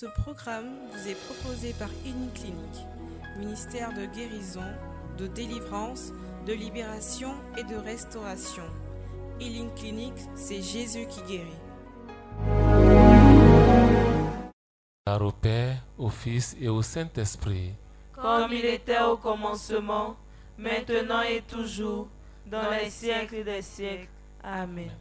Ce programme vous est proposé par Uniclinique, ministère de guérison, de délivrance, de libération et de restauration. Healing Clinic, c'est Jésus qui guérit. Gloire au Père, au Fils et au Saint-Esprit. comme il était au commencement, maintenant et toujours, dans les siècles des siècles. Amen.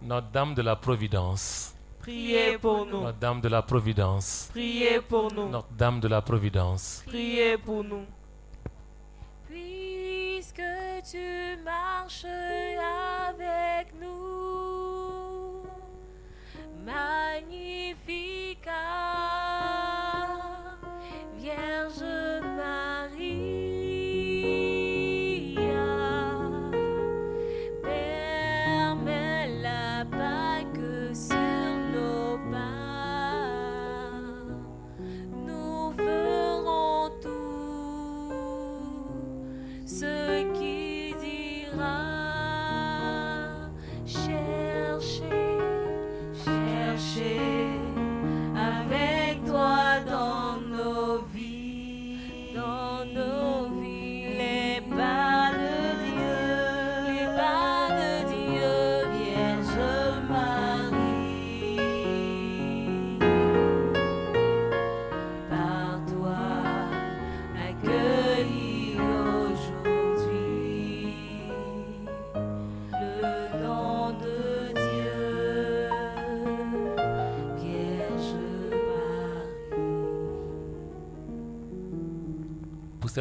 Notre-Dame de la Providence. Priez pour nous. Notre-Dame de la Providence. Priez pour nous. Notre-Dame de la Providence. Priez pour nous. Puisque tu marches avec nous, Magnifica,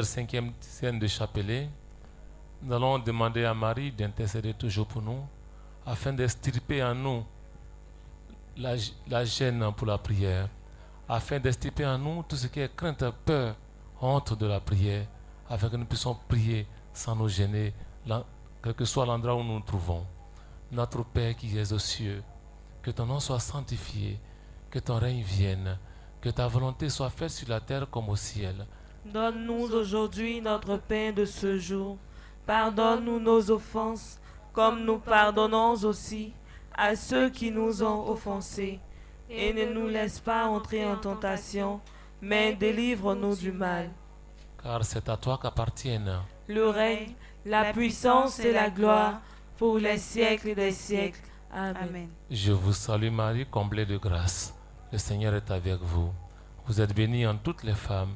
cette cinquième scène de chapelet, nous allons demander à Marie d'intercéder toujours pour nous, afin d'extirper en nous la, la gêne pour la prière, afin d'extirper en nous tout ce qui est crainte, peur, honte de la prière, afin que nous puissions prier sans nous gêner, là- quel que soit l'endroit où nous nous trouvons. Notre Père qui es aux cieux, que ton nom soit sanctifié, que ton règne vienne, que ta volonté soit faite sur la terre comme au ciel. Donne-nous aujourd'hui notre pain de ce jour. Pardonne-nous nos offenses, comme nous pardonnons aussi à ceux qui nous ont offensés. Et ne nous laisse pas entrer en tentation, mais délivre-nous du mal. car c'est à toi qu'appartiennent Le règne, la puissance et la gloire pour les siècles des siècles. Amen. Je vous salue Marie, comblée de grâce. Le Seigneur est avec vous. Vous êtes bénie en toutes les femmes,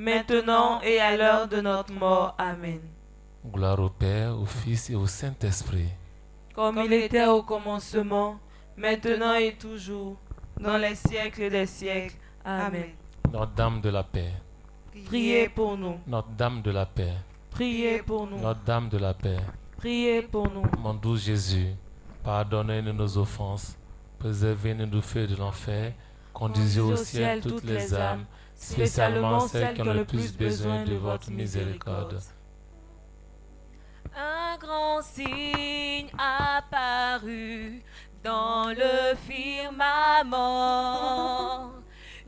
maintenant et à l'heure de notre mort. Amen. Gloire au Père, au Fils et au Saint-Esprit. Comme il était au commencement, maintenant et toujours, dans les siècles des siècles. Amen. Notre-Dame de la paix. Priez pour nous. Notre-Dame de la paix. Priez pour nous. Notre-Dame de la paix. Priez pour nous. Mon doux Jésus, pardonnez-nous nos offenses, préservez-nous du feu de l'enfer, conduisez au ciel toutes les âmes, spécialement celles qui ont le plus besoin de votre miséricorde. Un grand signe apparut dans le firmament.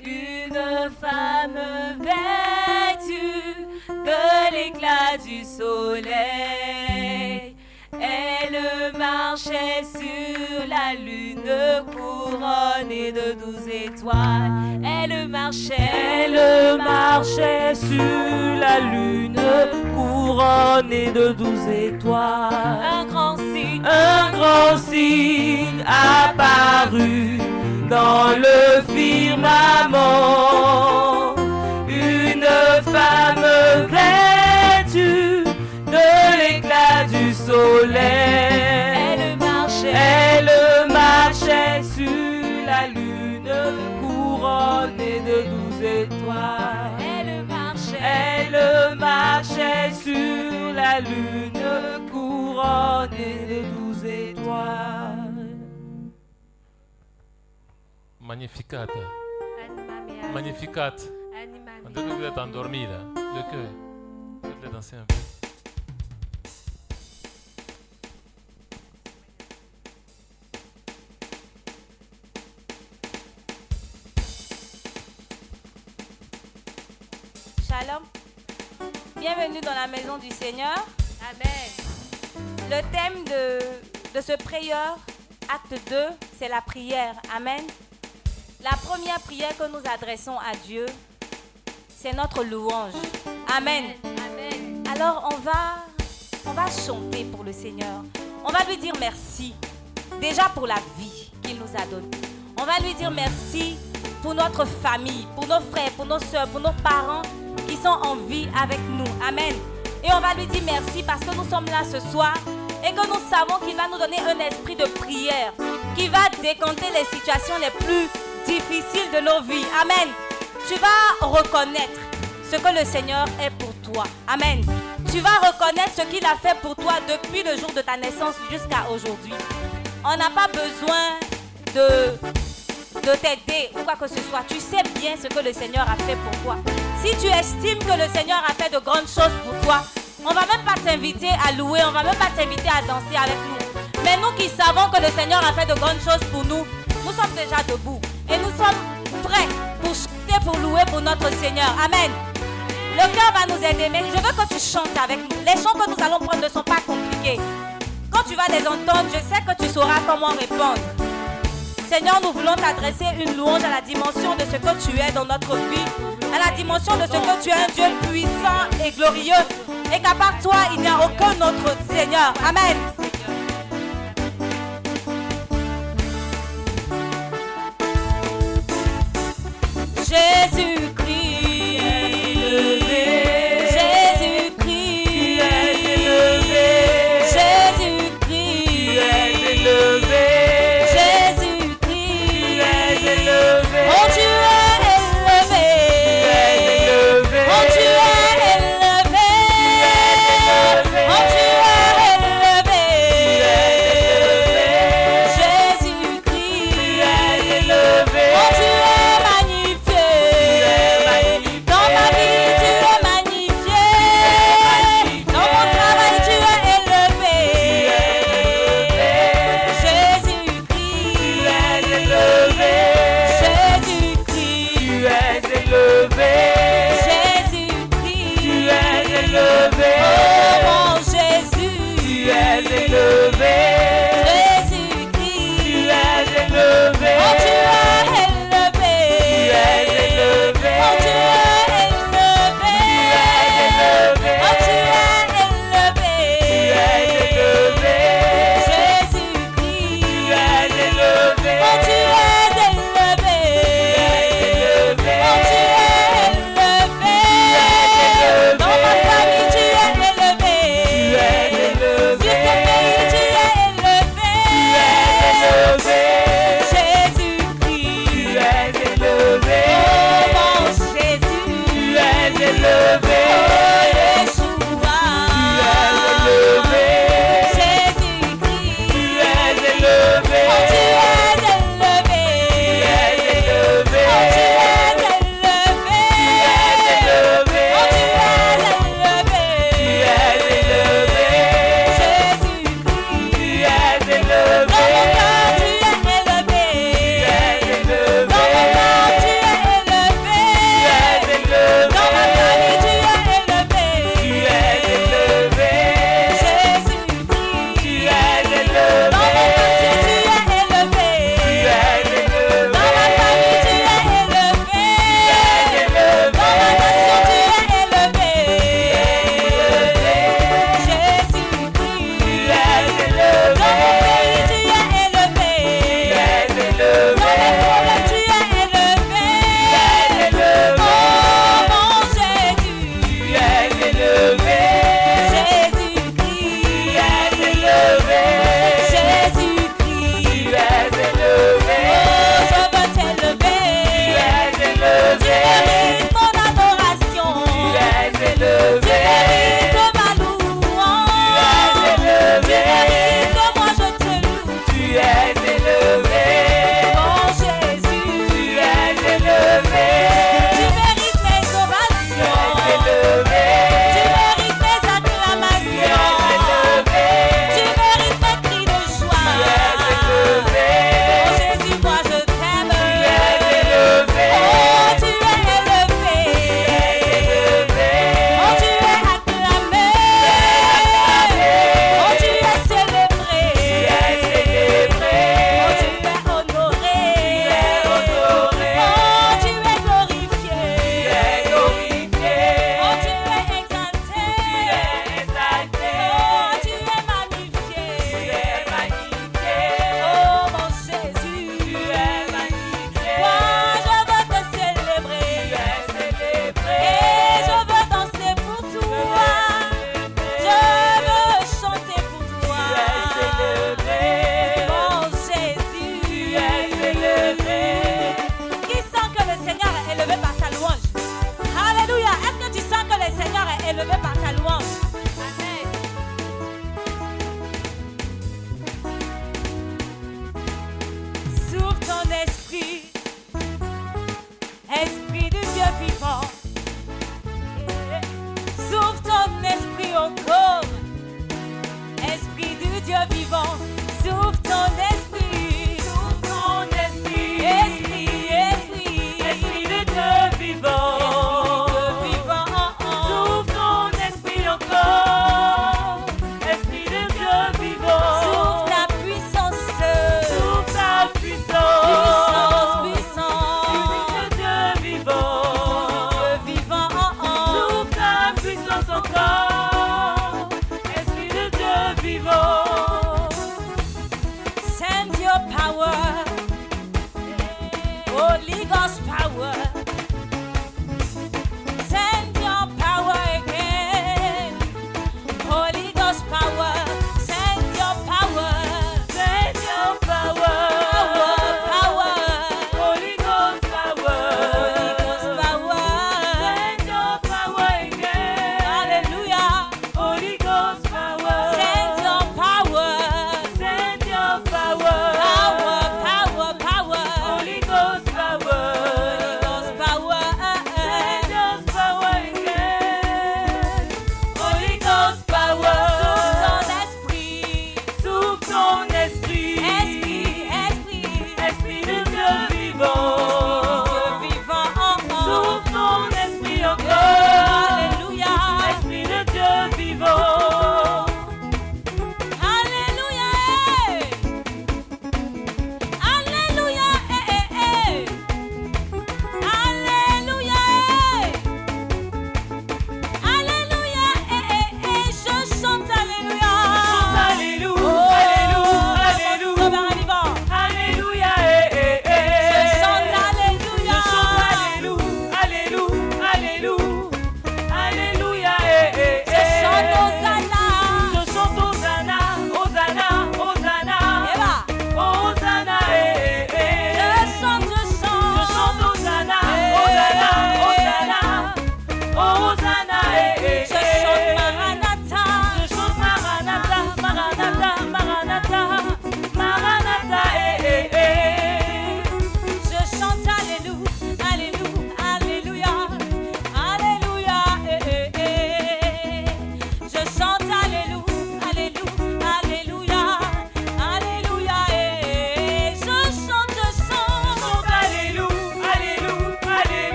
Une femme vêtue de l'éclat du soleil. Elle marchait sur la lune couronnée de douze étoiles. Elle marchait, Elle marchait sur la lune couronnée de douze étoiles. un grand signe Un grand signe apparut dans le firmament. Une femme vêtue soleil. Elle marchait, Elle marchait sur la lune couronnée de douze étoiles. elle marchait, Elle marchait sur la lune couronnée de douze étoiles. Magnificat. Magnificat. On vous êtes endormi là. Le cœur. Faites-le danser un peu. Bienvenue dans la maison du Seigneur. Amen. Le thème de, de ce prieur, acte 2, c'est la prière. Amen. La première prière que nous adressons à Dieu, c'est notre louange. Amen. Amen. Alors on va, on va chanter pour le Seigneur. On va lui dire merci. Déjà pour la vie qu'il nous a donnée. On va lui dire merci pour notre famille, pour nos frères, pour nos soeurs, pour nos parents qui sont en vie avec nous. Amen. Et on va lui dire merci parce que nous sommes là ce soir et que nous savons qu'il va nous donner un esprit de prière qui va décanter les situations les plus difficiles de nos vies. Amen. Tu vas reconnaître ce que le Seigneur est pour toi. Amen. Tu vas reconnaître ce qu'il a fait pour toi depuis le jour de ta naissance jusqu'à aujourd'hui. On n'a pas besoin de, de t'aider ou quoi que ce soit. Tu sais bien ce que le Seigneur a fait pour toi. Si tu estimes que le Seigneur a fait de grandes choses pour toi, on va même pas t'inviter à louer, on va même pas t'inviter à danser avec nous. Mais nous qui savons que le Seigneur a fait de grandes choses pour nous, nous sommes déjà debout et nous sommes prêts pour chanter, pour louer pour notre Seigneur. Amen. Le cœur va nous aider, mais je veux que tu chantes avec nous. Les chants que nous allons prendre ne sont pas compliqués. Quand tu vas les entendre, je sais que tu sauras comment répondre. Seigneur, nous voulons t'adresser une louange à la dimension de ce que tu es dans notre vie, à la dimension de ce que tu es un Dieu puissant et glorieux, et qu'à part toi, il n'y a aucun autre Seigneur. Amen. Jésus-Christ,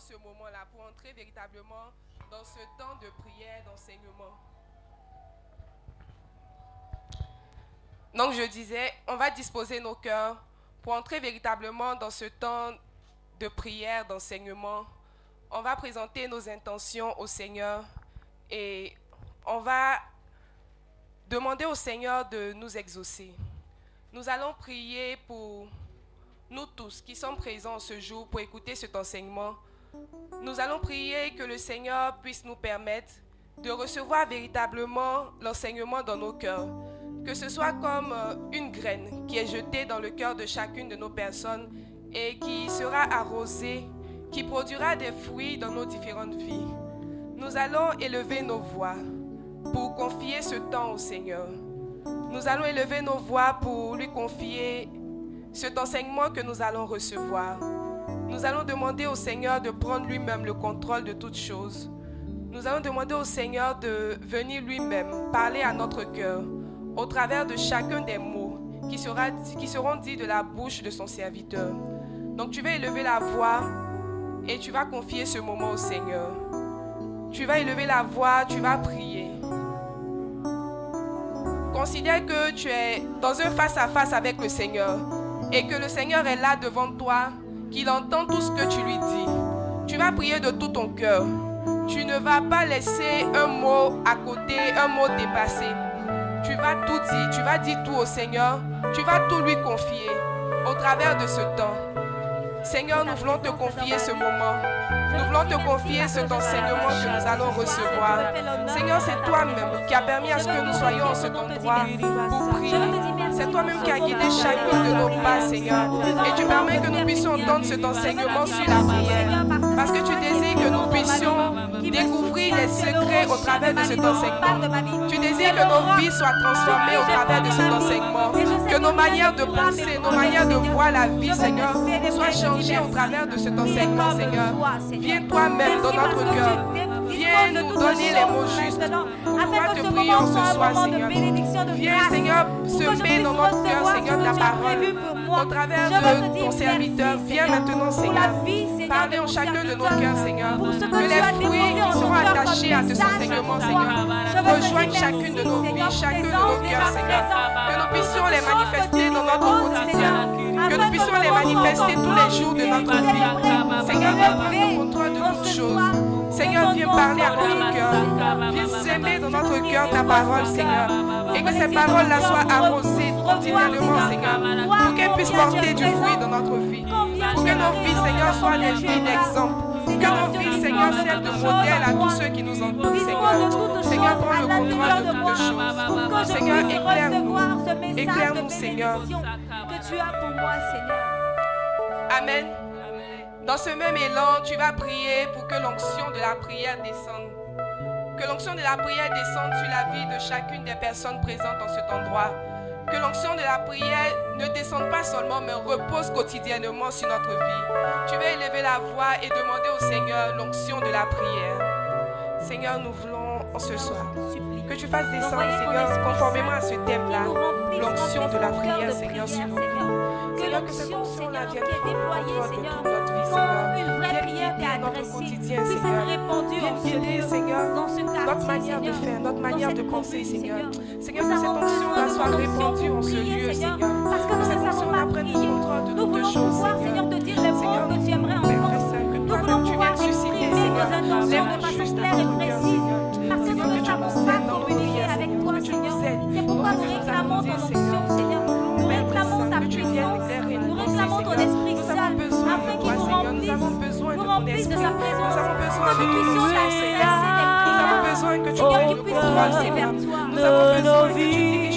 ce moment-là, pour entrer véritablement dans ce temps de prière, d'enseignement. Donc je disais, on va disposer nos cœurs pour entrer véritablement dans ce temps de prière, d'enseignement. On va présenter nos intentions au Seigneur et on va demander au Seigneur de nous exaucer. Nous allons prier pour nous tous qui sommes présents ce jour pour écouter cet enseignement. Nous allons prier que le Seigneur puisse nous permettre de recevoir véritablement l'enseignement dans nos cœurs. Que ce soit comme euh, une graine qui est jetée dans le cœur de chacune de nos personnes et qui sera arrosée, qui produira des fruits dans nos différentes vies. Nous allons élever nos voix pour confier ce temps au Seigneur. Nous allons élever nos voix pour lui confier cet enseignement que nous allons recevoir. Nous allons demander au Seigneur de prendre lui-même le contrôle de toutes choses. Nous allons demander au Seigneur de venir lui-même parler à notre cœur au travers de chacun des mots qui, seront dits de la bouche de son serviteur. Donc tu vas élever la voix et tu vas confier ce moment au Seigneur. Tu vas élever la voix, tu vas prier. Considère que tu es dans un face-à-face avec le Seigneur et que le Seigneur est là devant toi, qu'il entend tout ce que tu lui dis. Tu vas prier de tout ton cœur. Tu ne vas pas laisser un mot à côté, un mot dépassé. Tu vas tout dire, tu vas dire tout au Seigneur, tu vas tout lui confier au travers de ce temps. Seigneur, nous voulons te confier ce moment. Nous voulons te confier cet enseignement que nous allons recevoir. Seigneur, c'est toi-même qui a permis à ce que nous soyons en cet endroit pour prier. C'est toi-même qui a guidé chacun de nos pas, Seigneur. Et tu permets que nous puissions entendre cet enseignement sur la prière. Parce que tu désires que nous puissions découvrir les secrets au travers de cet enseignement. Tu désires que nos vies soient transformées au travers de cet enseignement. Que nos manières de penser, nos manières de voir la vie, Seigneur, soient changées au travers de cet enseignement, Seigneur. Viens toi-même dans notre cœur. Viens nous donner les mots justes. Afin que te prions ce soir, Seigneur. Viens, Seigneur, semer dans notre cœur, Seigneur, ta parole. Au travers de ton serviteur, viens maintenant, Seigneur. Parlez en chacun de nos cœurs, Seigneur. Que les fruits qui seront attachés à ce enseignement, Seigneur, rejoignent chacune de nos vies, chacun de nos cœurs, Seigneur. Que nous puissions les manifester dans notre quotidien. Que nous puissions les manifester tous les jours de notre vie. Seigneur, viens prendre contrôle de toutes choses. Seigneur, viens parler à notre cœur. Viens s'aimer dans notre cœur ta parole, Seigneur. Et que ces paroles-là soient arrosées continuellement, Seigneur. Pour qu'elles puissent porter du fruit dans notre vie. Pour que nos vies, Seigneur, soient des vies d'exemple. Que nos vies, Seigneur, servent de modèle à tous ceux qui nous entourent, Seigneur. Seigneur, prends le contrôle de toutes choses. Seigneur, éclaire-nous. Éclaire-nous, Seigneur. Tu as pour moi, Seigneur. Amen. Dans ce même élan, tu vas prier pour que l'onction de la prière descende. Que l'onction de la prière descende sur la vie de chacune des personnes présentes en cet endroit. Que l'onction de la prière ne descende pas seulement, mais repose quotidiennement sur notre vie. Tu vas élever la voix et demander au Seigneur l'onction de la prière. Seigneur, nous voulons en ce soir que tu fasses descendre, Seigneur, conformément à ce thème-là, l'onction de la prière, Seigneur, sur nous. Seigneur. Que cette onction-là vienne prendre de toute notre vie, Seigneur. prière guider notre quotidien, Seigneur. ce guider, Seigneur, notre manière de faire, notre manière de penser, Seigneur. Seigneur. Que cette onction-là soit répandue en ce lieu, Seigneur, parce que cette onction-là prenne contrôle de toutes choses, Seigneur. Seigneur, te dire les Seigneur, mots que tu aimerais entendre. Nous toi-même voulons tu pouvoir exprimer Seigneur, nos intentions l'aime de façon juste à claire et notre remplisse, besoin de nous avons besoin de nous ton Seigneur. avons besoin que tu prennes le contrôle. Nous avons de besoin nos que tu diriges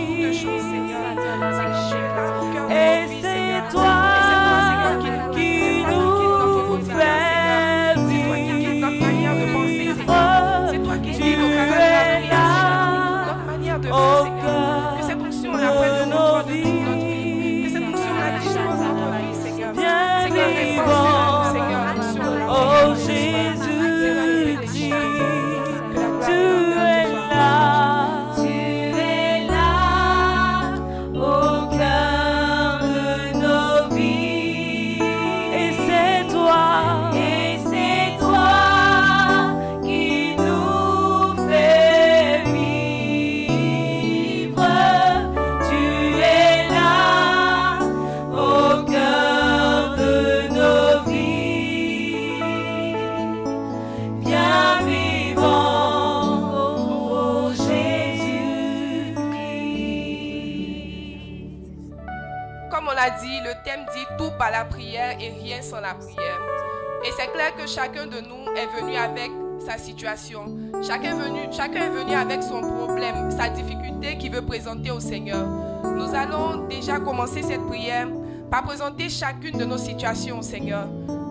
Que chacun de nous est venu avec sa situation. Chacun est venu, chacun est venu avec son problème, sa difficulté qu'il veut présenter au Seigneur. Nous allons déjà commencer cette prière par présenter chacune de nos situations au Seigneur.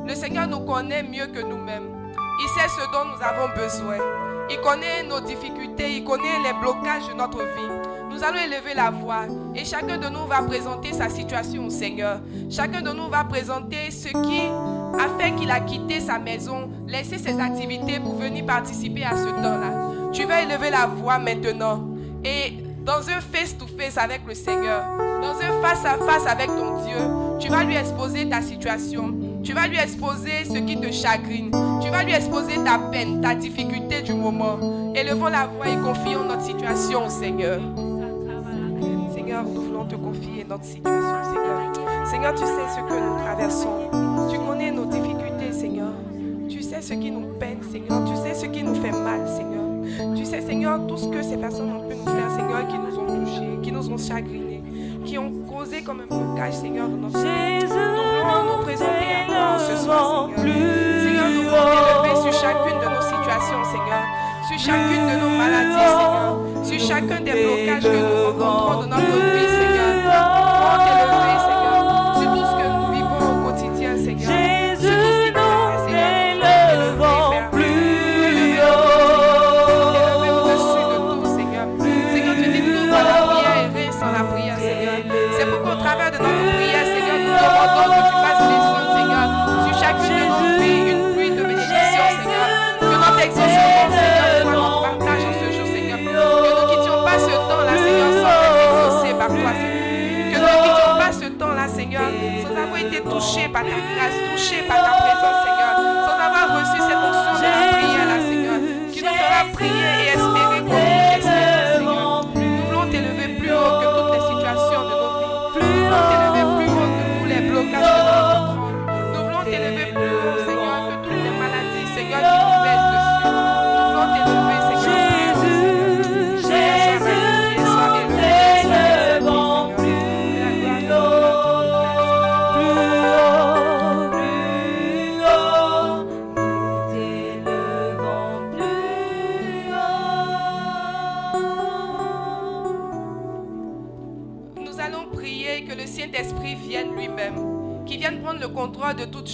Le Seigneur nous connaît mieux que nous-mêmes. Il sait ce dont nous avons besoin. Il connaît nos difficultés, il connaît les blocages de notre vie. Nous allons élever la voix et chacun de nous va présenter sa situation au Seigneur. Chacun de nous va présenter ce qui a fait qu'il a quitté sa maison, laissé ses activités pour venir participer à ce temps-là. Tu vas élever la voix maintenant et dans un face-to-face avec le Seigneur, dans un face-à-face avec ton Dieu, tu vas lui exposer ta situation. Tu vas lui exposer ce qui te chagrine. Tu vas lui exposer ta peine, ta difficulté du moment. Élevons la voix et confions notre situation au Seigneur. Seigneur, nous voulons te confier notre situation, Seigneur. Seigneur, tu sais ce que nous traversons. Nos difficultés, Seigneur. Tu sais ce qui nous peine, Seigneur. Tu sais ce qui nous fait mal, Seigneur. Tu sais, Seigneur, tout ce que ces personnes ont pu nous faire, Seigneur, qui nous ont touchés, qui nous ont chagrinés, qui ont causé comme un blocage, Seigneur, dans notre. Jésus, Nous voulons nous présenter à toi ce soir, Seigneur. Seigneur, nous voulons t'élever sur chacune de nos situations, Seigneur. Sur chacune de nos maladies, Seigneur. Sur chacun des blocages que nous rencontrons dans notre vie, Seigneur.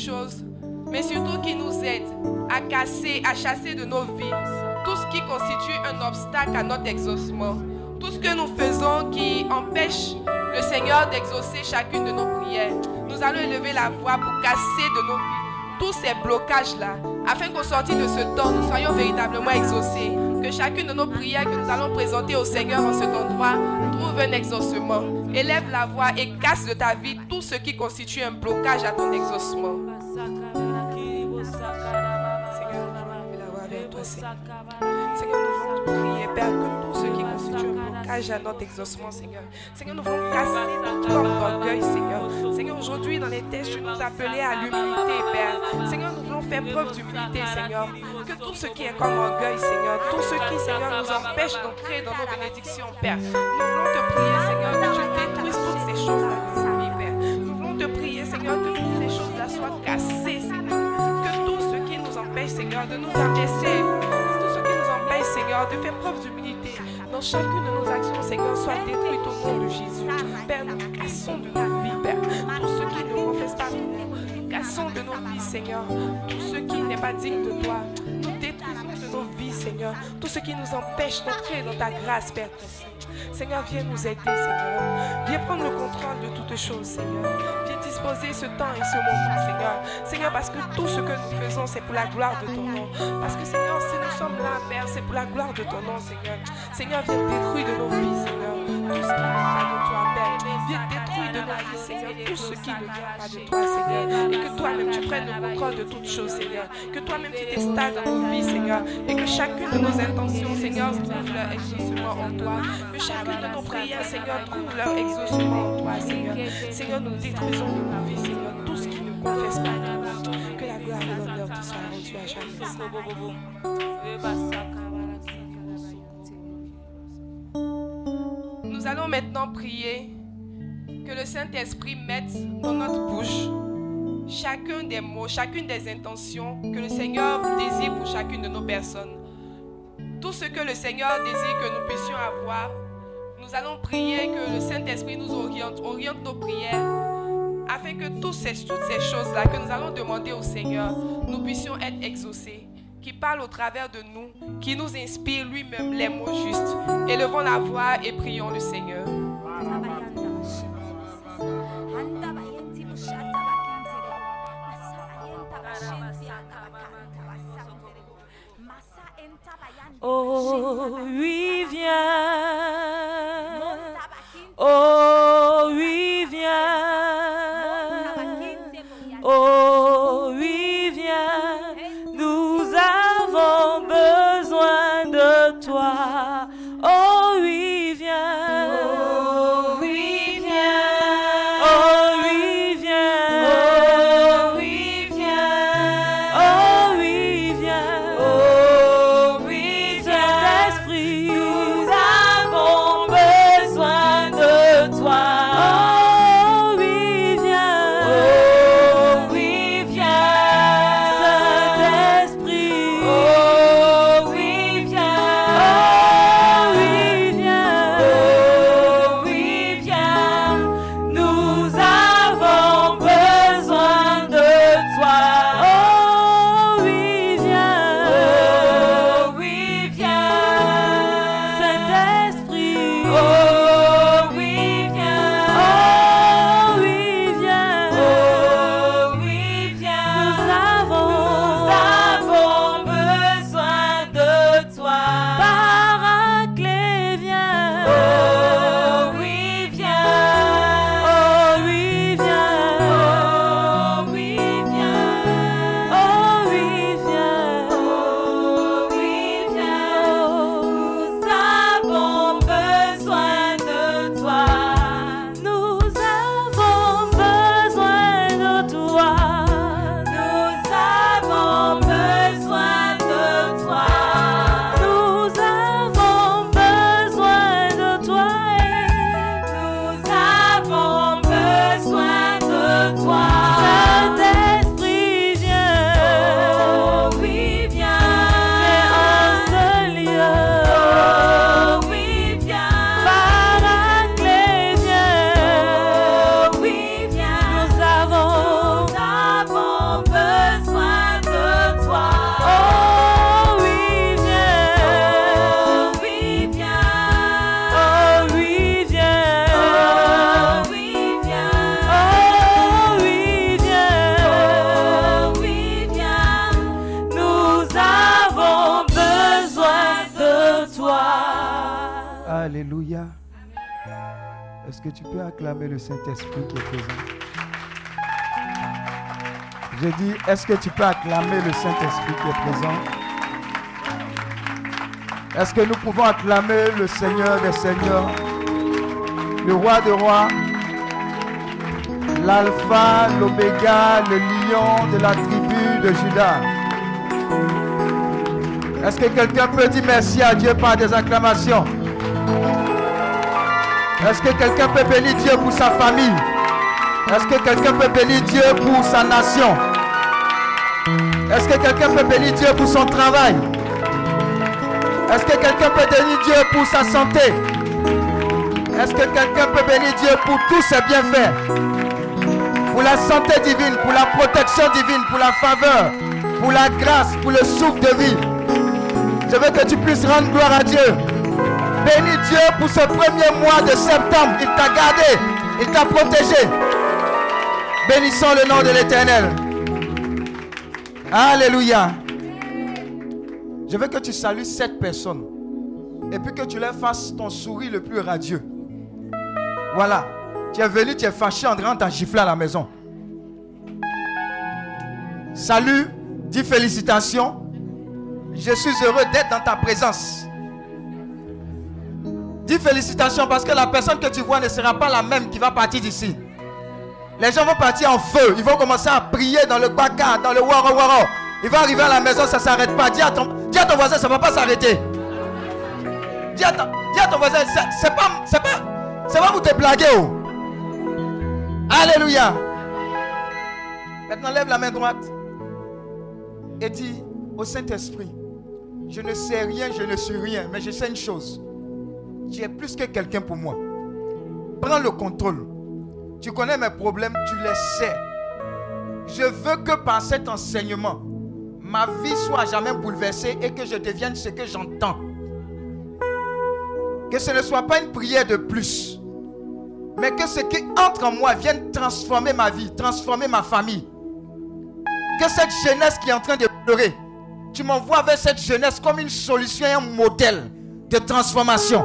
Choses, mais surtout qu'il nous aide à casser, à chasser de nos vies tout ce qui constitue un obstacle à notre exaucement, tout ce que nous faisons qui empêche le Seigneur d'exaucer chacune de nos prières. Nous allons élever la voix pour casser de nos vies tous ces blocages-là, afin qu'au sortir de ce temps, nous soyons véritablement exaucés. Que chacune de nos prières que nous allons présenter au Seigneur en cet endroit trouve un exaucement. Élève la voix et casse de ta vie tout ce qui constitue un blocage à ton exaucement. Seigneur. Nous voulons prier, Père, que tout ce qui constitue un blocage à notre exaucement, Seigneur. Seigneur, nous voulons casser toute forme d'orgueil, Seigneur. Seigneur, aujourd'hui, dans les tests, tu nous appelais à l'humilité, Père. Seigneur, nous voulons faire preuve d'humilité, Seigneur. Que tout ce qui est comme orgueil, Seigneur, tout ce qui, Seigneur, nous empêche d'entrer dans nos bénédictions, Père. Nous voulons te prier, De nous abaisser, tout ce qui nous empêche, Seigneur, de faire preuve d'humilité dans chacune de nos actions, Seigneur, soit détruite au nom de Jésus. Père, nous cassons de nos vies, Père, tout ce qui ne confesse pas nom. Nous cassons de nos vies, Seigneur, tout ce qui n'est pas digne de toi. Seigneur, tout ce qui nous empêche d'entrer dans ta grâce, Père. Seigneur, viens nous aider, Seigneur. Viens prendre le contrôle de toutes choses, Seigneur. Viens disposer ce temps et ce moment, Seigneur. Seigneur, parce que tout ce que nous faisons, c'est pour la gloire de ton nom. Parce que, Seigneur, si nous sommes là, Père, c'est pour la gloire de ton nom, Seigneur. Seigneur, viens détruire de nos vies, Seigneur, tout ce qui n'est pas de toi, Père. Détruire de nos vies, Seigneur, tout ce qui ne vient pas de toi, Seigneur. Et que toi-même, tu prennes le contrôle de toutes choses, Seigneur. Que toi-même, tu t'installes dans nos vies, Seigneur. Et que chacune de nos intentions, Seigneur, trouve leur exaucement en toi. Que chacune de nos prières, Seigneur, trouve leur exaucement en toi, Seigneur. Seigneur, nous détruisons de nos vies, Seigneur, tout ce qui ne confesse pas de toi. Que la gloire et l'honneur te soient rendus à jamais. Nous allons maintenant prier que le Saint-Esprit mette dans notre bouche chacun des mots, chacune des intentions que le Seigneur désire pour chacune de nos personnes. Tout ce que le Seigneur désire que nous puissions avoir, nous allons prier que le Saint-Esprit nous oriente, oriente nos prières, afin que toutes ces, toutes ces choses-là que nous allons demander au Seigneur, nous puissions être exaucés, qui parle au travers de nous, qui nous inspire lui-même les mots justes. Élevons la voix et prions le Seigneur. Oh oui, viens. Oh oui, viens. Oh Saint-Esprit qui est présent? Je dis, est-ce que tu peux acclamer le Saint-Esprit qui est présent? Est-ce que nous pouvons acclamer le Seigneur des Seigneurs, le Roi des Rois, l'Alpha, l'Oméga, le lion de la tribu de Judas Est-ce que quelqu'un peut dire merci à Dieu par des acclamations? Est-ce que quelqu'un peut bénir Dieu pour sa famille? Est-ce que quelqu'un peut bénir Dieu pour sa nation? Est-ce que quelqu'un peut bénir Dieu pour son travail? Est-ce que quelqu'un peut bénir Dieu pour sa santé? Est-ce que quelqu'un peut bénir Dieu pour tous ses bienfaits? Pour la santé divine, pour la protection divine, pour la faveur, pour la grâce, pour le souffle de vie. Je veux que tu puisses rendre gloire à Dieu. Bénis Dieu pour ce premier mois de septembre. Il t'a gardé, il t'a protégé. Bénissons le nom de l'Éternel. Alléluia. Je veux que tu salues cette personne. Et puis que tu leur fasses ton sourire le plus radieux. Voilà. Tu es venu, tu es fâché en rentrant gifler à la maison. Salut, dis félicitations. Je suis heureux d'être dans ta présence. Dis félicitations parce que la personne que tu vois ne sera pas la même qui va partir d'ici. Les gens vont partir en feu. Ils vont commencer à prier dans le baka, dans le waro waro. Ils vont arriver à la maison, ça ne s'arrête pas. Dis à, ton, dis à ton voisin, ça ne va pas s'arrêter. Dis, à ton voisin, c'est pas, c'est pas, c'est pas pour te blaguer. Oh. Alléluia. Maintenant, lève la main droite et dis au Saint-Esprit, je ne sais rien, je ne suis rien, mais je sais une chose tu es plus que quelqu'un pour moi. Prends le contrôle. Tu connais mes problèmes, tu les sais. Je veux que par cet enseignement, ma vie soit jamais bouleversée et que je devienne ce que j'entends. Que ce ne soit pas une prière de plus, mais que ce qui entre en moi vienne transformer ma vie, transformer ma famille. Que cette jeunesse qui est en train de pleurer, tu m'envoies vers cette jeunesse comme une solution et un modèle de transformation.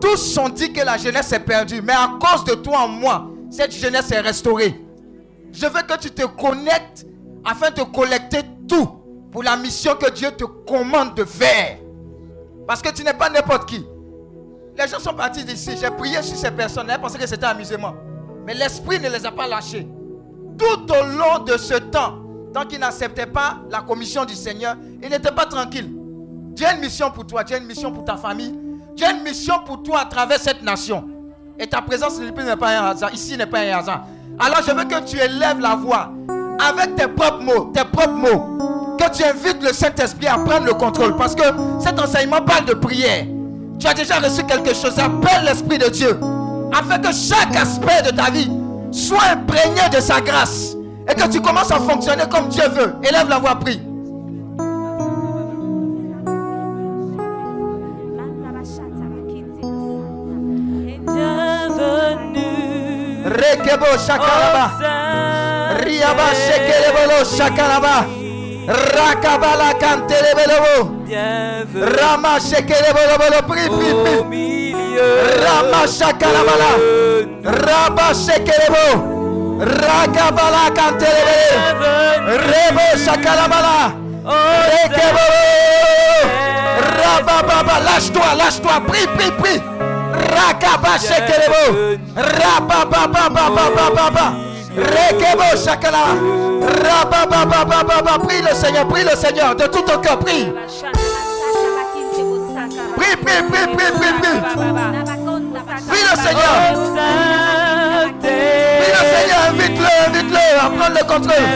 Tous ont dit que la jeunesse est perdue, mais à cause de toi en moi, cette jeunesse est restaurée. Je veux que tu te connectes afin de collecter tout pour la mission que Dieu te commande de faire. Parce que tu n'es pas n'importe qui. Les gens sont partis d'ici. J'ai prié sur ces personnes. Elles pensaient que c'était amusement. Mais l'esprit ne les a pas lâchés. Tout au long de ce temps, tant qu'ils n'acceptaient pas la commission du Seigneur, ils n'étaient pas tranquilles. Dieu a une mission pour toi, Dieu a une mission pour ta famille, tu as une mission pour toi à travers cette nation. Et ta présence n'est pas un hasard. Ici n'est pas un hasard. Alors je veux que tu élèves la voix avec tes propres mots, tes propres mots. Que tu invites le Saint-Esprit à prendre le contrôle. Parce que cet enseignement parle de prière. Tu as déjà reçu quelque chose. Appelle l'Esprit de Dieu. Afin que chaque aspect de ta vie soit imprégné de sa grâce. Et que tu commences à fonctionner comme Dieu veut. Élève la voix, prie. Rekebo shakaraba. Riaba shekelebolo shakaraba. Rakabala kantelebelo. Rama shekelebolo pri pri pri. Rama shakarabala. Raba shekelebo. Rakabala kantelebele. Rebo shakarabala. Rekebo. Rababa, lâche-toi, lâche-toi, prie, prie, prie. Rakaba shekelebo. Rabababababababa. Rekebo shakala. Rabababababa. Prie le Seigneur, prie le Seigneur de tout ton cœur, prie. Prie, prie, prie, prie, prie, prie. Le Seigneur. Prie le Seigneur, invite-le, invite-le à le contrôle.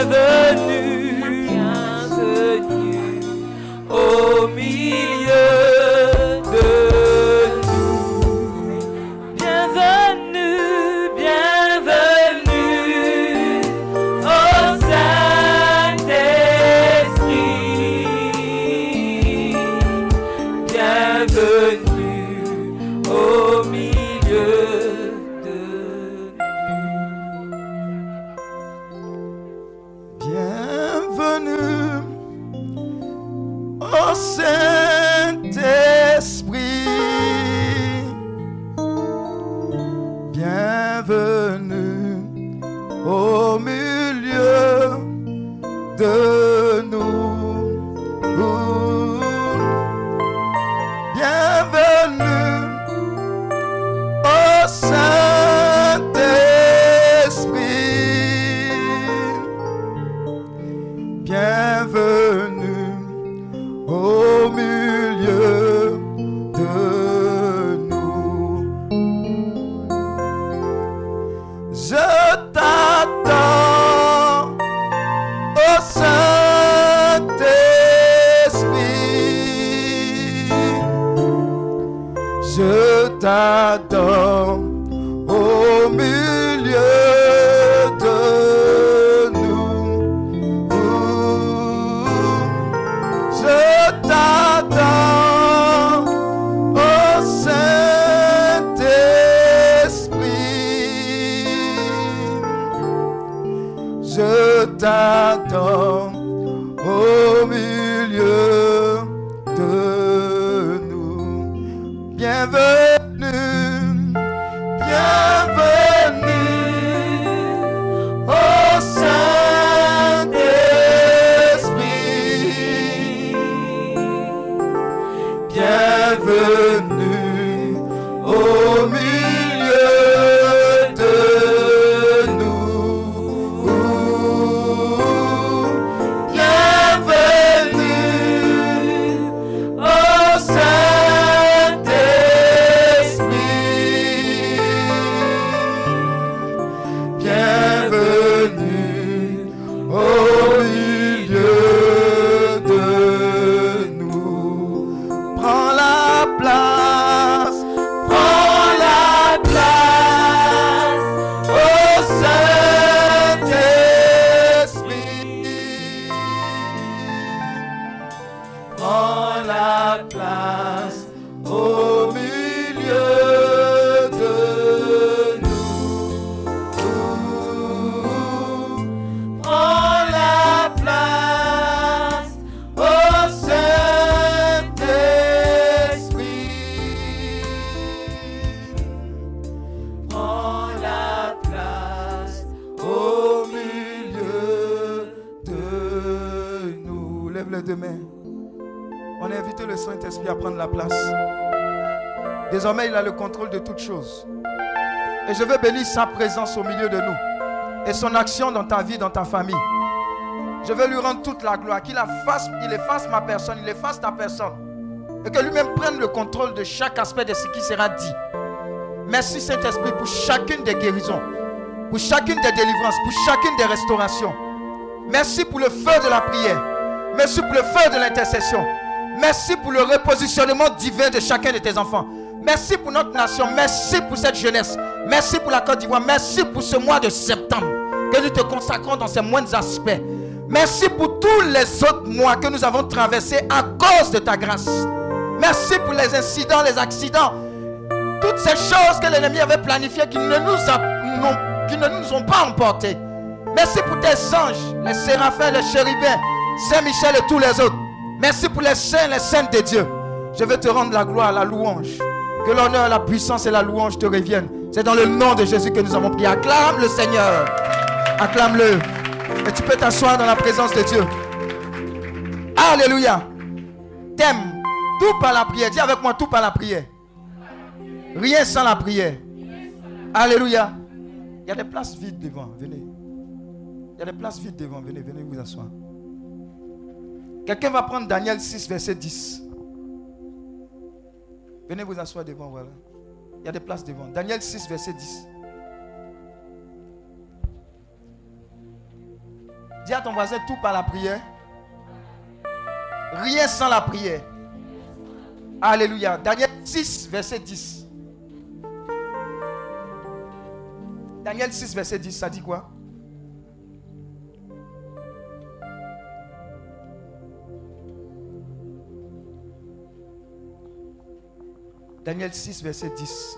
Et je veux bénir sa présence au milieu de nous. Et son action dans ta vie, dans ta famille. Je veux lui rendre toute la gloire. Qu'il efface, il efface ma personne, il efface ta personne. Et que lui-même prenne le contrôle de chaque aspect de ce qui sera dit. Merci Saint-Esprit pour chacune des guérisons, pour chacune des délivrances, pour chacune des restaurations. Merci pour le feu de la prière. Merci pour le feu de l'intercession. Merci pour le repositionnement divin de chacun de tes enfants. Merci pour notre nation. Merci pour cette jeunesse. Merci pour la Côte d'Ivoire. Merci pour ce mois de septembre que nous te consacrons dans ces moindres aspects. Merci pour tous les autres mois que nous avons traversés à cause de ta grâce. Merci pour les incidents, les accidents, toutes ces choses que l'ennemi avait planifiées qui ne nous, ont pas emportés. Merci pour tes anges, les séraphins, les chérubins, Saint-Michel et tous les autres. Merci pour les saints, les saintes de Dieu. Je veux te rendre la gloire, la louange. Que l'honneur, la puissance et la louange te reviennent. C'est dans le nom de Jésus que nous avons prié. Acclame le Seigneur. Acclame-le. Et tu peux t'asseoir dans la présence de Dieu. Alléluia. T'aimes. Tout par la prière. Dis avec moi tout par la prière. Rien sans la prière. Alléluia. Il y a des places vides devant. Venez. Il y a des places vides devant. Venez, venez vous asseoir. Quelqu'un va prendre Daniel 6, verset 10. Venez vous asseoir devant, voilà. Il y a des places devant. Daniel 6, verset 10. Dis à ton voisin tout par la prière. Rien sans la prière. Alléluia. Daniel 6, verset 10. Daniel 6, verset 10, ça dit quoi? Daniel 6, verset 10.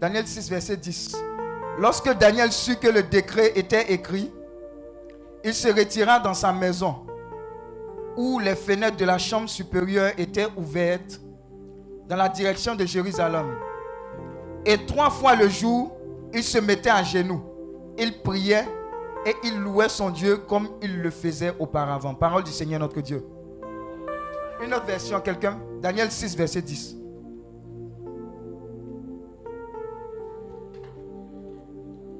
Daniel 6, verset 10. Lorsque Daniel sut que le décret était écrit, il se retira dans sa maison, où les fenêtres de la chambre supérieure étaient ouvertes dans la direction de Jérusalem. Et trois fois le jour, il se mettait à genoux. Il priait et il louait son Dieu comme il le faisait auparavant. Parole du Seigneur notre Dieu. Une autre version, quelqu'un? Daniel 6, verset 10.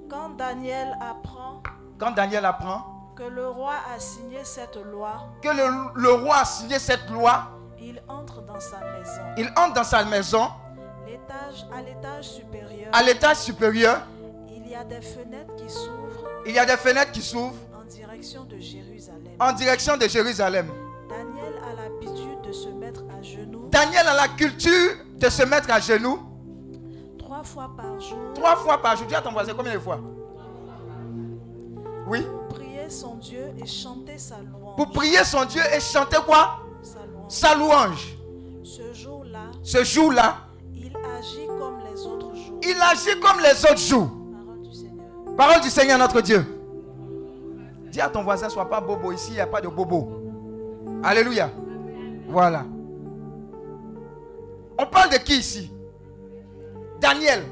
Quand Daniel apprend Quand Daniel apprend que le roi a signé cette loi, que le, le roi a signé cette loi, il entre dans sa maison. il entre dans sa maison, L'étage, à l'étage supérieur, à l'étage supérieur, il y a des fenêtres qui s'ouvrent Il y a des fenêtres qui s'ouvrent en direction de Jérusalem. en direction de Jérusalem. Daniel a l'habitude de se mettre à genoux Daniel a la culture de se mettre à genoux trois fois par jour, trois fois par jour. Dis à ton voisin combien de fois? Oui. prier son Dieu et chanter sa louange. Pour prier son Dieu et chanter quoi? Sa louange. Sa louange. Ce jour-là, Ce jour-là, il agit comme les autres jours. il agit comme les autres jours. Parole du Seigneur. Notre Dieu. Dis à ton voisin, sois pas bobo. Ici, il n'y a pas de bobo. Alléluia. Voilà. On parle de qui ici? Daniel.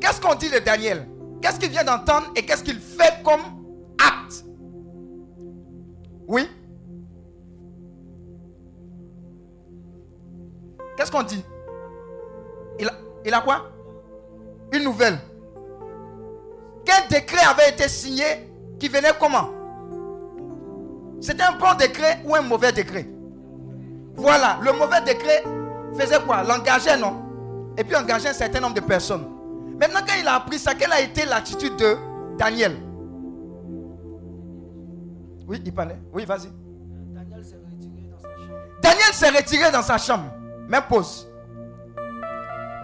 Qu'est-ce qu'on dit de Daniel? Qu'est-ce qu'il vient d'entendre et qu'est-ce qu'il fait comme acte? Oui? Qu'est-ce qu'on dit? Il a quoi? Une nouvelle. Quel décret avait été signé qui venait comment? C'était un bon décret ou un mauvais décret? Voilà, le mauvais décret faisait quoi? L'engageait, non? Et puis engageait un certain nombre de personnes. Maintenant, quand il a appris ça, quelle a été l'attitude de Daniel? Oui, il parlait. Oui, vas-y. Daniel s'est retiré dans sa chambre. Même pause.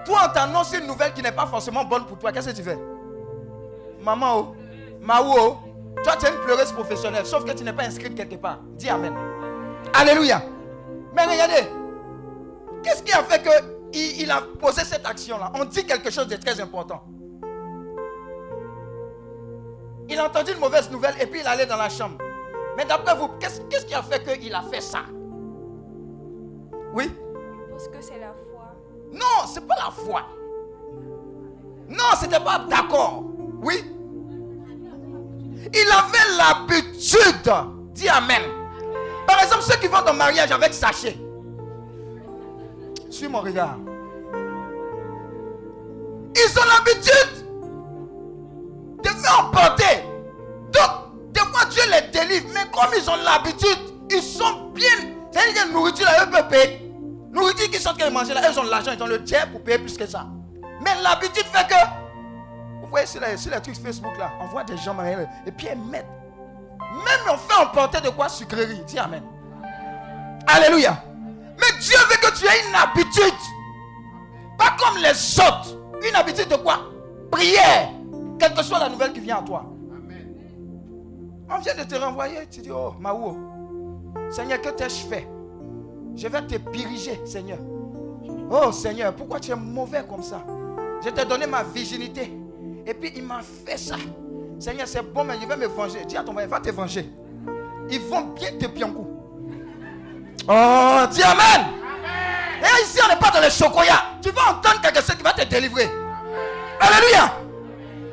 Toi, on t'annonce une nouvelle qui n'est pas forcément bonne pour toi. Qu'est-ce que tu fais? Maman, oh, Maou, oh, toi tu es une pleureuse professionnelle, sauf que tu n'es pas inscrite quelque part. Dis Amen. Alléluia. Mais regardez, qu'est-ce qui a fait qu'il il a posé cette action-là? On dit quelque chose de très important. Il a entendu une mauvaise nouvelle et puis il allait dans la chambre. Mais d'après vous, qu'est-ce qu'est-ce qui a fait qu'il a fait ça? Oui? Parce que c'est la foi. Non, c'est pas la foi. Non, c'était pas d'accord. Oui. Il avait l'habitude. Dis Amen. Par exemple, ceux qui vont au mariage avec sachet. Suis mon regard. Ils ont l'habitude de faire emporter. Donc, des fois, Dieu les délivre. Mais comme ils ont l'habitude, ils sont bien. C'est-à-dire que nourriture, là, eux peuvent payer. Nourriture qu'ils sont en train de manger, là, ils ont l'argent, ils ont le diable pour payer plus que ça. Mais l'habitude fait que. Vous voyez sur les, sur les trucs Facebook là, on voit des gens mariés et puis ils mettent. Même on fait emporter de quoi sucrerie. Dis Amen. Alléluia. Mais Dieu veut que tu aies une habitude. Pas comme les autres. Une habitude de quoi? Prière. Quelle que soit la nouvelle qui vient à toi. On vient de te renvoyer. Tu dis, oh, Maou. Seigneur, que t'ai-je fait? Je vais te diriger, Seigneur. Oh, Seigneur, pourquoi tu es mauvais comme ça? Je t'ai donné ma virginité. Et puis il m'a fait ça. Seigneur, c'est bon, mais je vais me venger. Dis à ton mari, va te venger. Ils vont bien te piankou. Oh, dis Amen. Et ici, on n'est pas dans les chocoyas. Tu vas entendre quelque chose qui va te délivrer. Alléluia.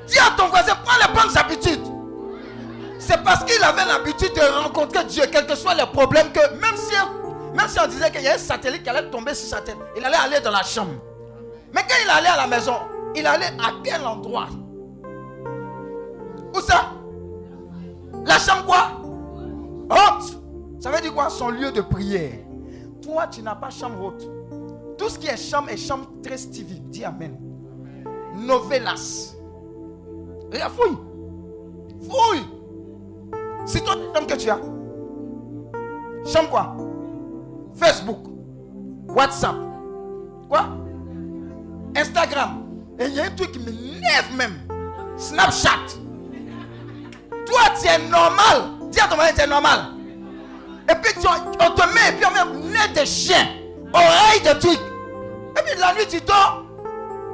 Dis à ton voisin, prends les bonnes habitudes. C'est parce qu'il avait l'habitude de rencontrer Dieu, quels que soient les problèmes, que même si, même si on disait qu'il y a un satellite qui allait tomber sur sa tête, il allait aller dans la chambre. Mais quand il allait à la maison, il allait à quel endroit? Où ça? La chambre quoi? Haute. Ça veut dire quoi? Son lieu de prière. Toi, tu n'as pas chambre haute. Tout ce qui est chambre est chambre très stevie. Dis Amen. Novelas. Regarde, fouille. Fouille. C'est toi chambre que tu as. Chambre quoi? Facebook. WhatsApp. Quoi? Instagram. Et il y a un truc qui m'énerve même. Snapchat. Toi, tu es normal. Dis à ton mari, tu es normal. Et puis tu- on te met, et puis on met nez de chien, oreille de truc. Et puis la nuit, tu dors.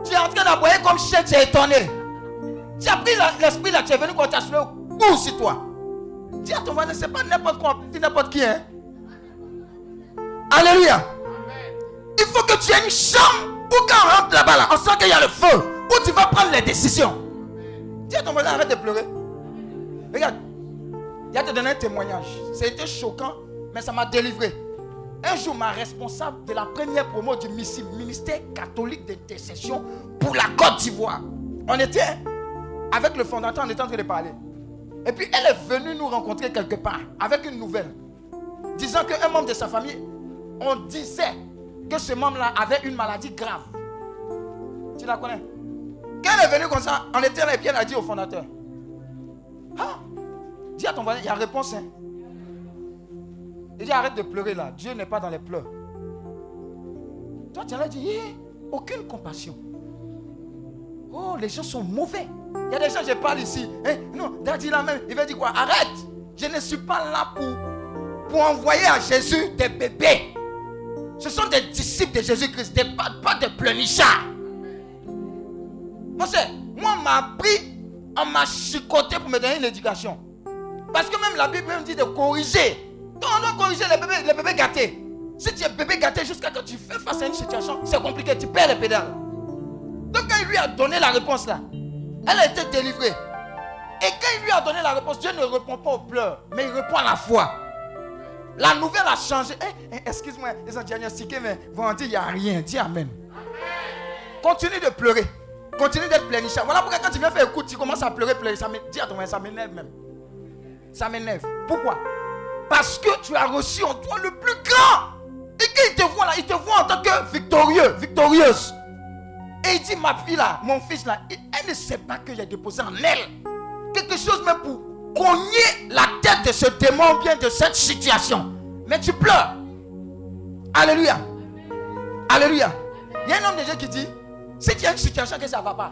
Tu es en train d'aboyer comme chien, tu es étonné. Tu as pris l'esprit là, tu es venu quand tu as cou sur toi. Dis à ton voisin, c'est pas n'importe quoi, n'importe qui. Hein? Alléluia. Il faut que tu aies une chambre où quand on rentre là-bas, là, on sent qu'il y a le feu. Où tu vas prendre les décisions. Dis à ton voisin, arrête de pleurer. Regarde. Il a te donné un témoignage. C'était choquant, mais ça m'a délivré. Un jour, ma responsable de la première promo du ministère catholique d'intercession pour la Côte d'Ivoire. On était avec le fondateur, on était en train de parler. Et puis elle est venue nous rencontrer quelque part avec une nouvelle. Disant qu'un membre de sa famille, on disait que ce membre-là avait une maladie grave. Tu la connais? Quand elle est venue comme ça, on était là et puis elle a dit au fondateur Ah, dis à ton voisin, il y a réponse. Hein. Il dit arrête de pleurer là. Dieu n'est pas dans les pleurs. Toi, tu dit, eh, aucune compassion. Oh, les gens sont mauvais. Il y a des gens, je parle ici. Hein? Non, là même, il va dire quoi? Arrête. Je ne suis pas là pour, pour envoyer à Jésus des bébés. Ce sont des disciples de Jésus-Christ, pas, pas des pleurnichards. Moi, on m'a appris, on m'a chicoté pour me donner une éducation. Parce que même la Bible me dit de corriger. Donc on doit corriger les bébés, les bébés gâtés. Si tu es bébé gâté jusqu'à quand tu fais face à une situation, c'est compliqué, tu perds les pédales. Donc quand il lui a donné la réponse là, elle a été délivrée. Et quand il lui a donné la réponse, Dieu ne répond pas aux pleurs, mais il répond à la foi. La nouvelle a changé. Eh, eh, excuse-moi, ils ont diagnostiqué, mais vont dire il n'y a rien. Dis Amen. Continue de pleurer. Continue d'être pleinichard. Voilà pourquoi quand tu viens faire écoute, tu commences à pleurer, pleurer. Ça dis à ton ça m'énerve même. Ça m'énerve. Pourquoi? Parce que tu as reçu en toi le plus grand. Et quand il te voit là, il te voit en tant que victorieux, victorieuse. Et il dit, ma fille là, mon fils là, elle ne sait pas que j'ai déposé en elle quelque chose même pour cogner la tête de ce démon bien de cette situation. Mais tu pleures. Alléluia. Alléluia. Il y a un homme de Dieu qui dit, si tu as une situation que ça ne va pas,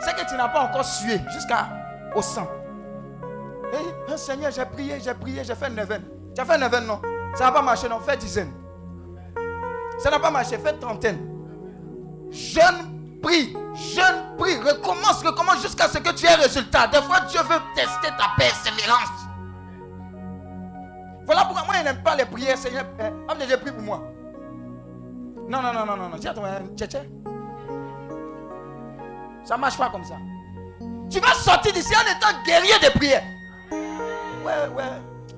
c'est que tu n'as pas encore sué jusqu'au sang. Et, Seigneur, j'ai prié, j'ai prié, j'ai fait une neuvaine. Tu as fait une neuvaine, non? Ça n'a pas marché, non? Fais dizaine. Ça n'a pas marché, fais trentaine. Jeune prie, jeune prie, recommence, recommence jusqu'à ce que tu aies résultat. Des fois, Dieu veut tester ta persévérance. Voilà pourquoi moi, je n'aime pas les prières, Seigneur. Eh, j'ai prié pour moi. Non, non, non, non, non. Tiens, tchétché. Ça ne marche pas comme ça. Tu vas sortir d'ici en étant guerrier de prière. Ouais, ouais.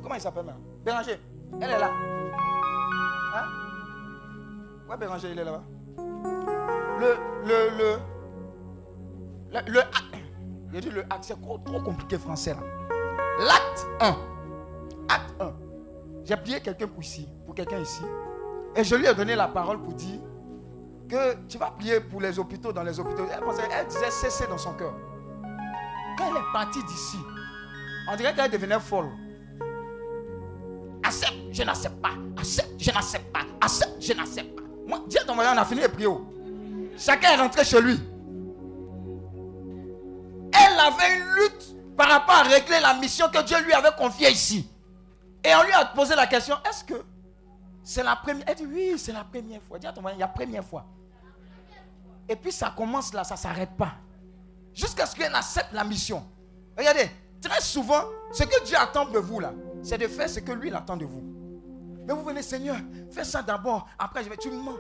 Comment il s'appelle maintenant Béranger. Elle est là. Hein? Ouais, Béranger, il est là-bas le, le, le, le, le dit le acte, c'est trop, trop compliqué français là. L'acte 1. Acte 1. J'ai prié quelqu'un pour ici, pour quelqu'un ici. Et je lui ai donné la parole pour dire que tu vas prier pour les hôpitaux, dans les hôpitaux. Elle, elle disait cesser dans son cœur. Quand elle est partie d'ici, on dirait qu'elle devenait folle. Accepte, je n'accepte pas. Accepte, je n'accepte pas. Accepte, je n'accepte pas. Moi, Dieu, ton on a fini de prier. Chacun est rentré chez lui. Elle avait une lutte par rapport à régler la mission que Dieu lui avait confiée ici. Et on lui a posé la question, est-ce que c'est la première Elle dit, oui, c'est la première fois. Dis à ton il y a première fois. Et puis ça commence là, ça ne s'arrête pas. Jusqu'à ce qu'elle accepte la mission. Regardez, très souvent, ce que Dieu attend de vous là, c'est de faire ce que lui il attend de vous. Mais vous venez, Seigneur, fais ça d'abord, après je vais, tu me mens.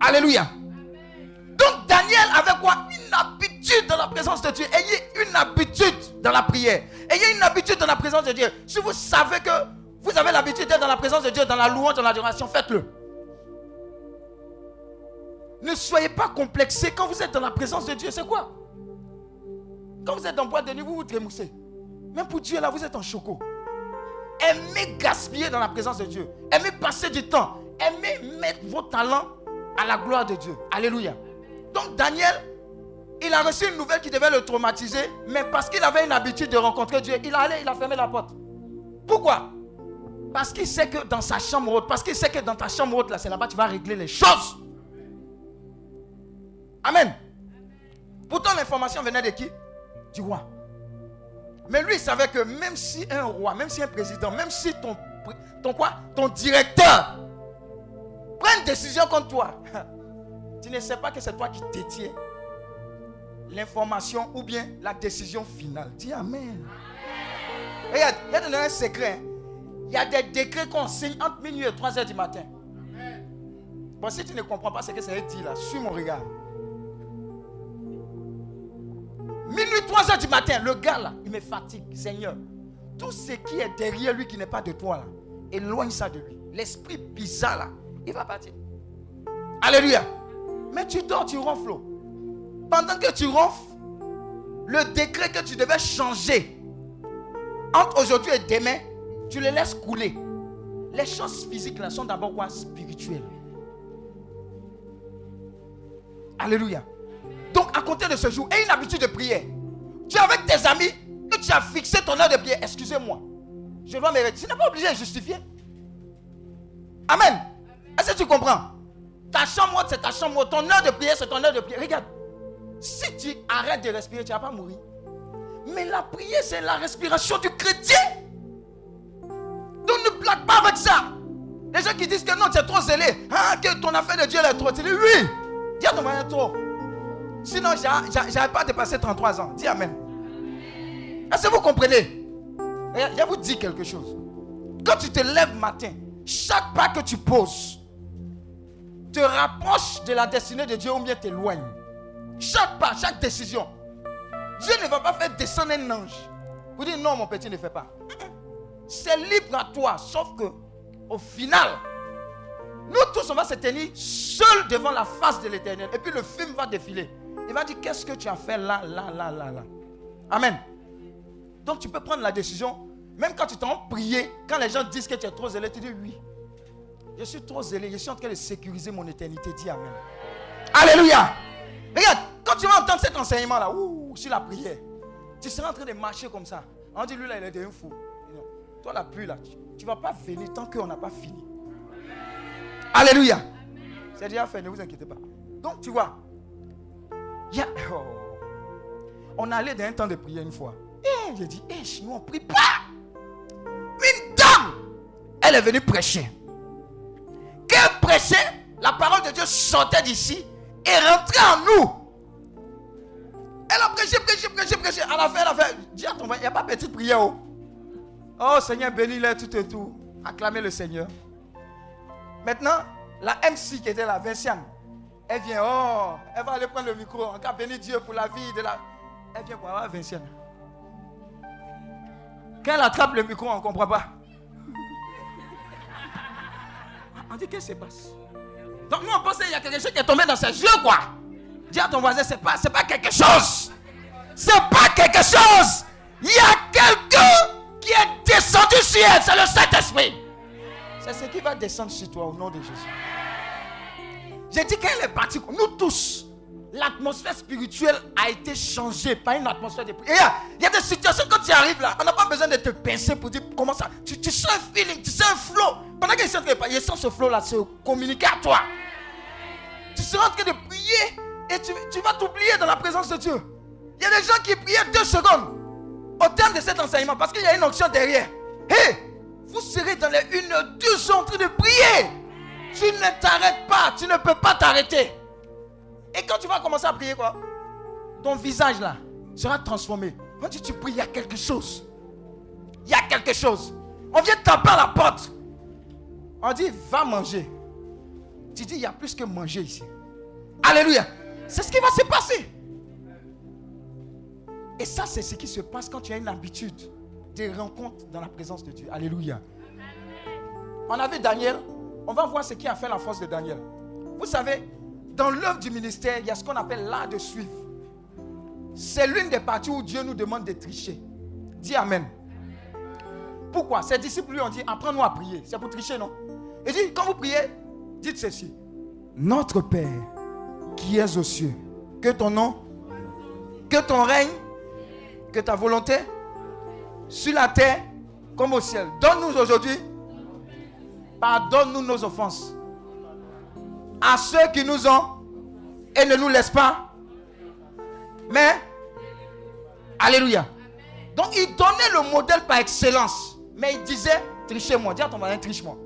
Alléluia. Donc Daniel avait quoi? Une habitude dans la présence de Dieu. Ayez une habitude dans la prière. Ayez une habitude dans la présence de Dieu. Si vous savez que vous avez l'habitude d'être dans la présence de Dieu, dans la louange, dans l'adoration, faites-le. Ne soyez pas complexé quand vous êtes dans la présence de Dieu. C'est quoi? Quand vous êtes dans boîte de nuit, vous vous trémoussez. Même pour Dieu, là, vous êtes en choco. Aimez gaspiller dans la présence de Dieu. Aimez passer du temps. Aimez mettre vos talents à la gloire de Dieu. Alléluia. Donc Daniel, il a reçu une nouvelle qui devait le traumatiser, mais parce qu'il avait une habitude de rencontrer Dieu, il a allé, il a fermé la porte. Pourquoi? Parce qu'il sait que dans sa chambre haute, parce qu'il sait que dans ta chambre haute, là, c'est là-bas tu vas régler les choses. Amen. Pourtant, l'information venait de qui? Du roi. Mais lui, il savait que même si un roi, même si un président, même si ton, ton quoi? Ton directeur prend une décision contre toi, tu ne sais pas que c'est toi qui détiens l'information ou bien la décision finale. Dis Amen. Regarde, il y a un secret. Il y a des décrets qu'on signe entre minuit et 3 heures du matin. Bon, si tu ne comprends pas ce que ça dit là, suis mon regard. Minuit, 3 heures du matin, le gars là, il me fatigue. Seigneur, tout ce qui est derrière lui qui n'est pas de toi là, éloigne ça de lui. L'esprit bizarre là, il va partir. Alléluia. Mais tu dors, tu ronfles. Pendant que tu ronfles, le décret que tu devais changer entre aujourd'hui et demain, tu le laisses couler. Les choses physiques là sont d'abord quoi? Spirituelles. Alléluia. Donc, à compter de ce jour, aie une habitude de prière. Tu es avec tes amis, que tu as fixé ton heure de prière. Excusez-moi. Je dois me retirer. Tu n'es pas obligé de justifier. Amen. Est-ce que tu comprends? Ta chambre c'est ta chambre Ton heure de prière, c'est ton heure de prière. Regarde. Si tu arrêtes de respirer, tu ne vas pas mourir. Mais la prière, c'est la respiration du chrétien. Donc ne blague pas avec ça. Les gens qui disent que non, tu es trop zélé. Ah, que ton affaire de Dieu est trop. Tu dis oui. Dis à ton mari trop. Sinon, j'avais pas dépassé 33 ans. Dis Amen. Est-ce que vous comprenez? Je vais vous dire quelque chose. Quand tu te lèves matin, chaque pas que tu poses te rapproche de la destinée de Dieu ou bien t'éloigne. Chaque pas, chaque décision. Dieu ne va pas faire descendre un ange. Vous dites non, mon petit, ne fait pas. C'est libre à toi, sauf que au final, nous tous, on va se tenir seuls devant la face de l'éternel. Et puis le film va défiler. Il va dire, qu'est-ce que tu as fait là, là, là, là, là? Amen. Donc tu peux prendre la décision, même quand tu t'en prier, quand les gens disent que tu es trop zélé, tu dis oui. Je suis trop zélé, je suis en train de sécuriser mon éternité. Dis Amen. Alléluia. Regarde, quand tu vas entendre cet enseignement-là, sur la prière, tu seras en train de marcher comme ça. On dit, lui là, il est devenu fou. Toi, la pluie là, tu ne vas pas venir tant qu'on n'a pas fini. Alléluia. C'est déjà fait, ne vous inquiétez pas. Donc, tu vois, oh. on allait dans un temps de prière une fois. Et j'ai dit, hey, nous on ne prie pas. Une dame, elle est venue prêcher. Qu'elle prêchait, la parole de Dieu sortait d'ici et rentrait en nous. Elle a prêché, prêché, prêché, prêché. À la fin, elle a fait, dis à ton il n'y a pas petite prière. Oh, oh Seigneur, bénis-les tout et tout. Acclamez le Seigneur. Maintenant, la MC qui était là, Vinciane, elle vient, oh, elle va aller prendre le micro. On va Dieu pour la vie de la. Elle vient pour avoir Vinciane. Quand elle attrape le micro, on ne comprend pas. On dit qu'est-ce qui se passe? Donc nous on pense qu'il y a quelque chose qui est tombé dans ses yeux quoi. Dis à ton voisin, c'est pas, pas quelque chose. C'est pas quelque chose. Il y a quelqu'un qui est descendu sur elle, c'est le Saint-Esprit. C'est ce qui va descendre sur toi au nom de Jésus. J'ai dit qu'elle est partie, nous tous, l'atmosphère spirituelle a été changée par une atmosphère de prière. Il y a des situations quand tu arrives là, on n'a pas besoin de te pincer pour dire comment ça. Tu, sens un feeling, tu sens un flow. Pendant qu'il il sent ce flow là se communiquer à toi. Tu seras en train de prier et tu, vas t'oublier dans la présence de Dieu. Il y a des gens qui priaient deux secondes au terme de cet enseignement parce qu'il y a une onction derrière. Hé, vous serez dans les une, deux en train de prier. Tu ne t'arrêtes pas, tu ne peux pas t'arrêter. Et quand tu vas commencer à prier, quoi, ton visage là sera transformé. Dit, tu pries, il y a quelque chose. Il y a quelque chose. On vient taper à la porte. On dit, va manger. Tu dis, il y a plus que manger ici. Alléluia. C'est ce qui va se passer. Et ça, c'est ce qui se passe quand tu as une habitude de rencontres dans la présence de Dieu. Alléluia. On avait Daniel. On va voir ce qui a fait la force de Daniel. Vous savez, dans l'œuvre du ministère, il y a ce qu'on appelle l'art de suivre. C'est l'une des parties où Dieu nous demande de tricher. Dis Amen. Pourquoi? Ses disciples lui ont dit Apprends-nous à prier. C'est pour tricher, non? Il dit Quand vous priez, dites ceci Notre Père qui es aux cieux, que ton nom, que ton règne, que ta volonté, sur la terre comme au ciel. Donne-nous aujourd'hui, pardonne-nous nos offenses à ceux qui nous ont et ne nous laisse pas. Mais, Alléluia. Donc il donnait le modèle par excellence. Mais il disait, trichez-moi. Dis à ton mari, triche-moi.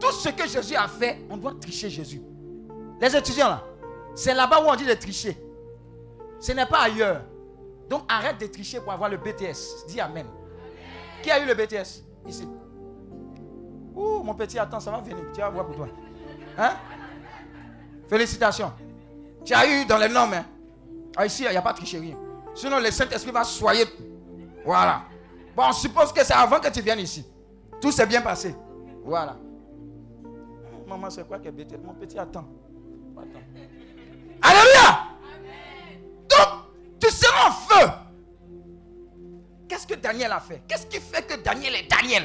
Tout ce que Jésus a fait, on doit tricher Jésus. Les étudiants là, c'est là-bas où on dit de tricher. Ce n'est pas ailleurs. Donc arrête de tricher pour avoir le BTS. Dis Amen. Qui a eu le BTS Ici. Ouh, mon petit, attends, ça va venir. Tu vas voir pour toi. Hein? Félicitations. Tu as eu dans les normes. Hein? Ah, ici, il n'y a pas de tricherie. Sinon, le Saint-Esprit va soyer. Voilà. Bon, on suppose que c'est avant que tu viennes ici. Tout s'est bien passé. Voilà. Maman, c'est quoi que bête? Mon petit, attends. Alléluia. Donc, tu seras en feu. Qu'est-ce que Daniel a fait? Qu'est-ce qui fait que Daniel est Daniel?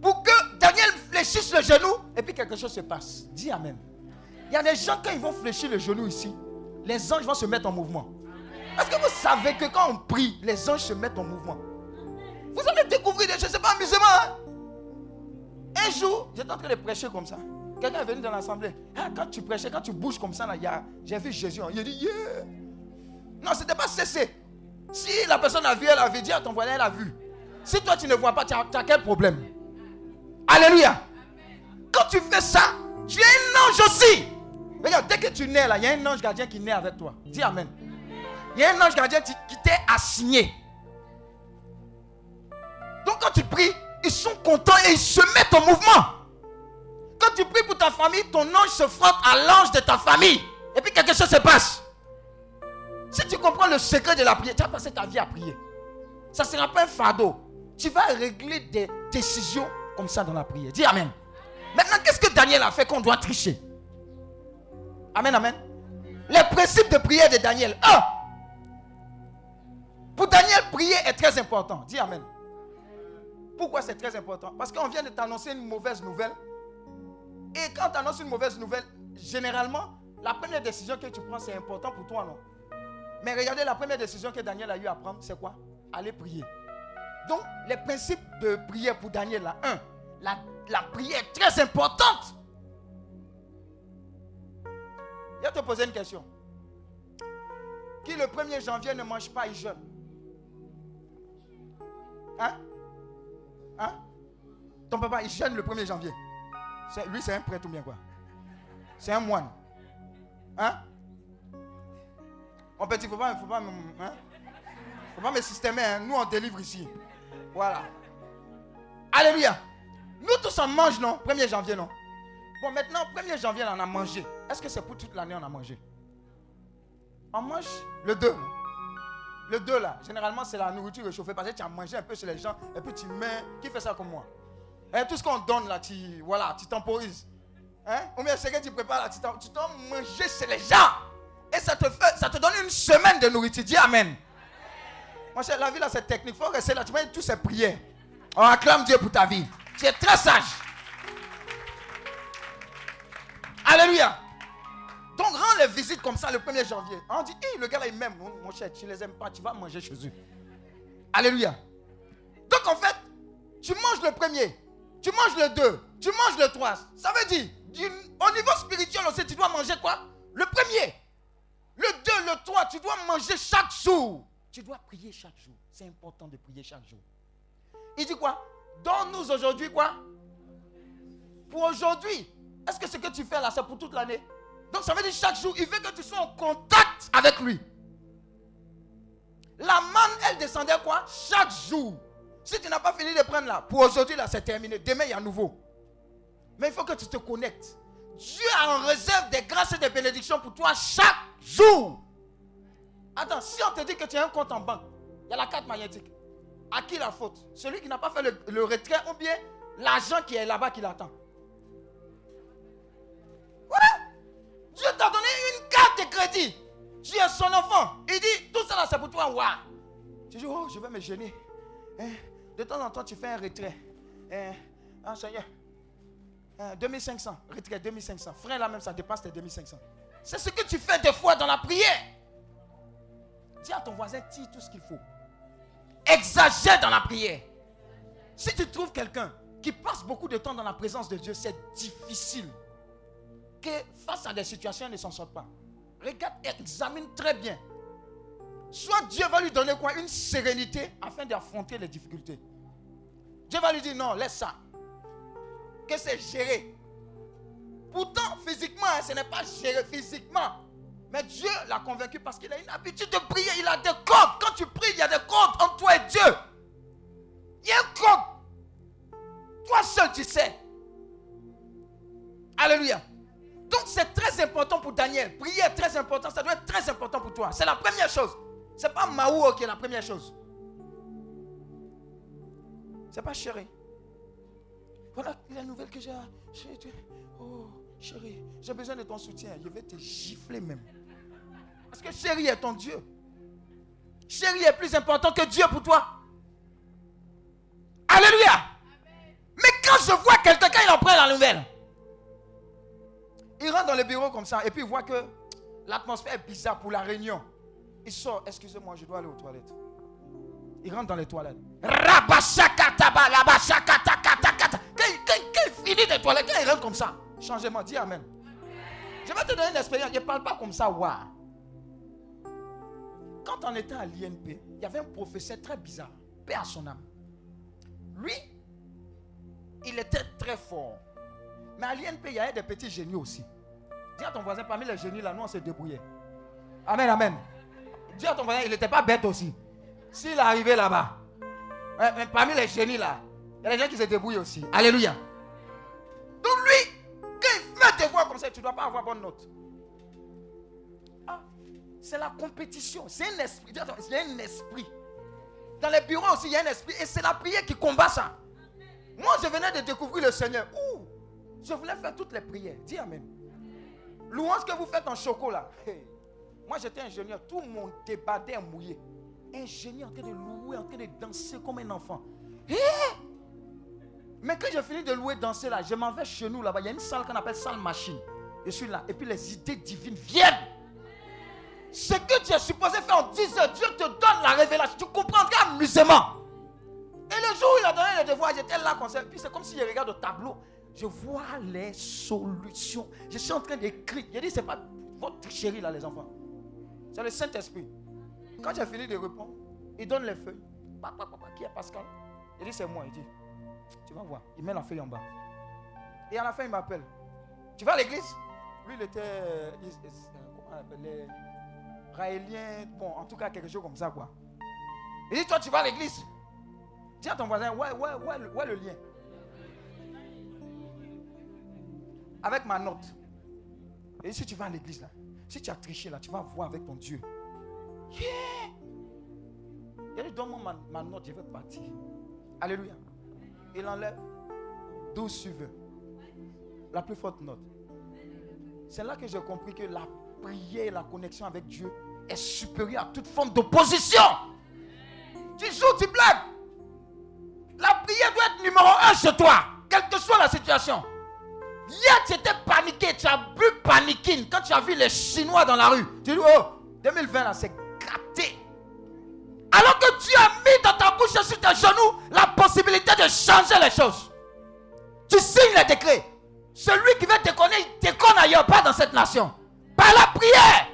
Pour que Daniel fléchisse le genou et puis quelque chose se passe. Dis Amen. Il y a des gens, quand ils vont fléchir le genou ici, les anges vont se mettre en mouvement. Parce que vous savez que quand on prie, les anges se mettent en mouvement? Vous allez découvrir des choses, c'est pas amusement. Hein? Un jour, j'étais en train de prêcher comme ça. Quelqu'un est venu dans l'assemblée. Ah, quand tu prêchais, quand tu bouges comme ça, j'ai vu Jésus. Il a dit, yeah. Non, ce n'était pas cessé. Si la personne a vu, elle avait dit à ton voisin, elle a vu. Si toi tu ne vois pas, tu as, quel problème? Alléluia. Quand tu fais ça, tu es un ange aussi. Regarde, dès que tu nais là, il y a un ange gardien qui naît avec toi. Dis Amen. Il y a un ange gardien qui, t'est assigné. Donc quand tu pries, ils sont contents et ils se mettent en mouvement. Quand tu pries pour ta famille, ton ange se frotte à l'ange de ta famille. Et puis quelque chose se passe. Si tu comprends le secret de la prière, tu vas passer ta vie à prier. Ça ne sera pas un fardeau. Tu vas régler des décisions comme ça dans la prière. Dis Amen. Maintenant, qu'est-ce que Daniel a fait qu'on doit tricher? Amen, Amen. Les principes de prière de Daniel. Un. Pour Daniel, prier est très important. Dis Amen. Pourquoi c'est très important? Parce qu'on vient de t'annoncer une mauvaise nouvelle. Et quand tu une mauvaise nouvelle, généralement, la première décision que tu prends, c'est important pour toi, non? Mais regardez, la première décision que Daniel a eu à prendre, c'est quoi? Aller prier. Donc, les principes de prière pour Daniel, là, un, la, la prière est très importante. Je vais te poser une question. Qui le 1er janvier ne mange pas, il jeûne? Hein? Hein? Ton papa, il jeûne le 1er janvier. Lui, c'est un prêtre ou bien quoi? C'est un moine. Hein? On peut dire, faut pas, faut pas, hein? faut pas me systémer. Hein? Nous, on délivre ici. Voilà. Alléluia. Nous tous, on mange, non? 1er janvier, non? Bon, maintenant, 1er janvier, on a mangé. Est-ce que c'est pour toute l'année on a mangé? On mange le 2, non? Le 2 là, généralement c'est la nourriture réchauffée parce que tu as mangé un peu chez les gens et puis tu mets. Qui fait ça comme moi? Et Tout ce qu'on donne là, tu, voilà, tu temporises. Hein? Ou bien c'est que tu prépares là, tu dois manger chez les gens. Et ça te, ça te donne une semaine de nourriture. Dis Amen. Moi, la vie là, c'est technique. Il faut rester là. Tu mets toutes ces prières. On acclame Dieu pour ta vie. Tu es très sage. Alléluia. Donc, rends les visites comme ça le 1er janvier. On dit, le gars là, il m'aime. Mon cher, tu ne les aimes pas, tu vas manger chez eux. Alléluia. Donc, en fait, tu manges le premier, tu manges le 2, tu manges le 3. Ça veut dire, au niveau spirituel aussi, tu dois manger quoi? Le premier. Le 2, le 3, tu dois manger chaque jour. Tu dois prier chaque jour. C'est important de prier chaque jour. Il dit quoi? Donne-nous aujourd'hui quoi? Pour aujourd'hui. Est-ce que ce que tu fais là, c'est pour toute l'année? Donc ça veut dire chaque jour, il veut que tu sois en contact avec lui. La manne, elle descendait quoi? Chaque jour. Si tu n'as pas fini de prendre là, pour aujourd'hui là, c'est terminé. Demain, il y a nouveau. Mais il faut que tu te connectes. Dieu a en réserve des grâces et des bénédictions pour toi chaque jour. Attends, si on te dit que tu as un compte en banque, il y a la carte magnétique. À qui la faute? Celui qui n'a pas fait le, retrait ou bien l'agent qui est là-bas qui l'attend Voilà. Dieu t'a donné une carte de crédit. Tu es son enfant. Il dit, tout ça là, c'est pour toi. Waouh. Tu dis, oh, je vais me gêner. Hein? De temps en temps, tu fais un retrait. Hein? Ah, Seigneur. 2500. Hein, retrait 2500. Frère, là même, ça dépasse tes 2500. C'est ce que tu fais des fois dans la prière. Dis à ton voisin, tire tout ce qu'il faut. Exagère dans la prière. Si tu trouves quelqu'un qui passe beaucoup de temps dans la présence de Dieu, c'est difficile que face à des situations, il ne s'en sort pas. Regarde, examine très bien. Soit Dieu va lui donner quoi? Une sérénité afin d'affronter les difficultés. Dieu va lui dire non, laisse ça. Que c'est géré. Pourtant, physiquement, hein, ce n'est pas géré physiquement. Mais Dieu l'a convaincu parce qu'il a une habitude de prier. Il a des codes. Quand tu pries, il y a des codes entre toi et Dieu. Il y a un code. Toi seul, tu sais. Alléluia. Donc c'est très important pour Daniel. Prier est très important. Ça doit être très important pour toi. C'est la première chose. Ce n'est pas Maou qui est la première chose. C'est pas chéri. Voilà la nouvelle que j'ai. Oh, chérie, j'ai besoin de ton soutien. Je vais te gifler même. Parce que chérie est ton Dieu. Chérie est plus important que Dieu pour toi. Alléluia. Mais quand je vois quelqu'un, il en prend la nouvelle, il rentre dans le bureau comme ça et puis il voit que l'atmosphère est bizarre pour la réunion. Il sort, excusez-moi, je dois aller aux toilettes. Il rentre dans les toilettes. Quand il finit les toilettes, quand il rentre comme ça, changement, dis Amen. Je vais te donner une expérience. Je ne parle pas comme ça, waouh. Quand on était à l'INP, il y avait un professeur très bizarre, paix à. Lui, il était très fort. Mais à l'INP, il y avait des petits génies aussi. Dis à ton voisin, parmi les génies là, nous on s'est débrouillés. Amen, amen. Dis à ton voisin, il n'était pas bête aussi. S'il arrivé là-bas, mais parmi les génies là, il y a des gens qui se débrouillent aussi. Alléluia. Donc lui, quand il met tes voix comme ça, tu ne dois pas avoir bonne note. C'est la compétition. C'est un esprit. Il y a un esprit. Dans les bureaux aussi, il y a un esprit. Et c'est la prière qui combat ça. Moi, je venais de découvrir le Seigneur. Ouh, je voulais faire toutes les prières. Dis Amen. Louange que vous faites en chocolat. Moi, j'étais ingénieur. Tout mon débardé est mouillé. Ingénieur en train de louer, en train de danser comme un enfant. Mais quand j'ai fini de louer, danser là, je m'en vais chez nous là-bas. Il y a une salle qu'on appelle salle machine. Je suis là. Et puis les idées divines viennent. Ce que tu es supposé faire en 10 heures, Dieu te donne la révélation. Tu comprendras amusément. Et le jour où il a donné le devoir, j'étais là ça. Puis c'est comme si je regarde au tableau. Je vois les solutions. Je suis en train d'écrire. Je dis, c'est pas votre chérie là, les enfants. C'est le Saint-Esprit. Quand j'ai fini de répondre, il donne les feuilles. Papa, papa, qui est Pascal? Il dit, c'est moi. Il dit, tu vas voir. Il met la feuille en bas. Et à la fin, il m'appelle. Tu vas à l'église? Lui, il était. Euh, comment on les Raéliens. Bon, en tout cas, quelque chose comme ça, quoi. Il dit, toi, tu vas à l'église Dis à ton voisin, ouais, ouais, ouais, ouais, le lien? Avec ma note. Et si tu vas à l'église là, si tu as triché là, tu vas voir avec ton Dieu. Il dit, donne-moi ma, note, je vais partir. Alléluia. Il enlève 12 suiveurs. La plus forte note. C'est là que j'ai compris que la prière la connexion avec Dieu est supérieure à toute forme d'opposition. Tu joues, tu blagues. La prière doit être numéro un chez toi, quelle que soit la situation. Hier, tu étais paniqué, tu as bu paniquine quand tu as vu les Chinois dans la rue. Tu dis, oh, 2020 là, c'est gâté. Alors que tu as mis dans ta bouche sur tes genoux la possibilité de changer les choses. Tu signes les décrets. Celui qui veut te connaître, il te connaît ailleurs, pas dans cette nation. Par la prière.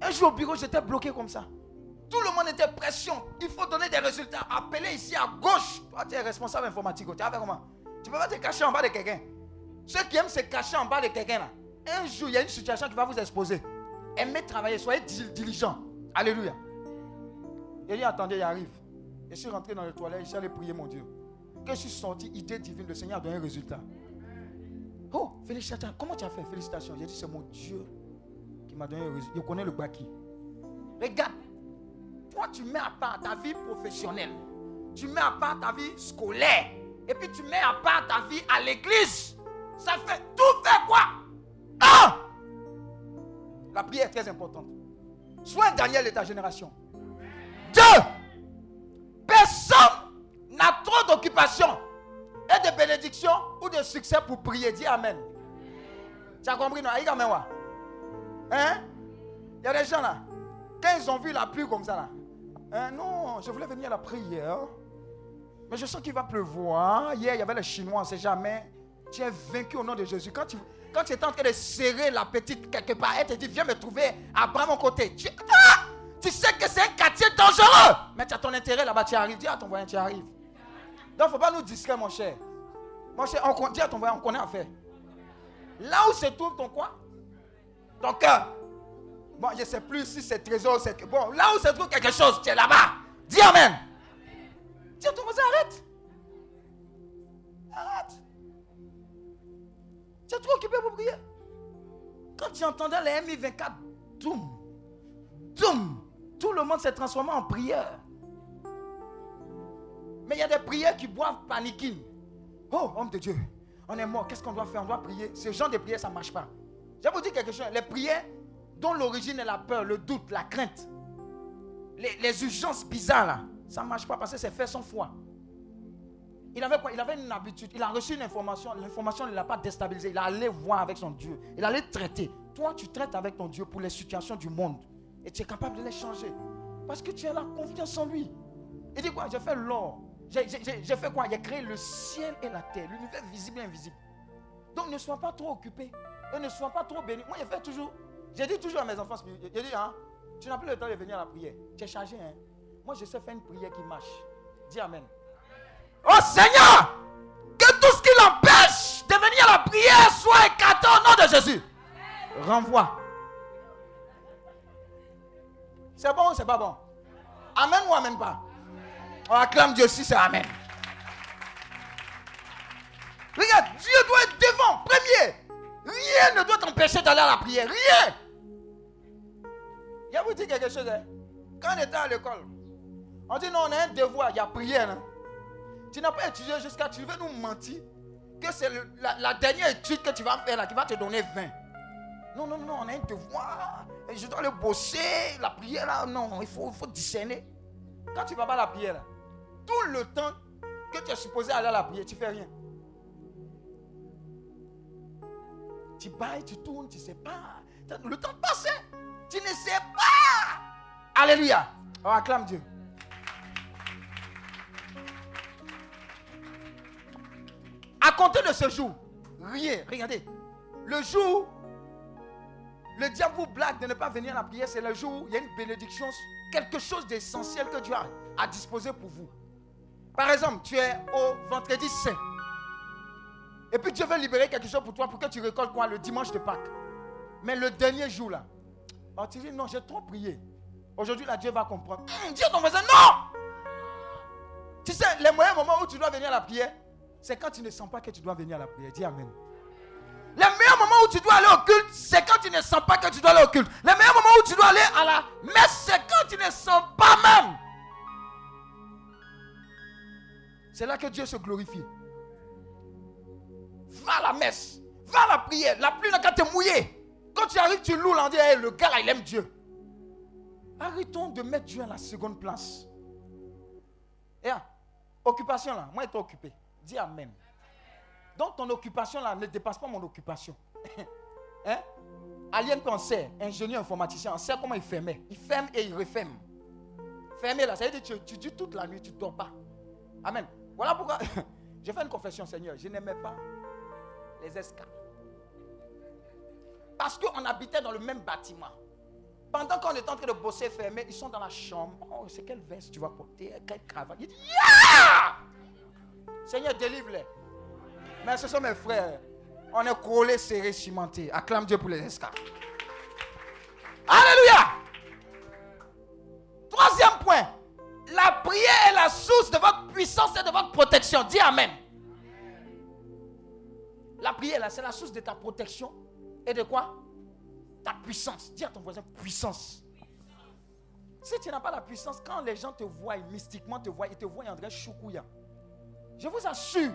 Un jour au bureau, j'étais bloqué comme ça. Tout le monde était pression. Il faut donner des résultats. Appelez ici à gauche. Toi, tu es responsable informatique. Tu vas comment Tu ne peux pas te cacher en bas de quelqu'un. Ceux qui aiment se cacher en bas de quelqu'un là. Un jour, il y a une situation qui va vous exposer. Aimez travailler, soyez diligent. Alléluia. Il dit, attendez, il arrive. Je suis rentré dans les toilettes, suis allé prier mon Dieu. Quand je suis sorti, idée divine, le Seigneur a donné un résultat. Oh, félicitations. Comment tu as fait? Félicitations. J'ai dit, c'est mon Dieu qui m'a donné un résultat. Je connais le baki. Regarde, toi tu mets à part ta vie professionnelle, tu mets à part ta vie scolaire, et puis tu mets à part ta vie à l'église. Ça fait tout fait quoi? Un, la prière est très importante. Sois un Daniel de ta génération. Deux, personne d'occupation et de bénédiction ou de succès pour prier. Dis Amen. Tu as compris, non? Hein? Il y a des gens là, quand ils ont vu la pluie comme ça là, hein, non, je voulais venir à la prière, mais je sens qu'il va pleuvoir. Hier, il y avait les Chinois, on ne sait jamais. Tu es vaincu au nom de Jésus. Quand tu, quand tu en train de serrer la petite quelque part, elle te dit, viens me trouver à bras mon côté. Tu, ah! tu sais que c'est un quartier dangereux. Mais tu as ton intérêt là-bas, tu arrives. Dis à ton voisin, tu arrives. Il ne faut pas nous distraire, mon cher. Mon cher, on, dis à ton voisin, on connaît à faire. Là où se trouve ton quoi ton cœur. Bon, je ne sais plus si c'est trésor, c'est. Bon, là où se trouve quelque chose, tu es là-bas. Dis Amen. Dis à ton voisin, arrête. Arrête. Tu es trop occupé pour prier. Quand tu entendais les MI24, doum, doum, tout le monde s'est transformé en prière. Mais il y a des prières qui boivent paniquine. Oh, homme de Dieu, on est mort, qu'est-ce qu'on doit faire? On doit prier. Ce genre de prière, ça ne marche pas. Je vais vous dire quelque chose. Les prières dont l'origine est la peur, le doute, la crainte, les, urgences bizarres, ça ne marche pas parce que c'est fait sans foi. Il avait quoi? Il avait une habitude. Il a reçu une information. L'information ne l'a pas déstabilisé. Il allait voir avec son Dieu. Il allait traiter. Toi, tu traites avec ton Dieu pour les situations du monde. Et tu es capable de les changer. Parce que tu as la confiance en lui. Il dit quoi? J'ai fait l'or. J'ai fait quoi? J'ai créé le ciel et la terre. L'univers visible et invisible. Donc ne sois pas trop occupé. Et ne sois pas trop béni. Moi, j'ai fait toujours. J'ai dit toujours à mes enfants, j'ai dit, hein, tu n'as plus le temps de venir à la prière. Tu es chargé, hein. Moi, je sais faire une prière qui marche. Dis Amen. Oh Seigneur, que tout ce qui l'empêche de venir à la prière soit écarté au nom de Jésus. Renvoie. C'est bon ou c'est pas bon? Amen ou Amen pas? On acclame Dieu si c'est Amen. Regarde, Dieu doit être devant, premier. Rien ne doit t'empêcher d'aller à la prière. Rien. A vous dire quelque chose. Hein? Quand on était à l'école, on dit non, on a un devoir, il y a prière. Hein? Tu n'as pas étudié jusqu'à tu veux nous mentir que c'est la, dernière étude que tu vas faire là qui va te donner 20. Non, non, non, on a un devoir. Je dois le bosser. La prière là, non, il faut, il faut discerner. Quand tu vas pas à la prière là, tout le temps que tu es supposé aller à la prière, tu fais rien. Tu bailles, tu tournes, tu ne sais pas. Le temps passe. Tu ne sais pas. Alléluia. On acclame Dieu. À compter de ce jour, rien. Regardez. Le jour, le diable vous blague de ne pas venir à la prière, c'est le jour où il y a une bénédiction, quelque chose d'essentiel que Dieu a à disposer pour vous. Par exemple, tu es au vendredi saint. Et puis Dieu veut libérer quelque chose pour toi pour que tu récoltes quoi? Le dimanche de Pâques. Mais le dernier jour là, oh, tu dis non, j'ai trop prié. Aujourd'hui là, Dieu va comprendre. Hum, Dieu ton voisin, non Tu sais, les moyens moments où tu dois venir à la prière, c'est quand tu ne sens pas que tu dois venir à la prière. Dis Amen. Les meilleurs moments où tu dois aller au culte, c'est quand tu ne sens pas que tu dois aller au culte. Les meilleurs moments où tu dois aller à la messe, c'est quand tu ne sens pas même. C'est là que Dieu se glorifie. Va à la messe. Va à la prière. La pluie n'a qu'à te mouiller. Quand tu arrives, tu loues l'endroit. le gars là, il aime Dieu. Arrêtons de mettre Dieu à la seconde place. Et hein, occupation là, moi, je occupé. Dis Amen. Donc ton occupation là ne dépasse pas mon occupation. hein? Alien cancer, ingénieur informaticien, on sait comment il fermait. Il ferme et il referme. Fermer là, ça veut dire que tu, tu dis toute la nuit, tu ne dors pas. Amen. Voilà pourquoi j'ai fait une confession, Seigneur. Je n'aimais pas les esclaves. Parce qu'on habitait dans le même bâtiment. Pendant qu'on était en train de bosser fermé, ils sont dans la chambre. Oh, c'est quelle veste tu vas porter? Quelle cravate? Il dit Seigneur, délivre-les. Mais ce sont mes frères. On est collés, serrés, cimentés. Acclame Dieu pour les esclaves. Alléluia. Troisième point. La prière est la source de votre puissance et de votre protection. Dis Amen. La prière, c'est la source de ta protection et de quoi? Ta puissance. Dis à ton voisin, puissance. Si tu n'as pas la puissance, quand les gens te voient, mystiquement te voient, ils te voient André Choukouya. Je vous assure.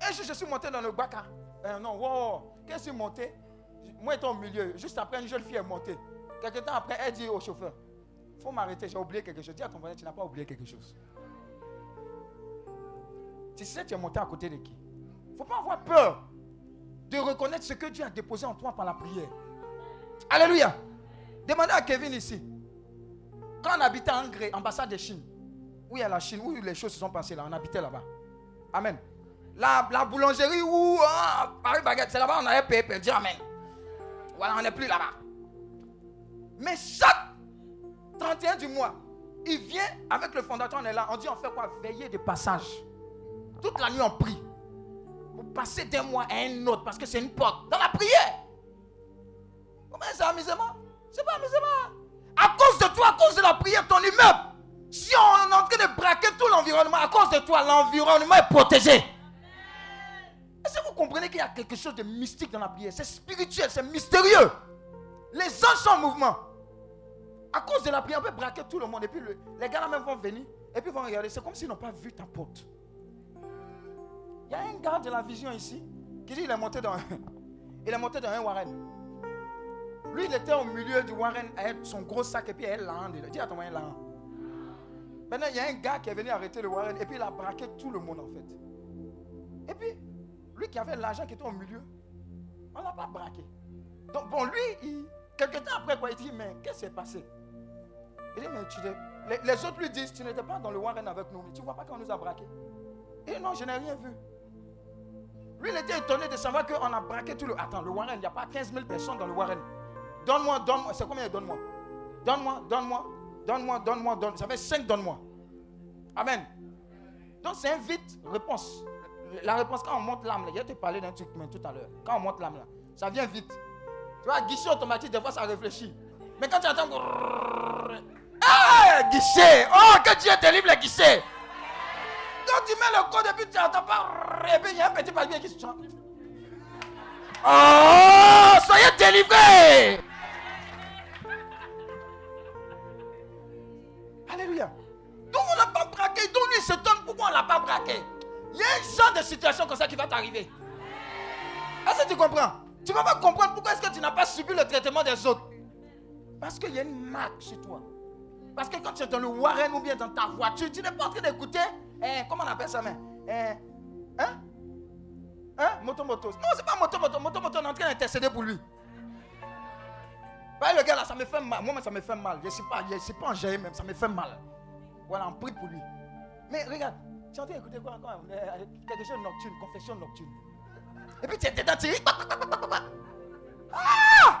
Et je, je suis monté dans le Baka. Euh, non, wow, qu'est-ce que je suis monté? Moi, j'étais au milieu. Juste après, une jeune fille est montée. Quelque temps après, elle dit au chauffeur il faut m'arrêter, j'ai oublié quelque chose. Dis à ton voisin, tu n'as pas oublié quelque chose. Tu sais, tu es monté à côté de qui? Il ne faut pas avoir peur de reconnaître ce que Dieu a déposé en toi par la prière. Alléluia. Demandez à Kevin ici. Quand on habitait en Gré, ambassade de Chine, où il y a la Chine, où les choses se sont passées là, on habitait là-bas. Amen. La, la boulangerie où ah, Paris Baguette, c'est là-bas on avait payé, Dis Amen. Voilà, on n'est plus là-bas. Mais chaque 31 du mois, il vient avec le fondateur, on est là. On dit on fait quoi? Veiller de passage. Toute la nuit on prie. Pour passer d'un mois à un autre parce que c'est une porte. Dans la prière. Comment c'est amusement? C'est pas amusement. À cause de toi, à cause de la prière, ton immeuble. Si on est en train de braquer tout l'environnement, à cause de toi, l'environnement est protégé. Est-ce que vous comprenez qu'il y a quelque chose de mystique dans la prière? C'est spirituel, c'est mystérieux. Les anges sont en mouvement. À cause de la prière, on peut braquer tout le monde. Et puis les gars là même vont venir. Et puis vont regarder. C'est comme s'ils n'ont pas vu ta porte. Il y a un gars de la vision ici qui dit il est monté dans, il est monté dans un Warren. Lui, il était au milieu du Warren avec son gros sac et puis elle l'a Dis à ton moyen là. Maintenant, il y a un gars qui est venu arrêter le Warren et puis il a braqué tout le monde en fait. Et puis, lui qui avait l'argent qui était au milieu, on l'a pas braqué. Donc, bon, lui, il, quelques temps après, quoi, il dit Mais qu'est-ce qui s'est passé? Il dit Mais tu les, les autres lui disent Tu n'étais pas dans le Warren avec nous, mais tu vois pas qu'on nous a braqué Il dit Non, je n'ai rien vu. Lui, il était étonné de savoir qu'on a braqué tout le. Attends, le Warren, il n'y a pas 15 000 personnes dans le Warren. Donne-moi, donne-moi. C'est combien Donne-moi? Donne-moi, donne-moi, donne-moi, donne-moi, donne. Ça fait 5, donne-moi. Amen. Donc c'est un vite réponse. La réponse, quand on monte l'âme, là, je te parler d'un truc mais tout à l'heure. Quand on monte l'âme, là, ça vient vite. Tu vois, guichet automatique, des fois ça réfléchit. Mais quand tu entends. Ah, guichet Oh, que Dieu délivre les guichets Quand tu mets le code et puis tu n'entends pas. Et puis il y a un petit papier qui se chante. Oh, soyez délivrés Alléluia. Donc on l'a pas braqué. Donc lui s'étonne pourquoi on l'a pas braqué. Il y a un genre de situation comme ça qui va t'arriver. Est-ce que tu comprends? Tu vas pas comprendre pourquoi est-ce que tu n'as pas subi le traitement des autres? Parce qu'il y a une marque chez toi. Parce que quand tu es dans le Warren ou bien dans ta voiture, tu n'es pas en train d'écouter, eh, comment on appelle ça, mais, eh, hein? Hein? Moto moto. Non, c'est pas moto moto. Moto moto, on est en train d'intercéder pour lui. Ouais, le gars là, ça me fait mal. Moi, ça me fait mal. Je ne sais pas, je sais pas en gérer même, ça me fait mal. Voilà, on prie pour lui. Mais regarde, tu es en train d'écouter quoi encore euh, Quelque chose de nocturne, confession nocturne. Et puis tu es dedans, tu. Ah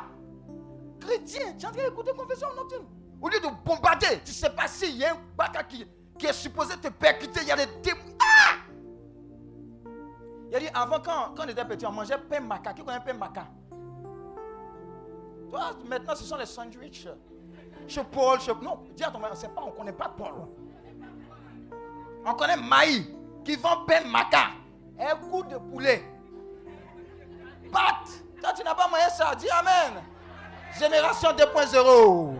Chrétien, tu es en train d'écouter confession nocturne. Au lieu de bombarder, tu ne sais pas s'il y a un baka qui, qui est supposé te percuter, il y a des démons. Ah Il a dit, avant, quand, quand on était petit, on mangeait pain maca. Qui connaît pain maca? Toi, maintenant, ce sont les sandwichs. Chez Paul, chez... Non, dis à ton mari, on sait pas, on ne connaît pas Paul. On connaît Maï, qui vend pain maca. Un coup de poulet. Pâte. Toi, tu n'as pas moyen ça. Dis Amen. Génération 2.0.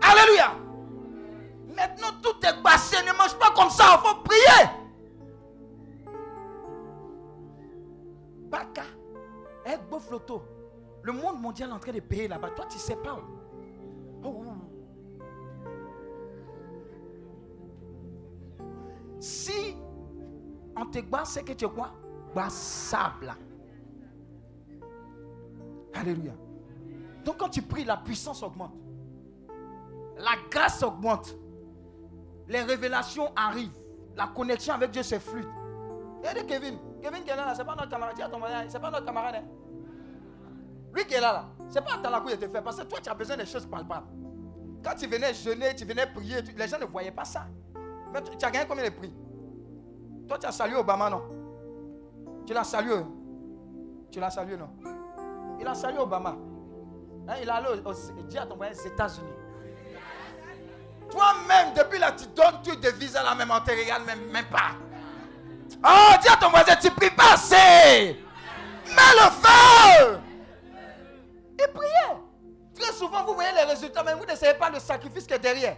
Alléluia. Maintenant, tout est passé. Ne mange pas comme ça. Il faut prier. Baka. Beau flotto. Le monde mondial est en train de payer là-bas. Toi, tu ne sais pas. Oh. Si on te bat, c'est que tu es quoi? Bassable. Alléluia. Donc quand tu pries, la puissance augmente. La grâce augmente. Les révélations arrivent. La connexion avec Dieu se fluide. Regardez Kevin. Kevin qui est là, là c'est pas notre camarade. C'est pas notre camarade. hein. Lui qui est là, là, c'est pas à la de te faire. Parce que toi, tu as besoin des choses palpables. Quand tu venais jeûner, tu venais prier, les gens ne voyaient pas ça. Mais tu, as gagné combien de prix? Toi, tu as salué Obama, non? Tu l'as salué Tu l'as salué, non? Il a salué Obama. Hein, il est allé aux États-Unis. Toi-même, depuis là, tu donnes tu des visas là, même regarde même, même pas. Oh, dis à ton voisin, tu pries pas assez. Mets le feu. Et priez. Très souvent, vous voyez les résultats, mais vous ne savez pas le sacrifice qui est derrière.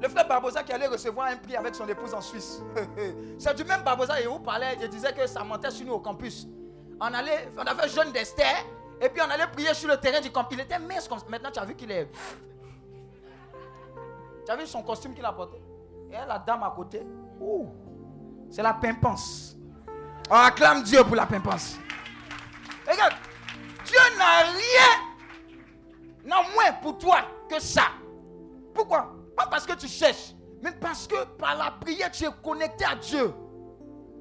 Le frère Barbosa qui allait recevoir un prix avec son épouse en Suisse. C'est du même Barbosa et vous parlait, je disais que ça montait sur nous au campus. On allait, on avait jeune d'Esther, et puis on allait prier sur le terrain du campus. Il était mince. Maintenant, tu as vu qu'il est. Tu vu son costume qu'il a porté? Et la dame à côté. Ouh, c'est la pimpance. On acclame Dieu pour la pimpance. Regarde, Dieu n'a rien, n'a moins pour toi que ça. Pourquoi? Pas parce que tu cherches, mais parce que par la prière, tu es connecté à Dieu.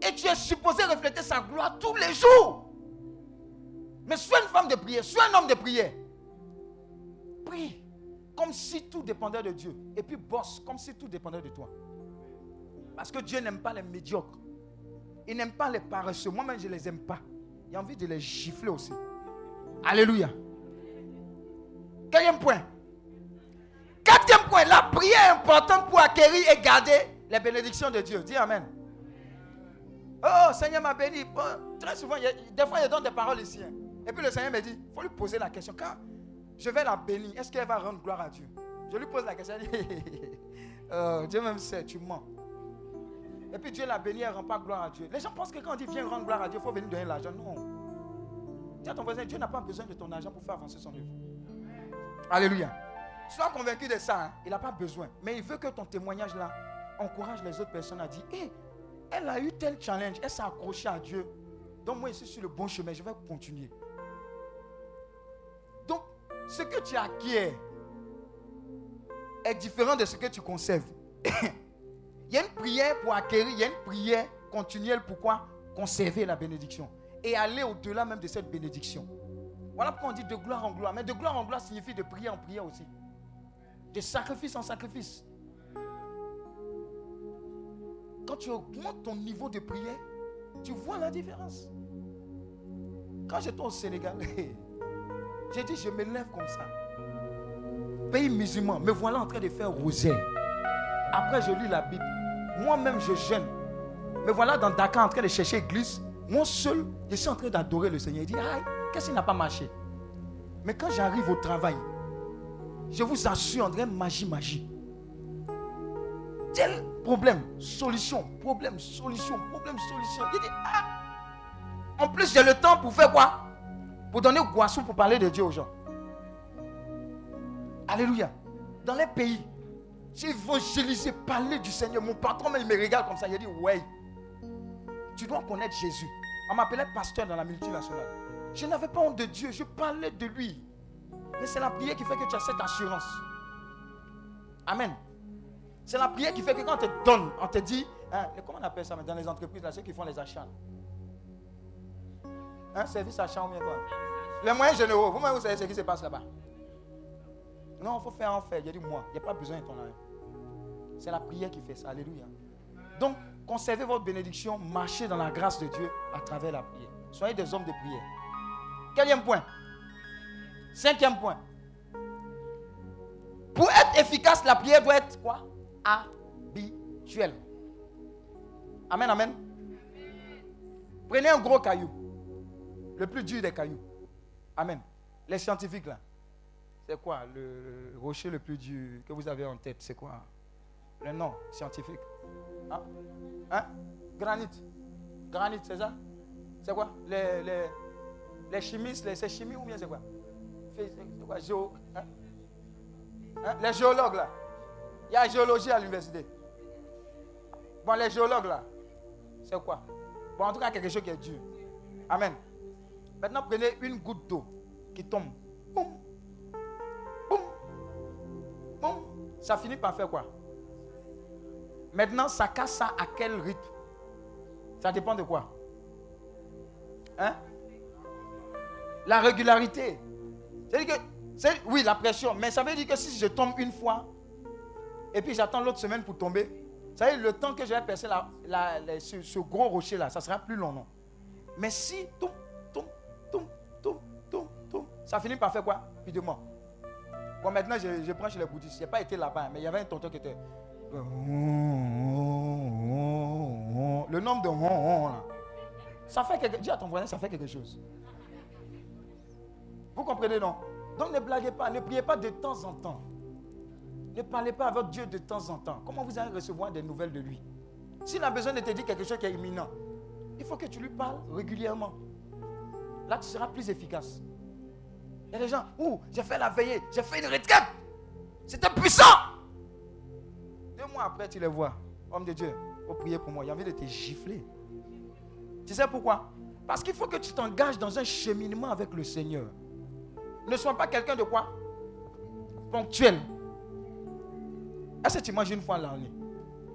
Et tu es supposé refléter sa gloire tous les jours. Mais sois une femme de prière, sois un homme de prière. Prie comme si tout dépendait de Dieu. Et puis bosse comme si tout dépendait de toi. Parce que Dieu n'aime pas les médiocres. Il n'aime pas les paresseux. Moi-même, je ne les aime pas. Il a envie de les gifler aussi. Alléluia. Quatrième point. Quatrième point. La prière est importante pour acquérir et garder les bénédictions de Dieu. Dis Amen. Oh, Seigneur m'a béni. Très souvent, des fois, il donne des paroles ici. hein. Et puis le Seigneur me dit, il faut lui poser la question. Quand je vais la bénir, est-ce qu'elle va rendre gloire à Dieu? Je lui pose la question. Elle dit, Oh, Dieu même sait, tu mens. Et puis Dieu l'a béni, elle ne rend pas gloire à Dieu. Les gens pensent que quand on dit viens rendre gloire à Dieu, il faut venir donner l'argent. Non. Dis à ton voisin, Dieu n'a pas besoin de ton argent pour faire avancer son œuvre. Alléluia. Sois convaincu de ça. hein. Il n'a pas besoin. Mais il veut que ton témoignage là encourage les autres personnes à dire Hé, elle a eu tel challenge. Elle s'est accrochée à Dieu. Donc moi, je suis sur le bon chemin. Je vais continuer. Ce que tu acquiers est différent de ce que tu conserves. il y a une prière pour acquérir, il y a une prière continuelle pour quoi? Conserver la bénédiction. Et aller au-delà même de cette bénédiction. Voilà pourquoi on dit de gloire en gloire. Mais de gloire en gloire signifie de prière en prière aussi. De sacrifice en sacrifice. Quand tu augmentes ton niveau de prière, tu vois la différence. Quand j'étais au Sénégal, j'ai dit je me lève comme ça. Pays musulman, me voilà en train de faire rosaire. Après, je lis la Bible. Moi-même, je jeûne. Me voilà dans Dakar en train de chercher église. Moi seul, je suis en train d'adorer le Seigneur. Il dit, aïe, qu'est-ce qui n'a pas marché? Mais quand j'arrive au travail, je vous assure, André, magie, magie. Tel problème, solution, problème, solution, problème, solution. Il dit, ah. En plus, j'ai le temps pour faire quoi? Pour donner boisson, pour parler de Dieu aux gens. Alléluia. Dans les pays, j'ai évangélisé, parler du Seigneur. Mon patron, il me regarde comme ça. Il dit, ouais, tu dois connaître Jésus. On m'appelait pasteur dans la multinationale. Je n'avais pas honte de Dieu, je parlais de lui. Mais c'est la prière qui fait que tu as cette assurance. Amen. C'est la prière qui fait que quand on te donne, on te dit, hein, comment on appelle ça dans les entreprises, là, ceux qui font les achats. Service achat ou bien quoi Les moyens généraux, vous-même vous savez ce qui se passe là-bas. Non, il faut faire en fait. J'ai dit moi, il n'y a pas besoin de ton argent. C'est la prière qui fait ça. Alléluia. Donc, conservez votre bénédiction, marchez dans la grâce de Dieu à travers la prière. Soyez des hommes de prière. Quatrième point. Cinquième point. Pour être efficace, la prière doit être quoi? Habituelle. Amen, amen. Prenez un gros caillou. Le plus dur des cailloux. Amen. Les scientifiques là. C'est quoi le rocher le plus dur que vous avez en tête? C'est quoi? Le nom scientifique. Hein? Hein? Granit. Granit, c'est ça? C'est quoi? Les, les, les chimistes, les, c'est chimie ou bien c'est quoi? C'est quoi? Hein? Hein? Les géologues là. Il y a géologie à l'université. Bon, les géologues là, c'est quoi? Bon, en tout cas, quelque chose qui est dur. Amen. Maintenant, prenez une goutte d'eau qui tombe. Boum. Boum. Boum. Ça finit par faire quoi? Maintenant, ça casse ça à quel rythme? Ça dépend de quoi? Hein? La régularité. C'est-à-dire que, c'est- oui, la pression, mais ça veut dire que si je tombe une fois, et puis j'attends l'autre semaine pour tomber, ça veut dire le temps que je vais percer ce, ce gros rocher là, ça sera plus long, non? Mais si, toum, toum, toum, toum, toum, ça finit par faire quoi? Rapidement. Bon, maintenant, je, je prends chez les bouddhistes. Je n'ai pas été là-bas, mais il y avait un tonton qui était. Le nombre de. Ça fait quelque Dis à ton voisin, ça fait quelque chose. Vous comprenez, non? Donc ne blaguez pas, ne priez pas de temps en temps. Ne parlez pas avec Dieu de temps en temps. Comment vous allez recevoir des nouvelles de lui? S'il a besoin de te dire quelque chose qui est imminent, il faut que tu lui parles régulièrement. Là, tu seras plus efficace. Il y a des gens, ouh, j'ai fait la veillée, j'ai fait une retraite. C'était puissant. Deux mois après, tu les vois. Homme de Dieu, faut prier pour moi. Il a envie de te gifler. Tu sais pourquoi? Parce qu'il faut que tu t'engages dans un cheminement avec le Seigneur. Ne sois pas quelqu'un de quoi? Ponctuel. Est-ce que tu manges une fois l'année?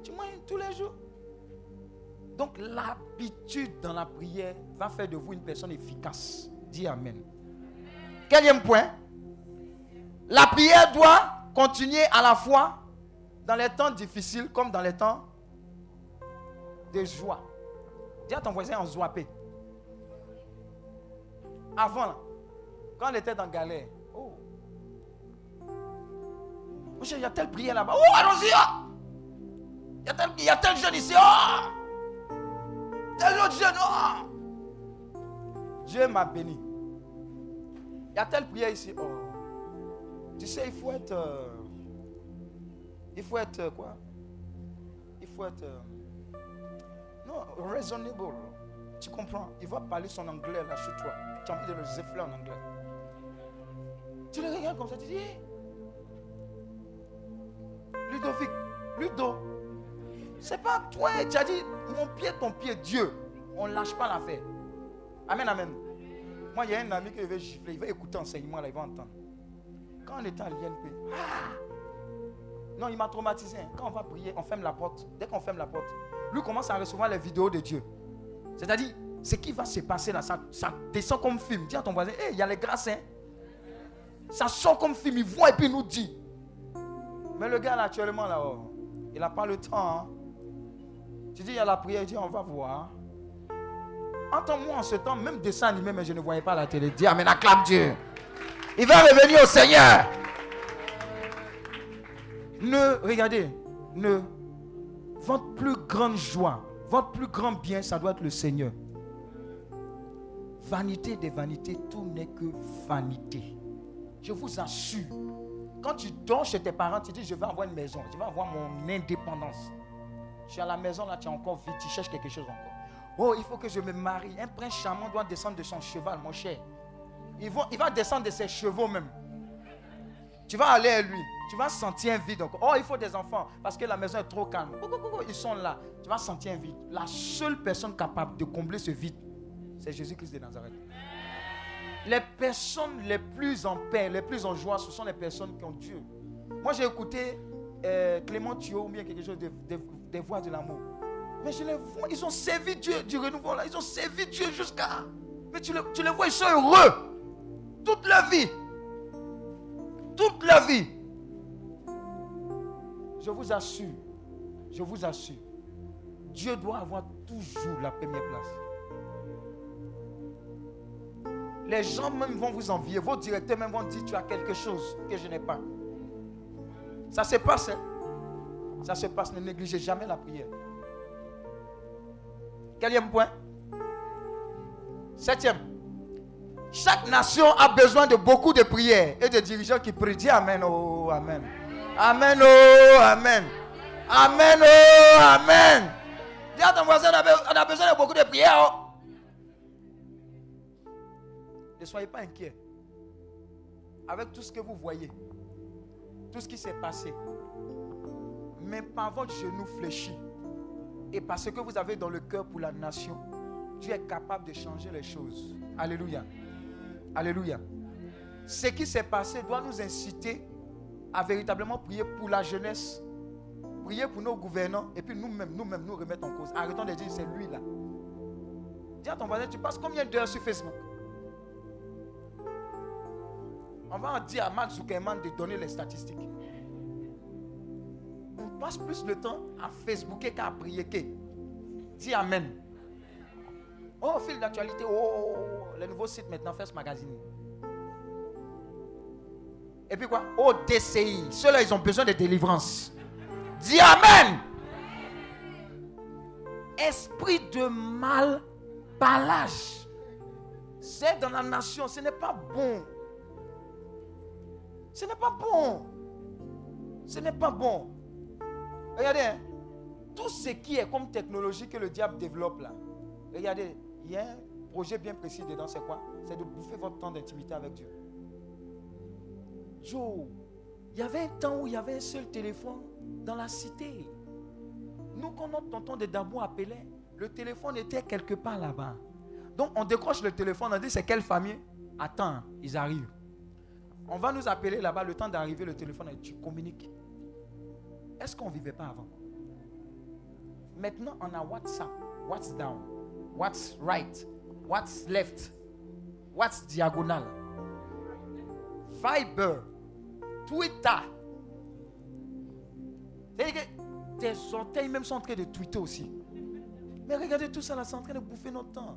Tu manges tous les jours? Donc l'habitude dans la prière va faire de vous une personne efficace. Dis Amen. Quatrième point. La prière doit continuer à la fois dans les temps difficiles comme dans les temps de joie. Dis à ton voisin en zoapé. Avant, quand on était dans galère, oh. Il y a telle prière là-bas. Oh, allons-y. ah. Il y y a tel jeune ici. Oh. Tel autre jeune. Oh. Dieu m'a béni. Il y a telle prière ici? Oh. Tu sais, il faut être. euh, il faut être euh, quoi? Il faut être. euh, non, raisonnable. Tu comprends? Il va parler son anglais là chez toi. Tu as envie de le zéfler en anglais. Tu le regardes comme ça, tu dis. Hé, Ludovic, Ludo. C'est pas toi, tu as dit mon pied, ton pied, Dieu. On ne lâche pas l'affaire. Amen, amen. Moi, il y a un ami qui veut gifler, il va écouter l'enseignement, là, il va entendre. Quand on était à l'INP, ah! non, il m'a traumatisé. Quand on va prier, on ferme la porte. Dès qu'on ferme la porte, lui commence à recevoir les vidéos de Dieu. C'est-à-dire, ce qui va se passer là, ça, descend comme film. Dis à ton voisin, hé, il y a les grâces, hein. Ça sort comme film, il voit et puis il nous dit. Mais le gars là, actuellement là, oh, il n'a pas le temps. Hein. Tu dis, il y a la prière, il dit, on va voir. Entends-moi en ce temps, même dessin animé, mais je ne voyais pas la télé. Dis, Amen, acclame Dieu. Il va revenir au Seigneur. Ne, regardez, ne, votre plus grande joie, votre plus grand bien, ça doit être le Seigneur. Vanité des vanités, tout n'est que vanité. Je vous assure, quand tu dors chez tes parents, tu dis, je vais avoir une maison, je vais avoir mon indépendance. Je suis à la maison, là, tu es encore vite, tu cherches quelque chose encore. Oh, il faut que je me marie. Un prince charmant doit descendre de son cheval, mon cher. Il va, descendre de ses chevaux même. Tu vas aller à lui. Tu vas sentir un vide encore. Oh, il faut des enfants parce que la maison est trop calme. Ils sont là. Tu vas sentir un vide. La seule personne capable de combler ce vide, c'est Jésus-Christ de Nazareth. Les personnes les plus en paix, les plus en joie, ce sont les personnes qui ont Dieu. Moi, j'ai écouté euh, Clément Thio ou bien quelque chose des voix de l'amour. Mais je les vois, ils ont servi Dieu du renouveau là. Ils ont servi Dieu jusqu'à. Mais tu, tu les vois, ils sont heureux. Toute la vie. Toute la vie. Je vous assure, je vous assure, Dieu doit avoir toujours la première place. Les gens même vont vous envier, vos directeurs même vont dire tu as quelque chose que je n'ai pas. Ça se passe. Hein? Ça se passe, ne négligez jamais la prière. Quatrième point Septième. Chaque nation a besoin de beaucoup de prières et de dirigeants qui prient. Dis Amen, oh Amen. Amen, oh Amen. Amen, oh Amen. Dis à ton voisin, on a besoin de beaucoup de prières. Oh. Ne soyez pas inquiets. Avec tout ce que vous voyez, tout ce qui s'est passé, mais par votre genou fléchi, et parce que vous avez dans le cœur pour la nation, Dieu est capable de changer les choses. Alléluia. Alléluia. Ce qui s'est passé doit nous inciter à véritablement prier pour la jeunesse, prier pour nos gouvernants, et puis nous-mêmes, nous-mêmes, nous remettre en cause. Arrêtons de dire c'est lui là. Dis à ton voisin, tu passes combien d'heures sur Facebook? On va en dire à Mark Zuckerman de donner les statistiques passe plus le temps à Facebooker qu'à prier. Dis Amen. Oh, fil d'actualité, oh, le nouveau site maintenant, First Magazine. Et puis quoi? Oh, DCI. Ceux-là, ils ont besoin de délivrance. Dis Amen. Esprit de mal, balage. C'est dans la nation, ce n'est pas bon. Ce n'est pas bon. Ce n'est pas bon. Regardez, hein. tout ce qui est comme technologie que le diable développe là, regardez, il y a un projet bien précis dedans, c'est quoi? C'est de bouffer votre temps d'intimité avec Dieu. Joe, il y avait un temps où il y avait un seul téléphone dans la cité. Nous, quand notre tonton de Dabou appelait, le téléphone était quelque part là-bas. Donc, on décroche le téléphone, on dit c'est quelle famille? Attends, ils arrivent. On va nous appeler là-bas, le temps d'arriver, le téléphone, tu communiques. Est-ce qu'on ne vivait pas avant? Maintenant, on a WhatsApp. What's down? What's right? What's left? What's diagonal? Viber. Twitter. tes orteils même sont en train de tweeter aussi. Mais regardez tout ça là, c'est en train de bouffer notre temps.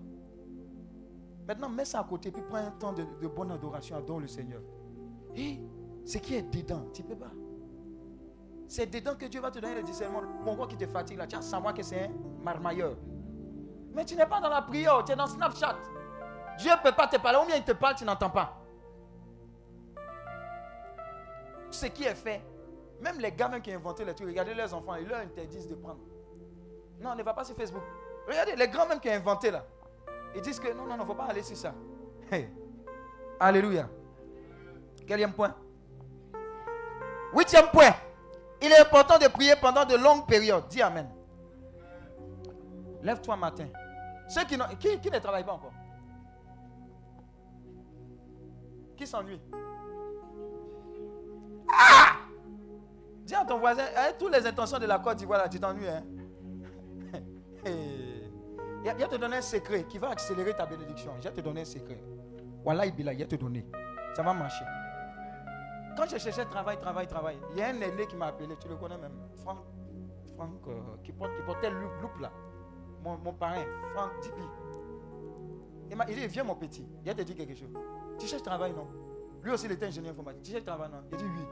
Maintenant, mets ça à côté, puis prends un temps de, bonne adoration, adore le Seigneur. Et ce qui est dedans, tu ne peux pas. C'est dedans que Dieu va te donner le discernement. Pourquoi qui te fatigue là Tu as savoir que c'est un marmailleur. Mais tu n'es pas dans la prière, tu es dans Snapchat. Dieu ne peut pas te parler, ou bien il te parle, tu n'entends pas. Ce qui est fait, même les gamins qui ont inventé les trucs, regardez leurs enfants, ils leur interdisent de prendre. Non, ne va pas sur Facebook. Regardez, les grands même qui ont inventé là, ils disent que non, non, non, il ne faut pas aller sur ça. Alléluia. Quatrième point. Huitième point. Il est important de prier pendant de longues périodes. Dis Amen. Lève-toi matin. Ceux qui, qui, ne travaillent pas encore? Qui s'ennuie? Ah Dis à ton voisin, avec toutes les intentions de la Côte d'Ivoire, tu t'ennuies. Hein? Il va te donner un secret qui va accélérer ta bénédiction. Je vais te donner un secret. Voilà, il va te donner. Ça va marcher. Quand je cherchais travail, travail, travail, il y a un aîné qui m'a appelé, tu le connais même, Franck, Franck euh, qui, portait le loup là. Mon, parrain, Franck Dipi. Il m'a dit, viens mon petit, il a te dit quelque chose. Tu cherches travail, non? Lui aussi, il était ingénieur informatique. Tu cherches travail, non? Il dit oui.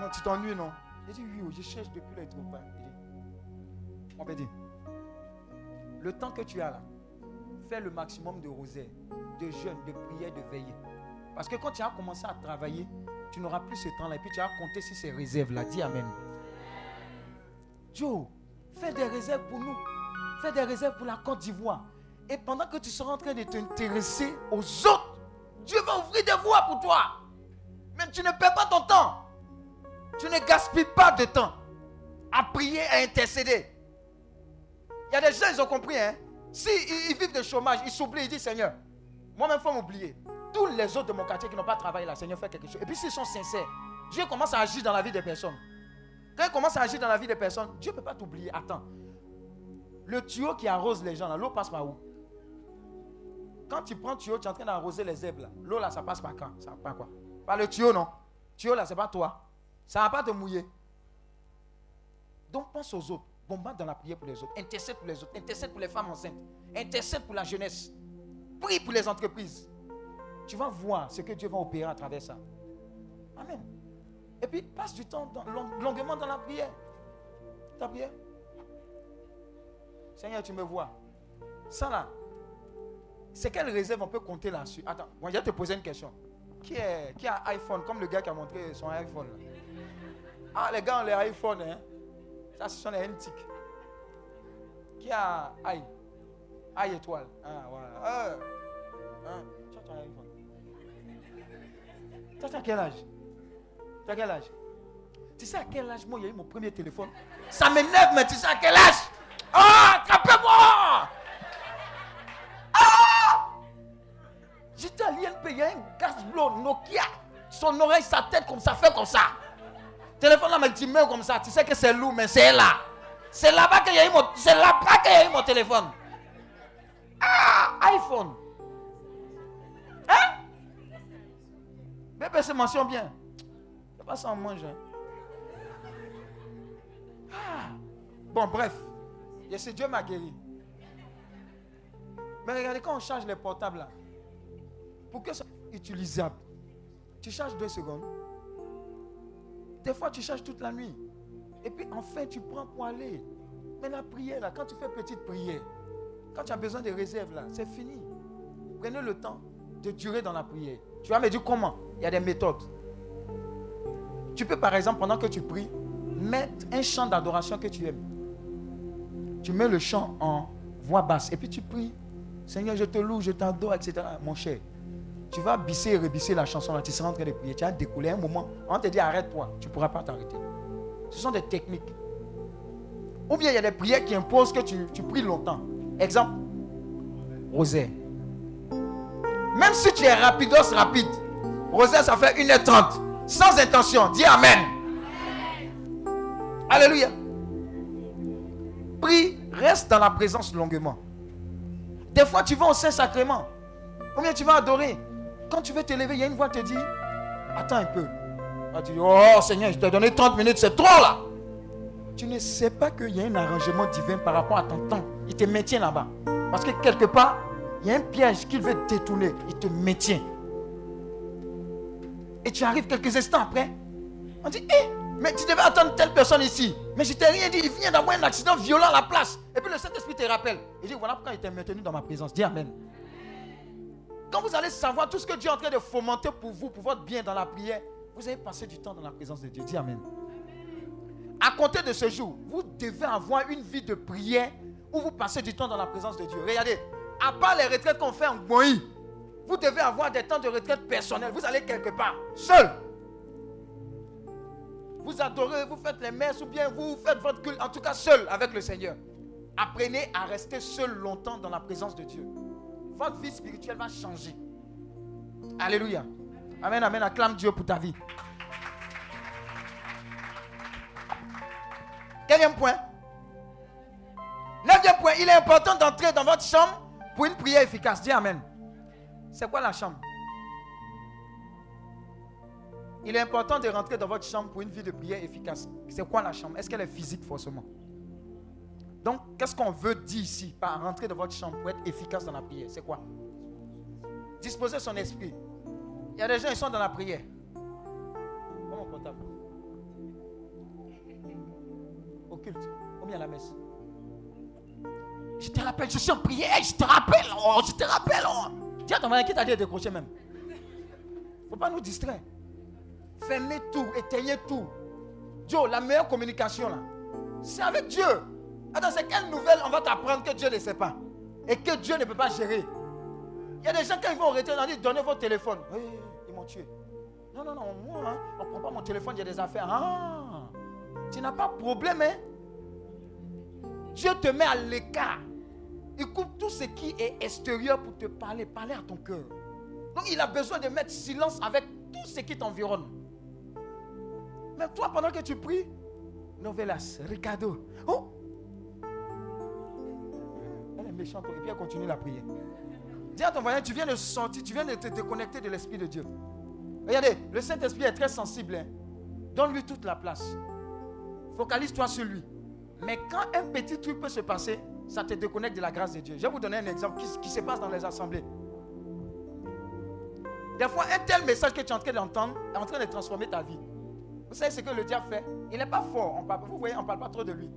Non, tu t'ennuies, non? Il dit oui, je cherche depuis les troupes. Il dit, mon petit, le temps que tu as là, fais le maximum de rosaires, de jeûnes, de prières, de veillées. Parce que quand tu as commencé à travailler, tu n'auras plus ce temps-là. Et puis tu vas compter sur ces réserves-là. Dis Amen. Joe, fais des réserves pour nous. Fais des réserves pour la Côte d'Ivoire. Et pendant que tu seras en train de t'intéresser aux autres, Dieu va ouvrir des voies pour toi. Mais tu ne perds pas ton temps. Tu ne gaspilles pas de temps à prier, à intercéder. Il y a des gens, ils ont compris. Hein? Si ils, vivent de chômage, ils s'oublient, ils disent Seigneur, moi-même, il faut m'oublier. Tous les autres de mon quartier qui n'ont pas travaillé là, Seigneur, fait quelque chose. Et puis s'ils sont sincères, Dieu commence à agir dans la vie des personnes. Quand il commence à agir dans la vie des personnes, Dieu ne peut pas t'oublier. Attends. Le tuyau qui arrose les gens, l'eau passe par où? Quand tu prends le tuyau, tu es en train d'arroser les herbes, l'eau là, ça passe par quand? Ça par quoi? Par le tuyau, non? Le tuyau là, c'est pas toi. Ça ne va pas te mouiller. Donc pense aux autres. Bombarde dans la prière pour les autres. Intercède pour les autres. Intercède pour les femmes enceintes. Intercède pour la jeunesse. Prie pour les entreprises. Tu vas voir ce que Dieu va opérer à travers ça. Amen. Et puis, passe du temps longuement dans la prière. Ta prière. Seigneur, tu me vois. Ça là, c'est quelle réserve on peut compter là-dessus? Attends, moi, je vais te poser une question. Qui, est, qui a iPhone, comme le gars qui a montré son iPhone Ah, les gars ont les iPhones, hein Ça, ce sont les antiques. Qui a i? I étoile. Ah, voilà. Ah, hein. Tu as quel âge? Tu quel âge? Tu sais à quel âge moi, il y a eu mon premier téléphone? Ça m'énerve, mais tu sais à quel âge? Ah, attrapez-moi Ah J'étais à l'INP, il y a un gaz Nokia. Son oreille, sa tête comme ça, fait comme ça. Téléphone là, mais tu mets comme ça. Tu sais que c'est lourd, mais c'est là. C'est là-bas qu'il y eu mon, c'est là-bas qu'il y a eu mon téléphone. Ah, iPhone. Bébé se mentionne bien. C'est pas on mange. Hein. Ah. Bon, bref. Et c'est Dieu m'a guéri. Mais regardez, quand on charge les portables là, pour que ça soit utilisable, tu charges deux secondes. Des fois, tu charges toute la nuit. Et puis, enfin, tu prends pour aller. Mais la prière, là, quand tu fais petite prière, quand tu as besoin de réserves, là, c'est fini. Prenez le temps de durer dans la prière. Tu vas me dire comment? Il y a des méthodes. Tu peux, par exemple, pendant que tu pries, mettre un chant d'adoration que tu aimes. Tu mets le chant en voix basse et puis tu pries. Seigneur, je te loue, je t'adore, etc. Mon cher, tu vas bisser et rebisser la chanson là, tu seras en train de prier. Tu as découlé un moment, on te dit arrête-toi, tu ne pourras pas t'arrêter. Ce sont des techniques. Ou bien il y a des prières qui imposent que tu, tu pries longtemps. Exemple, rosaire. Même si tu es rapidos rapide, rosaire ça fait 1h30. Sans intention. Dis Amen. Alléluia. Prie, reste dans la présence longuement. Des fois, tu vas au Saint-Sacrement. Ou bien tu vas adorer? Quand tu veux te lever, il y a une voix qui te dit Attends un peu. Tu dis Oh Seigneur, je t'ai donné 30 minutes, c'est trop là. Tu ne sais pas qu'il y a un arrangement divin par rapport à ton temps. Il te maintient là-bas. Parce que quelque part, il y a un piège qu'il veut détourner. Il te maintient. Et tu arrives quelques instants après. On dit, hé, mais tu devais attendre telle personne ici. Mais je t'ai rien dit. Il vient d'avoir un accident violent à la place. Et puis le Saint-Esprit te rappelle. Il dit, voilà pourquoi il t'a maintenu dans ma présence. Dis Amen. Quand vous allez savoir tout ce que Dieu est en train de fomenter pour vous, pour votre bien dans la prière, vous allez passer du temps dans la présence de Dieu. Dis Amen. À compter de ce jour, vous devez avoir une vie de prière où vous passez du temps dans la présence de Dieu. Regardez, à part les retraites qu'on fait en Goï, vous devez avoir des temps de retraite personnels. Vous allez quelque part, seul. Vous adorez, vous faites les messes ou bien vous faites votre culte, en tout cas seul avec le Seigneur. Apprenez à rester seul longtemps dans la présence de Dieu. Votre vie spirituelle va changer. Alléluia. Amen, amen. Acclame Dieu pour ta vie. Quatrième point. Neuvième point. Il est important d'entrer dans votre chambre pour une prière efficace. Dis Amen. C'est quoi la chambre? Il est important de rentrer dans votre chambre pour une vie de prière efficace. C'est quoi la chambre? Est-ce qu'elle est physique forcément? Donc, qu'est-ce qu'on veut dire ici par rentrer dans votre chambre pour être efficace dans la prière? C'est quoi? Disposer son esprit. Il y a des gens qui sont dans la prière. Comment comptable Au culte, ou bien à la messe. Je te rappelle, je suis en prière, je te rappelle, oh, je te rappelle. Oh. Dis à ton mari qui t'a dit de décrocher même. Il ne faut pas nous distraire. Fermez tout, éteignez tout. Joe, la meilleure communication là, c'est avec Dieu. Attends, c'est quelle nouvelle on va t'apprendre que Dieu ne sait pas et que Dieu ne peut pas gérer? Il y a des gens, quand ils vont retraite, on dit donnez votre téléphone. Oui, ils m'ont tué. Non, non, non, moi, hein, on ne prend pas mon téléphone, a des affaires. Ah, tu n'as pas de problème, hein? Dieu te met à l'écart. Il coupe tout ce qui est extérieur pour te parler, parler à ton cœur. Donc il a besoin de mettre silence avec tout ce qui t'environne. Mais toi, pendant que tu pries, Novelas, Ricardo, oh! Elle est méchante et puis elle continue la prière. Dis à ton voisin, tu viens de sortir, tu viens de te déconnecter de l'Esprit de Dieu. Regardez, le Saint-Esprit est très sensible. Hein. Donne-lui toute la place. Focalise-toi sur lui. Mais quand un petit truc peut se passer, ça te déconnecte de la grâce de Dieu. Je vais vous donner un exemple qui, qui se passe dans les assemblées. Des fois, un tel message que tu es en train d'entendre est en train de transformer ta vie. Vous savez ce que le diable fait? Il n'est pas fort. Vous voyez, on ne parle pas trop de lui.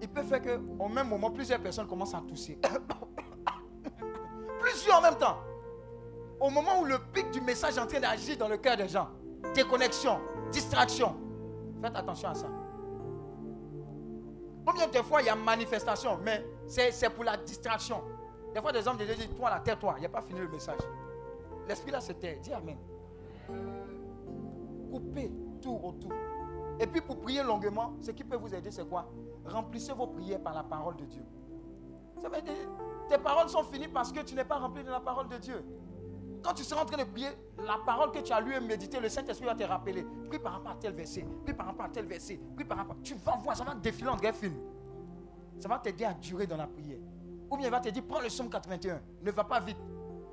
Il peut faire qu'au même moment, plusieurs personnes commencent à tousser. plusieurs en même temps. Au moment où le pic du message est en train d'agir dans le cœur des gens. Déconnexion, distraction. Faites attention à ça. Combien de fois il y a manifestation, mais c'est pour la distraction. Des fois, des hommes disent Toi, la terre, toi, il n'y a pas fini le message. L'esprit là, c'était. Dis Amen. Coupez tout autour. Et puis, pour prier longuement, ce qui peut vous aider, c'est quoi? Remplissez vos prières par la parole de Dieu. Ça veut dire, tes paroles sont finies parce que tu n'es pas rempli de la parole de Dieu. Quand tu seras en train de prier, la parole que tu as lu et médité, le Saint-Esprit va te rappeler. Prie par rapport à tel verset, prie par rapport à tel verset, prie par rapport. Tu vas voir, ça va défiler en greffe fine. Ça va t'aider à durer dans la prière. Ou bien il va te dire, prends le psaume 81, ne va pas vite.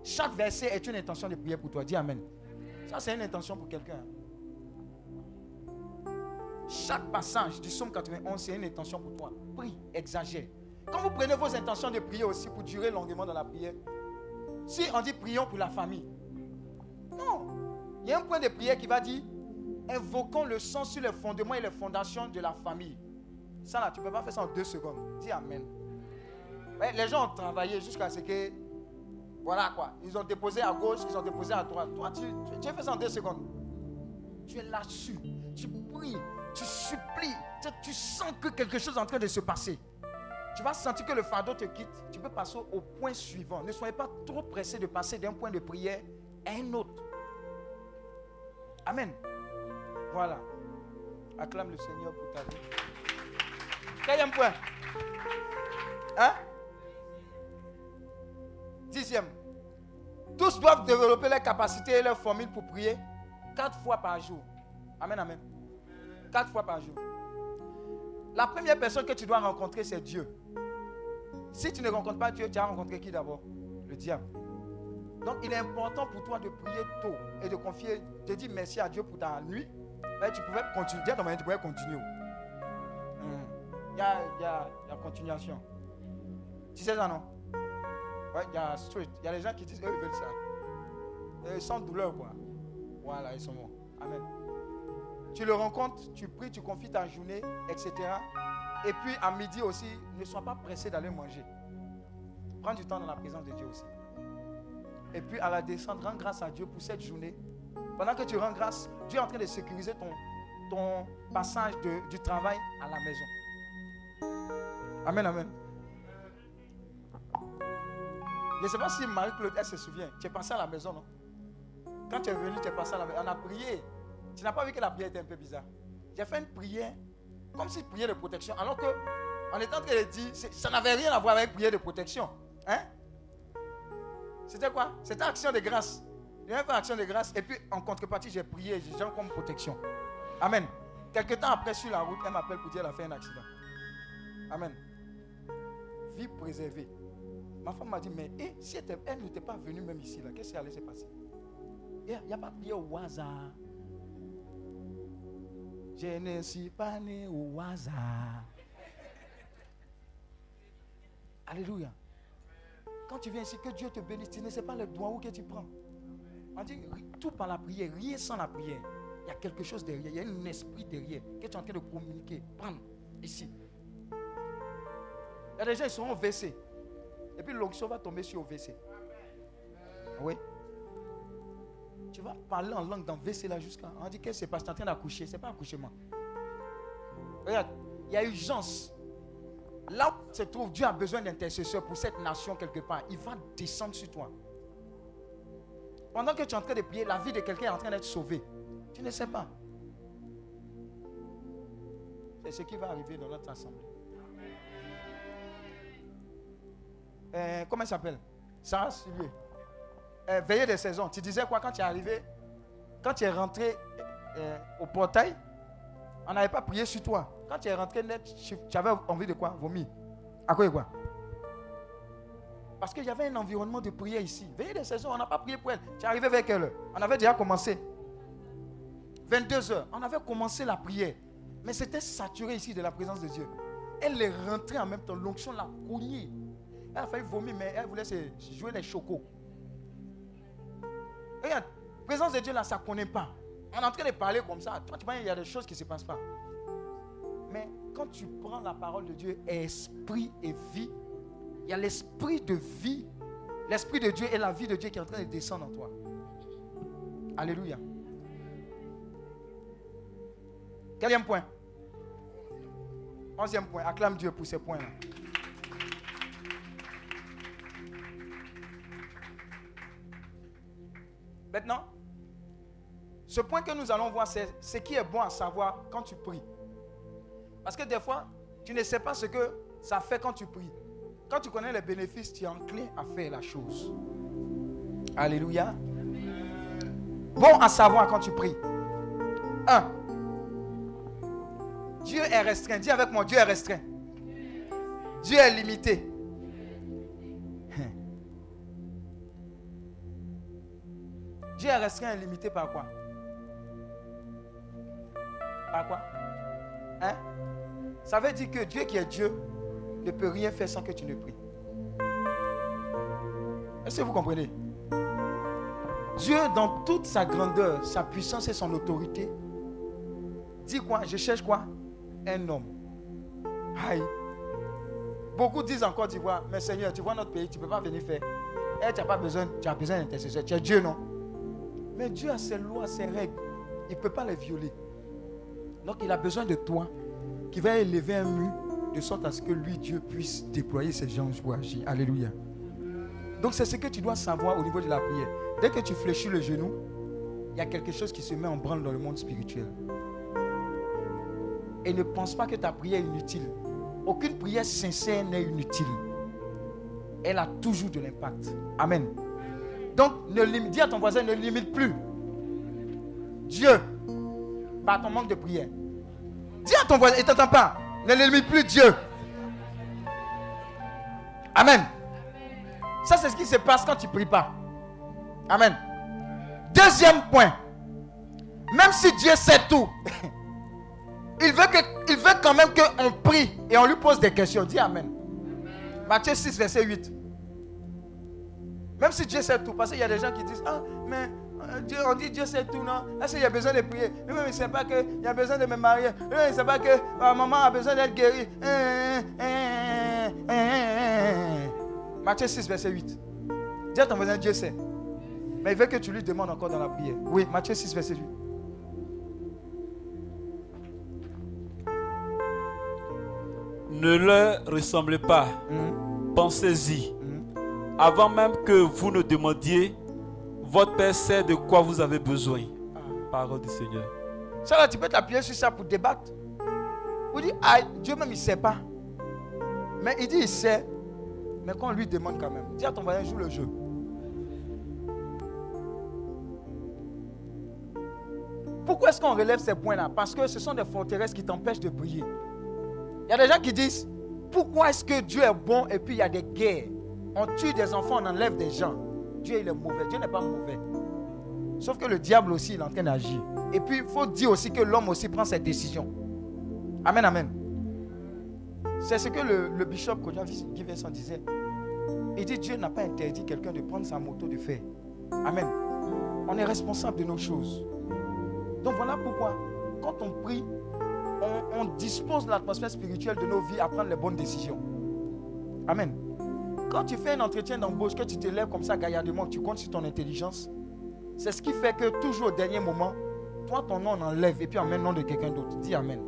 Chaque verset est une intention de prière pour toi. Dis Amen. Ça, c'est une intention pour quelqu'un. Chaque passage du psaume 91, c'est une intention pour toi. Prie, exagère. Quand vous prenez vos intentions de prier aussi pour durer longuement dans la prière, si on dit prions pour la famille, non. Il y a un point de prière qui va dire invoquons le sang sur les fondements et les fondations de la famille. Ça là, tu ne peux pas faire ça en deux secondes. Dis Amen. les gens ont travaillé jusqu'à ce que. Voilà quoi. Ils ont déposé à gauche, ils ont déposé à droite. Toi, tu, tu, fait ça en deux secondes. Tu es là-dessus. Tu pries, tu supplies. Tu, tu sens que quelque chose est en train de se passer tu vas sentir que le fardeau te quitte, tu peux passer au point suivant. Ne soyez pas trop pressé de passer d'un point de prière à un autre. Amen. Voilà. Acclame le Seigneur pour ta vie. Quatrième point. Hein? Dixième. Tous doivent développer leurs capacités et leurs formules pour prier quatre fois par jour. Amen, amen. Quatre fois par jour. La première personne que tu dois rencontrer, c'est Dieu. Si tu ne rencontres pas Dieu, tu as rencontré qui d'abord? Le diable. Donc il est important pour toi de prier tôt et de confier, de dire merci à Dieu pour ta nuit. Mais tu pouvais continuer. Tu pouvais continuer. Hmm. Il y, a, y, a, y, a, continuation. Tu sais ça, non? Ouais, il y a street. Il y a des gens qui disent, eux, ils veulent ça. Et sans douleur, quoi. Voilà, ils sont morts. Amen. Tu le rencontres, tu pries, tu confies ta journée, etc. Et puis à midi aussi, ne sois pas pressé d'aller manger. Prends du temps dans la présence de Dieu aussi. Et puis à la descente, rends grâce à Dieu pour cette journée. Pendant que tu rends grâce, Dieu est en train de sécuriser ton, ton passage du travail à la maison. Amen, amen. Je ne sais pas si Marie-Claude, elle se souvient. Tu es passé à la maison, non? Quand tu es venu, tu es passé à la maison. On a prié. Tu n'as pas vu que la prière était un peu bizarre J'ai fait une prière comme si prière de protection, alors que était en train de dire, ça n'avait rien à voir avec prière de protection. Hein? C'était quoi? C'était action de grâce. J'ai fait action de grâce et puis en contrepartie, j'ai prié, j'ai genre comme protection. Amen. Quelque temps après, sur la route, elle m'appelle pour dire qu'elle a fait un accident. Amen. Vie préservée. Ma femme m'a dit, mais eh, si elle, était- elle n'était pas venue même ici, qu'est-ce qui allait se passer? Il n'y a, pas prié au hasard. Je ne suis pas né au hasard. Alléluia. Quand tu viens ici, que Dieu te bénisse, tu ne sais pas le doigt où que tu prends. On dit tout par la prière, rien sans la prière. Il y a quelque chose derrière, il y a un esprit derrière que tu es en train de communiquer. Prendre ici. Il y a des gens, ils seront WC. Et puis l'onction va tomber sur le WC. Oui. Tu vas parler en langue dans WC là jusqu'à. On dit que c'est parce que tu es en train d'accoucher. Ce n'est pas accouchement. Regarde, il y a urgence. Là où se trouve, Dieu a besoin d'intercesseurs pour cette nation quelque part. Il va descendre sur toi. Pendant que tu es en train de prier, la vie de quelqu'un est en train d'être sauvée. Tu ne sais pas. C'est ce qui va arriver dans notre assemblée. Euh, comment il s'appelle? Sarah Sullier. Euh, veillée des saisons. Tu disais quoi quand tu es arrivé Quand tu es rentré euh, au portail, on n'avait pas prié sur toi. Quand tu es rentré net, tu tu avais envie de quoi? Vomir. À quoi et quoi? Parce qu'il y avait un environnement de prière ici. Veillée des saisons, on n'a pas prié pour elle. Tu es arrivé vers quelle heure? On avait déjà commencé. 22 heures. On avait commencé la prière. Mais c'était saturé ici de la présence de Dieu. Elle est rentrée en même temps. L'onction l'a cognée. Elle a failli vomir, mais elle voulait se jouer les chocos. Regarde, présence de Dieu là, ça ne connaît pas. On est en train de parler comme ça. Toi, tu vois, il y a des choses qui ne se passent pas. Mais quand tu prends la parole de Dieu, esprit et vie, il y a l'esprit de vie. L'esprit de Dieu et la vie de Dieu qui est en train de descendre en toi. Alléluia. Quatrième point. Onzième point. Acclame Dieu pour ces points-là. Maintenant, ce point que nous allons voir, c'est ce qui est bon à savoir quand tu pries. Parce que des fois, tu ne sais pas ce que ça fait quand tu pries. Quand tu connais les bénéfices, tu es enclin à faire la chose. Alléluia. Bon à savoir quand tu pries. Un, Dieu est restreint. Dis avec moi, Dieu est restreint. Dieu est limité. Dieu est restreint et limité par quoi? Par quoi? Hein? Ça veut dire que Dieu qui est Dieu ne peut rien faire sans que tu ne pries. Est-ce que vous comprenez? Dieu, dans toute sa grandeur, sa puissance et son autorité, dit quoi? Je cherche quoi? Un homme. Aïe. Beaucoup disent encore d'Ivoire, mais Seigneur, tu vois notre pays, tu ne peux pas venir faire. Eh, tu n'as pas besoin, tu as besoin d'intercesseur. Tu es Dieu, non? Mais Dieu a ses lois, ses règles. Il ne peut pas les violer. Donc il a besoin de toi qui va élever un mur de sorte à ce que lui, Dieu, puisse déployer ses gens pour. Alléluia. Donc c'est ce que tu dois savoir au niveau de la prière. Dès que tu fléchis le genou, il y a quelque chose qui se met en branle dans le monde spirituel. Et ne pense pas que ta prière est inutile. Aucune prière sincère n'est inutile. Elle a toujours de l'impact. Amen. Donc, ne limite, dis à ton voisin, ne limite plus. Dieu, par ton manque de prière. Dis à ton voisin, il ne t'entend pas. Ne limite plus Dieu. Amen. Ça, c'est ce qui se passe quand tu ne pries pas. Amen. Deuxième point. Même si Dieu sait tout, il veut, veut quand même qu'on prie et on lui pose des questions. Dis Amen. Matthieu 6, verset 8. Même si Dieu sait tout, parce qu'il y a des gens qui disent, ah, mais euh, Dieu, on dit Dieu sait tout, non? Est-ce qu'il y a besoin de prier? Lui-même, il ne sait pas qu'il y a besoin de me marier. Lui-même, il ne sait pas que ah, maman a besoin d'être guérie. Hein, hein, hein, Matthieu 6, verset 8. Dis à ton voisin, Dieu sait. Mais il veut que tu lui demandes encore dans la prière. Oui, Matthieu 6, verset 8. Ne leur ressemblez pas. Mhm, Pensez-y. Avant même que vous ne demandiez, votre Père sait de quoi vous avez besoin. Parole du Seigneur. Ça là, tu peux t'appuyer sur ça pour débattre. Vous dites, ah, Dieu même, il ne sait pas. Mais il dit, il sait. Mais quand on lui demande quand même, dis à ton voisin, joue le jeu. Pourquoi est-ce qu'on relève ces points-là? Parce que ce sont des forteresses qui t'empêchent de briller. Il y a des gens qui disent, pourquoi est-ce que Dieu est bon et puis il y a des guerres? On tue des enfants, on enlève des gens. Dieu, il est mauvais. Dieu n'est pas mauvais. Sauf que le diable aussi, il est en train d'agir. Et puis, il faut dire aussi que l'homme aussi prend ses décisions. Amen, amen. C'est ce que le, le bishop Guy Vincent disait. Il dit Dieu n'a pas interdit quelqu'un de prendre sa moto de fer. Amen. On est responsable de nos choses. Donc voilà pourquoi, quand on prie, on, dispose l'atmosphère spirituelle de nos vies à prendre les bonnes décisions. Amen. Quand tu fais un entretien d'embauche, que tu te lèves comme ça gaillardement, tu comptes sur ton intelligence, c'est ce qui fait que toujours au dernier moment, toi, ton nom, on enlève et puis met le nom de quelqu'un d'autre. Dis Amen.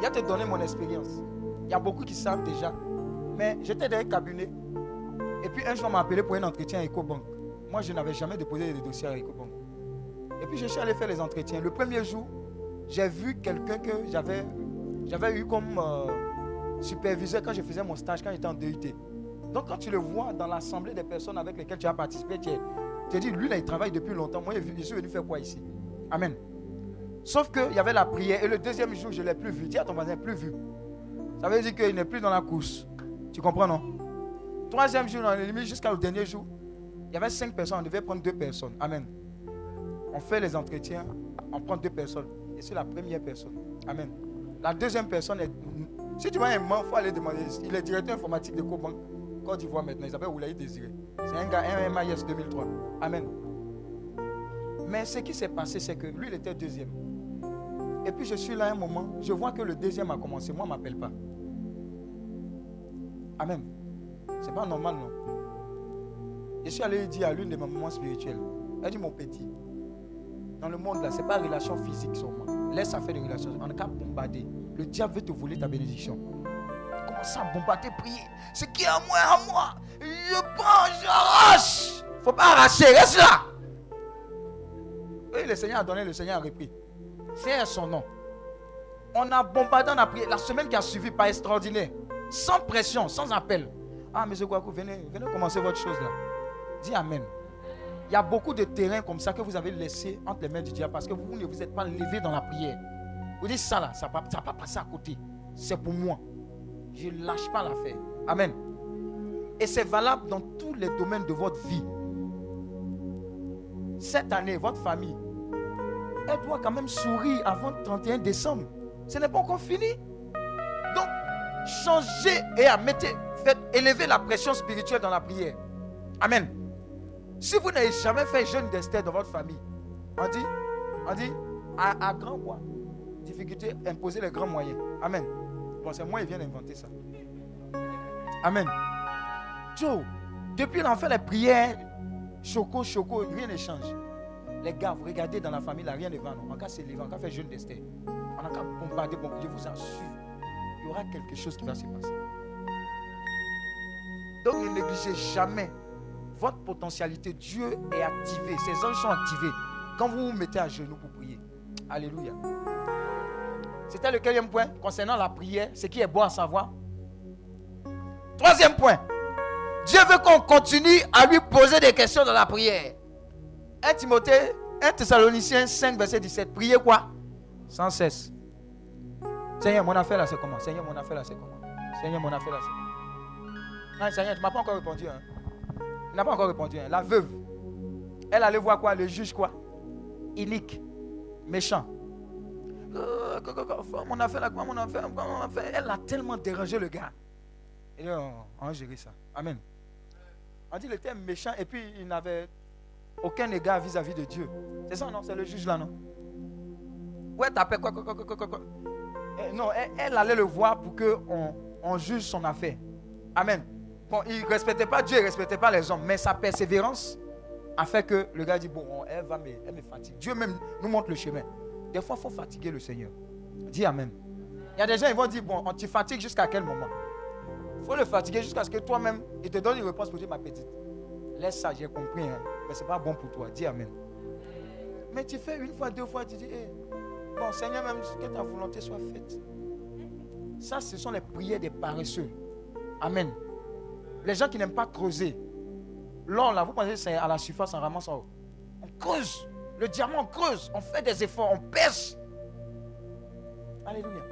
Il a te donné mon expérience. Il y a beaucoup qui savent déjà. Mais j'étais dans un cabinet. Et puis un jour, on m'a appelé pour un entretien à EcoBank. Moi, je n'avais jamais déposé de dossiers à EcoBank. Et puis je suis allé faire les entretiens. Le premier jour, j'ai vu quelqu'un que j'avais, j'avais eu comme euh, superviseur quand je faisais mon stage, quand j'étais en DUT. Donc quand tu le vois dans l'assemblée des personnes avec lesquelles tu as participé, tu te dis, lui là, il travaille depuis longtemps. Moi, je suis venu faire quoi ici? Amen. Sauf qu'il y avait la prière. Et le deuxième jour, je ne l'ai plus vu. Dis à ton voisin, plus vu. Ça veut dire qu'il n'est plus dans la course. Tu comprends, non? Troisième jour, on limite jusqu'au dernier jour. Il y avait cinq personnes, on devait prendre deux personnes. Amen. On fait les entretiens, on prend deux personnes. Et c'est la première personne. Amen. La deuxième personne est. Si tu vois un man, il faut aller demander. Il est directeur informatique de Cobank, Côte d'Ivoire maintenant. Il s'appelle Oulaï Désiré. C'est un gars, un MIS 2003. Amen. Mais ce qui s'est passé, c'est que lui, il était deuxième. Et puis je suis là un moment, je vois que le deuxième a commencé. Moi, ne m'appelle pas. Amen. C'est pas normal, non? Je suis allé dire à l'une de mes mamans spirituelles. Elle dit, mon petit, dans le monde là, ce n'est pas relation physique seulement. Laisse ça faire des relations. On a qu'à bombarder. Le diable veut te voler ta bénédiction. Commence à bombarder, prier. Ce qui est à moi, à moi. Je prends, j'arrache. Il ne faut pas arracher. Reste là. Oui, le Seigneur a donné, le Seigneur a repris. C'est son nom. On a bombardé, on a prié. La semaine qui a suivi, pas extraordinaire. Sans pression, sans appel. Ah, M. Gouakou, venez, venez commencer votre chose là. Dis Amen. Il y a beaucoup de terrains comme ça que vous avez laissé entre les mains du diable parce que vous ne vous êtes pas levé dans la prière. Vous dites ça là, ça ne va pas passer à côté. C'est pour moi. Je ne lâche pas l'affaire. Amen. Et c'est valable dans tous les domaines de votre vie. Cette année, votre famille, elle doit quand même sourire avant le 31 décembre. Ce n'est pas encore fini. Donc, changez et à mettre, faites élever la pression spirituelle dans la prière. Amen. Si vous n'avez jamais fait jeûne d'Esther dans votre famille, on dit, on dit, à, grand quoi Difficulté, imposer les grands moyens. Amen. Bon, c'est moi qui viens d'inventer ça. Amen. Joe, depuis l'enfant, les prières, choco, choco, rien ne change. Les gars, vous regardez dans la famille, là, rien ne va. On a qu'à s'élever, on a qu'à faire jeûne d'Esther. On a qu'à bombarder, je vous assure, il y aura quelque chose qui va se passer. Donc ne négligez jamais votre potentialité, Dieu est activé. Ses anges sont activés quand vous vous mettez à genoux pour prier. Alléluia. C'était le quatrième point concernant la prière, ce qui est bon à savoir. Troisième point. Dieu veut qu'on continue à lui poser des questions dans la prière. 1 Timothée, 1 Thessaloniciens 5, verset 17. Priez quoi? Sans cesse. Seigneur, mon affaire là, c'est comment? Seigneur, mon affaire là, c'est comment? Seigneur, mon affaire là, c'est comment? Non, Seigneur, tu ne m'as pas encore répondu. Hein? Il n'a pas encore répondu. Hein. La veuve, elle allait voir quoi? Le juge quoi? Inique, méchant. Mon affaire mon affaire. Elle a tellement dérangé le gars. Et on, on a géré ça. Amen. On dit qu'il était méchant et puis il n'avait aucun égard vis-à-vis de Dieu. C'est ça, non? C'est le juge là, non? Ouais, t'appelles quoi, quoi, quoi, quoi, quoi, Non, elle, allait le voir pour qu'on on juge son affaire. Amen. Bon, il ne respectait pas Dieu, il ne respectait pas les hommes. Mais sa persévérance a fait que le gars dit, bon, elle va me, elle me fatigue. Dieu même nous montre le chemin. Des fois, il faut fatiguer le Seigneur. Dis Amen. Il y a des gens qui vont dire, bon, on te fatigue jusqu'à quel moment? Il faut le fatiguer jusqu'à ce que toi-même, il te donne une réponse pour dire, ma petite, laisse ça, j'ai compris, hein, mais ce n'est pas bon pour toi. Dis Amen. Mais tu fais une fois, deux fois, tu dis, eh, bon Seigneur, même que ta volonté soit faite. Ça, ce sont les prières des paresseux. Amen. Les gens qui n'aiment pas creuser. L'or, là, vous pensez c'est à la surface, en haut. On creuse. Le diamant, creuse. On fait des efforts, on pèse. Alléluia.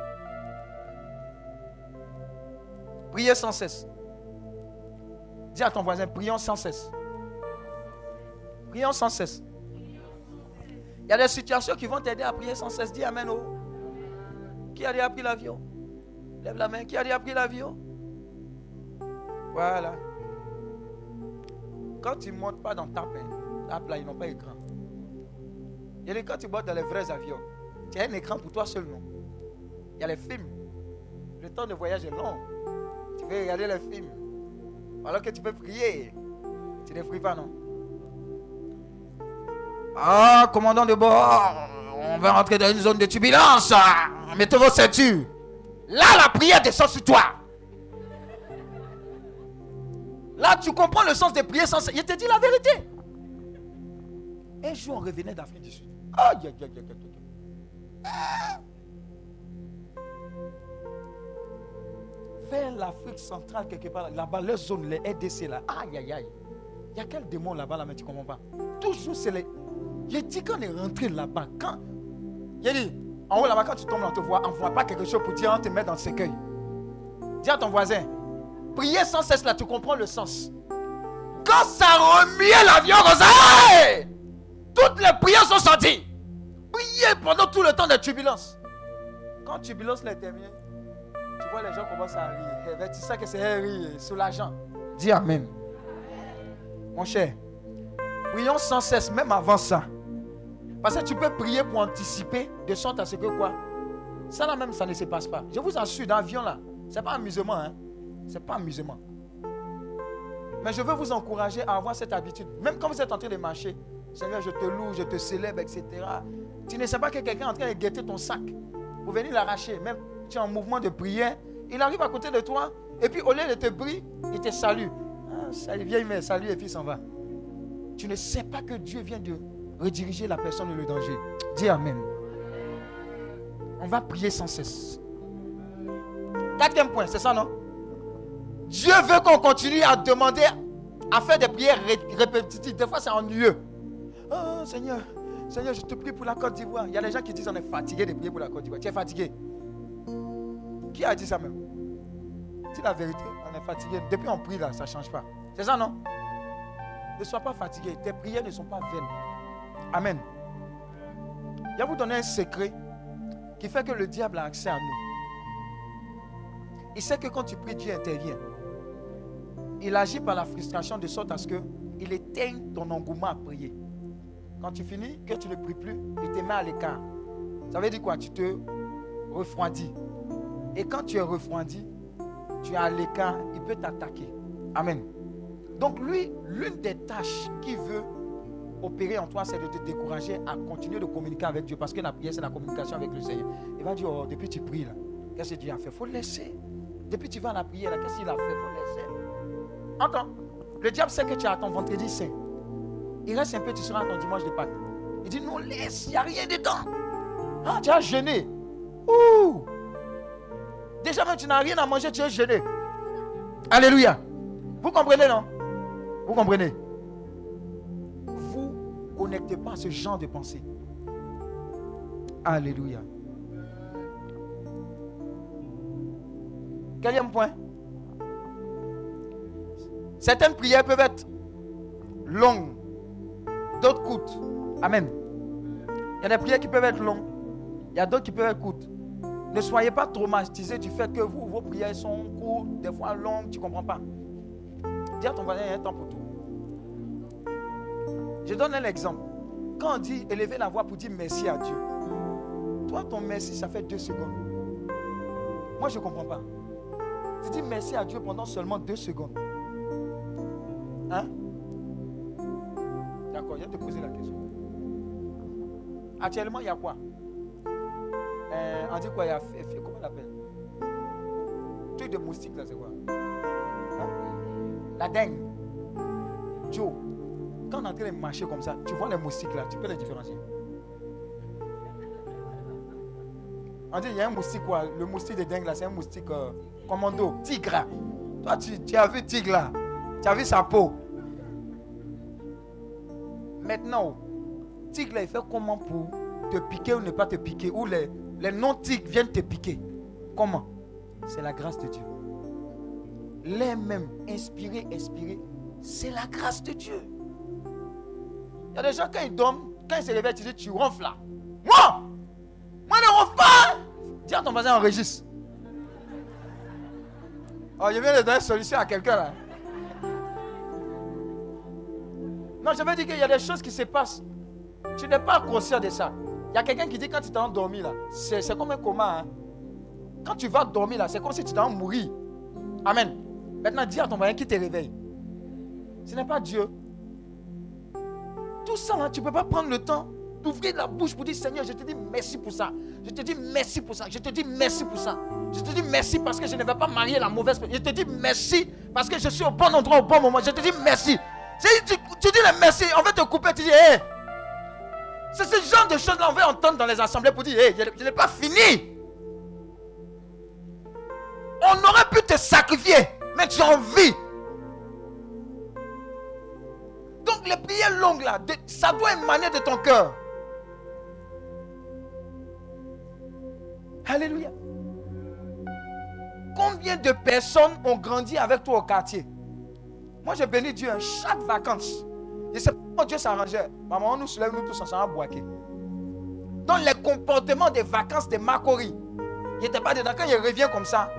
Priez sans cesse. Dis à ton voisin, prions sans cesse. Prions sans cesse. Il y a des situations qui vont t'aider à prier sans cesse. Dis Amen. Oh. Qui a déjà pris l'avion? Lève la main. Qui a déjà pris l'avion? Voilà. Quand tu ne montes pas dans ta peine, là, ils n'ont pas écran. Y a quand tu montes dans les vrais avions, tu as un écran pour toi seul, non? Il y a les films. Le temps de voyage est long. Tu peux regarder les films. Alors que tu peux prier. Tu ne pries pas, non? Ah, commandant de bord, on va rentrer dans une zone de turbulence. Mettez vos ceintures. Là, la prière descend sur toi. Là, tu comprends le sens des prières sans Il te dit la vérité. Un jour, on revenait d'Afrique du Sud. Aïe, aïe, aïe. Vers l'Afrique centrale, quelque part, là-bas, leur zone, les RDC, là. Aïe, aïe, aïe. Il y a quel démon là-bas, là, mais tu comprends pas. Toujours, c'est les. Il dit qu'on est rentré là-bas. Quand. Il dit, en haut là-bas, quand tu tombes, on te voit, on voit pas quelque chose pour dire, on te met dans le cercueil. Dis à ton voisin, prier sans cesse là, tu comprends le sens. Quand ça remuait l'avion, Rosaire, toutes les prières sont sorties. Priez pendant tout le temps de turbulence. Quand turbulence est terminée, tu vois les gens commencent à rire. Eh, tu sais que c'est rire soulageant. Dis Amen. Mon cher, prions sans cesse, même avant ça. Parce que tu peux prier pour anticiper, de sorte à ce que quoi? Ça là même, ça ne se passe pas. Je vous assure, dans l'avion là, ce n'est pas amusement. Hein? Ce n'est pas amusement. Mais je veux vous encourager à avoir cette habitude. Même quand vous êtes en train de marcher, Seigneur, je te loue, je te célèbre, etc. Tu ne sais pas que quelqu'un est en train de guetter ton sac pour venir l'arracher. Même tu es en mouvement de prière, il arrive à côté de toi, et puis au lieu de te prier, il te salue. Ah, salut, viens, mais salut, et puis s'en va. Tu ne sais pas que Dieu vient de rediriger la personne dans le danger. Dis Amen. On va prier sans cesse. Quatrième point, c'est ça, non? Dieu veut qu'on continue à demander, à faire des prières répétitives. Des fois, c'est ennuyeux. Oh Seigneur, Seigneur, je te prie pour la Côte d'Ivoire. Il y a des gens qui disent on est fatigué de prier pour la Côte d'Ivoire. Tu es fatigué. Qui a dit ça même? Dis la vérité, on est fatigué. Depuis on prie là, ça ne change pas. C'est ça, non? Ne sois pas fatigué. Tes prières ne sont pas vaines. Amen. Je vais vous donner un secret qui fait que le diable a accès à nous. Il sait que quand tu pries, Dieu intervient. Il agit par la frustration de sorte à ce qu'il éteigne ton engouement à prier. Quand tu finis, que tu ne pries plus, il te met à l'écart. Ça veut dire quoi? Tu te refroidis. Et quand tu es refroidi, tu es à l'écart, il peut t'attaquer. Amen. Donc lui, l'une des tâches qu'il veut opérer en toi, c'est de te décourager à continuer de communiquer avec Dieu. Parce que la prière, c'est la communication avec le Seigneur. Il va dire, oh, depuis tu pries là, qu'est-ce que Dieu a fait? Il faut laisser. Depuis tu vas à la prière qu'est-ce qu'il a fait? Il faut laisser. Entends Le diable sait que tu as ton vendredi saint. Il reste un peu, tu seras à ton dimanche de Pâques. Il dit, non, laisse, il n'y a rien dedans. Ah, tu as. Ouh Déjà même tu n'as rien à manger, tu es gêné. Alléluia. Vous comprenez, non? Vous comprenez? Vous connectez pas ce genre de pensée. Alléluia. Quatrième point. Certaines prières peuvent être longues, d'autres courtes. Amen. Il y a des prières qui peuvent être longues, il y a d'autres qui peuvent être courtes. Ne soyez pas traumatisés du fait que vous, vos prières sont courtes, des fois longues, tu ne comprends pas. Dis à ton voisin, il y a un temps pour tout. Je donne un exemple. Quand on dit élever la voix pour dire merci à Dieu, toi, ton merci, ça fait deux secondes. Moi, je ne comprends pas. Tu dis merci à Dieu pendant seulement deux secondes. Hein? quoi Je vais te poser la question. Actuellement, il y a quoi? Euh, on dit quoi Il y a. Comment on l'appelle? Truc de moustique, là, c'est quoi? Hein? La dengue. Joe, quand on est en train de marcher comme ça, tu vois les moustiques là, tu peux les différencier. On dit, il y a un moustique quoi Le moustique de dengue là, c'est un moustique euh, commando, tigre. Toi, tu as vu tigre là? Tu as vu sa peau? Maintenant, tigre, il fait comment pour te piquer ou ne pas te piquer? Ou les, les non-tigres viennent te piquer? Comment? C'est la grâce de Dieu. Les mêmes, inspirer, expirer, c'est la grâce de Dieu. Il y a des gens, quand ils dorment, quand ils se réveillent, tu dis, tu ronfles là. Moi Moi, ne ronfle pas Dis à ton voisin, enregistre. Oh, je viens de donner une solution à quelqu'un là. Non, je veux dire qu'il y a des choses qui se passent. Tu n'es pas conscient de ça. Il y a quelqu'un qui dit quand tu t'es endormi là, c'est comme un coma. hein. Quand tu vas dormir là, c'est comme si tu t'es mourir. Amen. Maintenant, dis à ton voisin qui te réveille. Ce n'est pas Dieu. Tout ça là, tu ne peux pas prendre le temps d'ouvrir la bouche pour dire Seigneur, je te dis merci pour ça. Je te dis merci pour ça. Je te dis merci pour ça. Je te dis merci parce que je ne vais pas marier la mauvaise. Je te dis merci parce que je suis au bon endroit au bon moment. Je te dis merci. Tu, dis le merci, on va te couper, tu dis hé. C'est ce genre de choses-là qu'on va entendre dans les assemblées pour dire hé, je, je n'ai pas fini. On aurait pu te sacrifier, mais tu as envie. Donc les prières longues là, ça doit émaner de ton cœur. Alléluia. Combien de personnes ont grandi avec toi au quartier? Moi, j'ai béni Dieu hein, chaque vacances. Je sais pas comment Dieu s'arrangeait. Maman, on nous soulève, nous tous ensemble à boaquer. Dans les comportements des vacances de Macori, il n'était pas dedans. Quand il revient comme ça,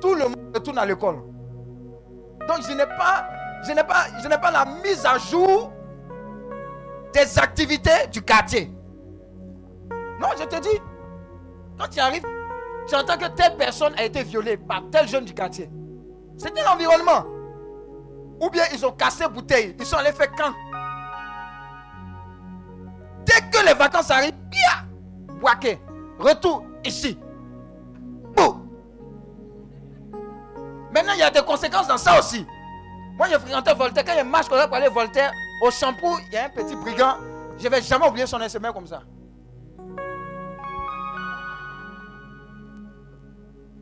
tout le monde retourne à l'école. Donc, je n'ai pas, je n'ai pas, je n'ai pas la mise à jour des activités du quartier. Non, je te dis, quand tu arrives, tu entends que telle personne a été violée par tel jeune du quartier. C'était l'environnement. Ou bien ils ont cassé bouteille, ils sont allés faire camp. Dès que les vacances arrivent, pia, Boaké, retour ici. Bouh. Maintenant, il y a des conséquences dans ça aussi. Moi, je fréquentais Voltaire. Quand il marche comme ça pour aller Voltaire, au shampoo, il y a un petit brigand. Je ne vais jamais oublier son SMS comme ça.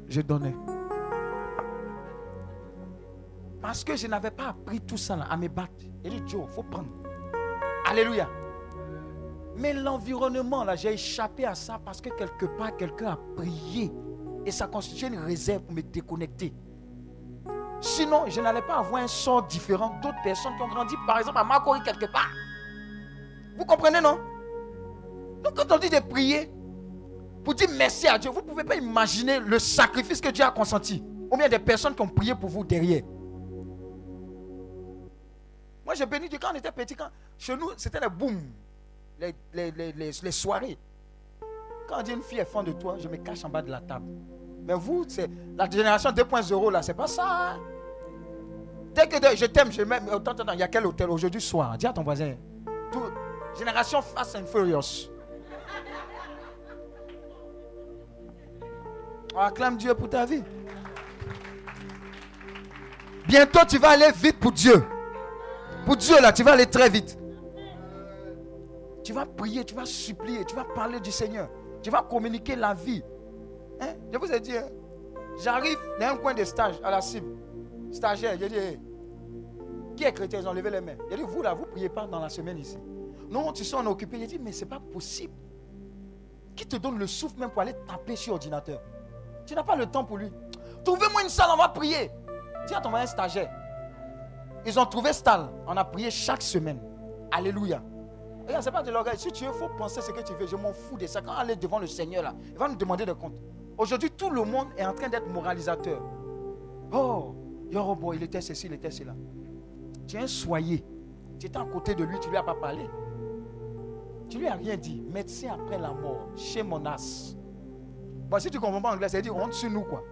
Je donnais. Parce que je n'avais pas appris tout ça à me battre. Il dit, Joe, il faut prendre. Alléluia. Mais l'environnement, là, j'ai échappé à ça parce que quelque part, quelqu'un a prié. Et ça constituait une réserve pour me déconnecter. Sinon, je n'allais pas avoir un sort différent d'autres personnes qui ont grandi, par exemple, à Makori quelque part. Vous comprenez, non? Donc, quand on dit de prier, pour dire merci à Dieu, vous ne pouvez pas imaginer le sacrifice que Dieu a consenti. Ou bien des personnes qui ont prié pour vous derrière. Moi, j'ai béni Dieu quand on était petit. Quand, chez nous, c'était le boom. Les, les, les, les, les soirées. Quand on dit une fille est fan de toi, je me cache en bas de la table. Mais vous, c'est la génération 2.0 là, c'est pas ça. Dès que je t'aime, je m'aime. Il y a quel hôtel? Aujourd'hui soir Dis à ton voisin. Génération Fast and Furious. On acclame Dieu pour ta vie. Bientôt, tu vas aller vite pour Dieu. Pour Dieu, là, tu vas aller très vite. Tu vas prier, tu vas supplier, tu vas parler du Seigneur. Tu vas communiquer la vie. Hein? Je vous ai dit, hein, j'arrive dans un coin de stage à la cible. Stagiaire, j'ai dit, qui est chrétien? Ils ont levé les mains. J'ai dit, vous là, vous ne priez pas dans la semaine ici. Non, tu sont occupés. J'ai dit, mais ce n'est pas possible. Qui te donne le souffle même pour aller taper sur ordinateur? Tu n'as pas le temps pour lui. Trouvez-moi une salle, on va prier. Dis à ton voisin stagiaire. Ils ont trouvé salle. On a prié chaque semaine. Alléluia. Regarde, ce n'est pas de l'orgueil. Si tu veux, il faut penser ce que tu veux. Je m'en fous de ça. Quand on est devant le Seigneur, là, il va nous demander de compte. Aujourd'hui, tout le monde est en train d'être moralisateur. Oh, il était ceci, il était cela. Tu es un soyer. Tu étais à côté de lui, tu ne lui as pas parlé. Tu lui as rien dit. Médecin après la mort, chez mon as. Bon, si tu ne comprends pas anglais, c'est dire honte sur nous, quoi.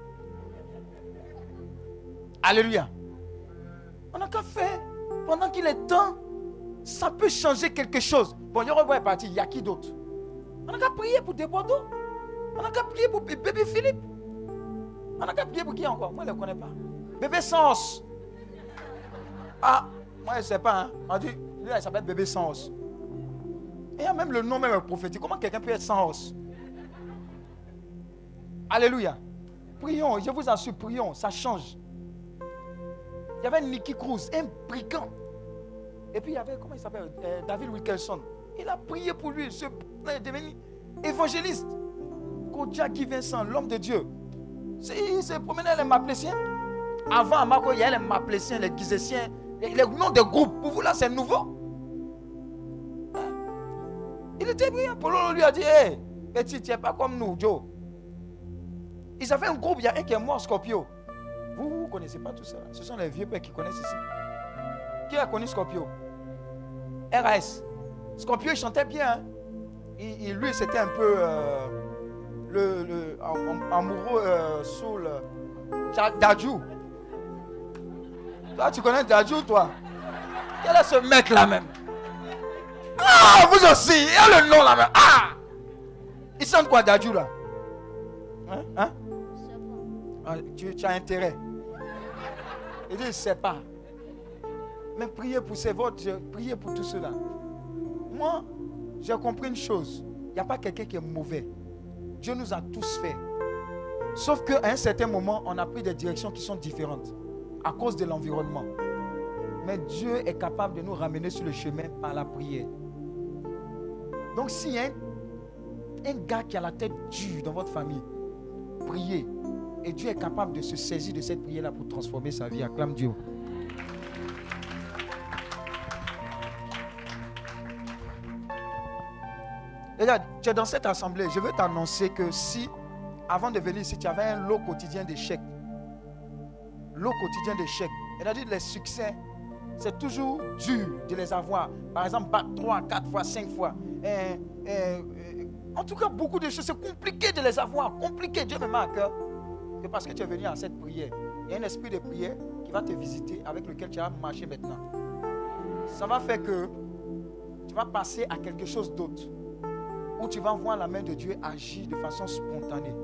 Alléluia. On n'a qu'à faire. Pendant qu'il est temps, ça peut changer quelque chose. Bon, Yorobo est parti, il y a qui d'autre? On n'a qu'à prier pour d'eau. On n'a qu'à prier pour bébé Philippe. On n'a qu'à prier pour qui encore? Moi, je ne le connais pas. Bébé Sens. Ah, moi, je ne sais pas. hein. On dit, lui, il s'appelle bébé Sens. Et il y a même le nom même prophétique. Comment quelqu'un peut être sans os Alléluia. Prions, je vous assure, prions, ça change. Il y avait Nicky Cruz, un brigand. Et puis il y avait, comment il s'appelle euh, David Wilkerson. Il a prié pour lui. Ce est devenu évangéliste. Kodja Guy Vincent, l'homme de Dieu. Il se promenait les Mapléciens. Avant, il y a les Mapléciens, les Gizéciens, les, noms de groupes. Pour vous, là, c'est nouveau. Hein? Il était brillant. Polo lui a dit Hé, petit, tu n'es pas comme nous, Joe. Ils avaient un groupe, il y a un qui est mort, Scorpio. Vous, vous ne connaissez pas tout ça. Ce sont les vieux pères qui connaissent ici. Qui a connu Scorpio? RAS. Scorpio, il chantait bien. Hein? Il, lui, c'était un peu euh, le, le, amoureux euh, sous le Dajou. Toi, tu connais Dajou, toi? Quel est ce mec-là même? Ah, vous aussi, il y a le nom là même. Ah Il chante quoi, Dajou, là? Hein, hein? Ah, tu, tu, as intérêt. Il dit, je ne sais pas. Mais priez pour ces votes, priez pour tout cela. Moi, j'ai compris une chose. Il n'y a pas quelqu'un qui est mauvais. Dieu nous a tous fait. Sauf qu'à un certain moment, on a pris des directions qui sont différentes à cause de l'environnement. Mais Dieu est capable de nous ramener sur le chemin par la prière. Donc s'il y a un, un gars qui a la tête dure dans votre famille, priez. Et Dieu est capable de se saisir de cette prière-là pour transformer sa vie. Acclame Dieu. Regarde, tu es dans cette assemblée. Je veux t'annoncer que si, avant de venir ici, tu avais un lot quotidien d'échecs, lot quotidien d'échecs, c'est-à-dire les succès, c'est toujours dur de les avoir. Par exemple, battre 3, 4 fois, 5 fois. Et, en tout cas, beaucoup de choses, c'est compliqué de les avoir. Compliqué. Dieu me cœur parce que tu es venu à cette prière, il y a un esprit de prière qui va te visiter, avec lequel tu vas marcher maintenant. Ça va faire que tu vas passer à quelque chose d'autre où tu vas voir la main de Dieu agir de façon spontanée.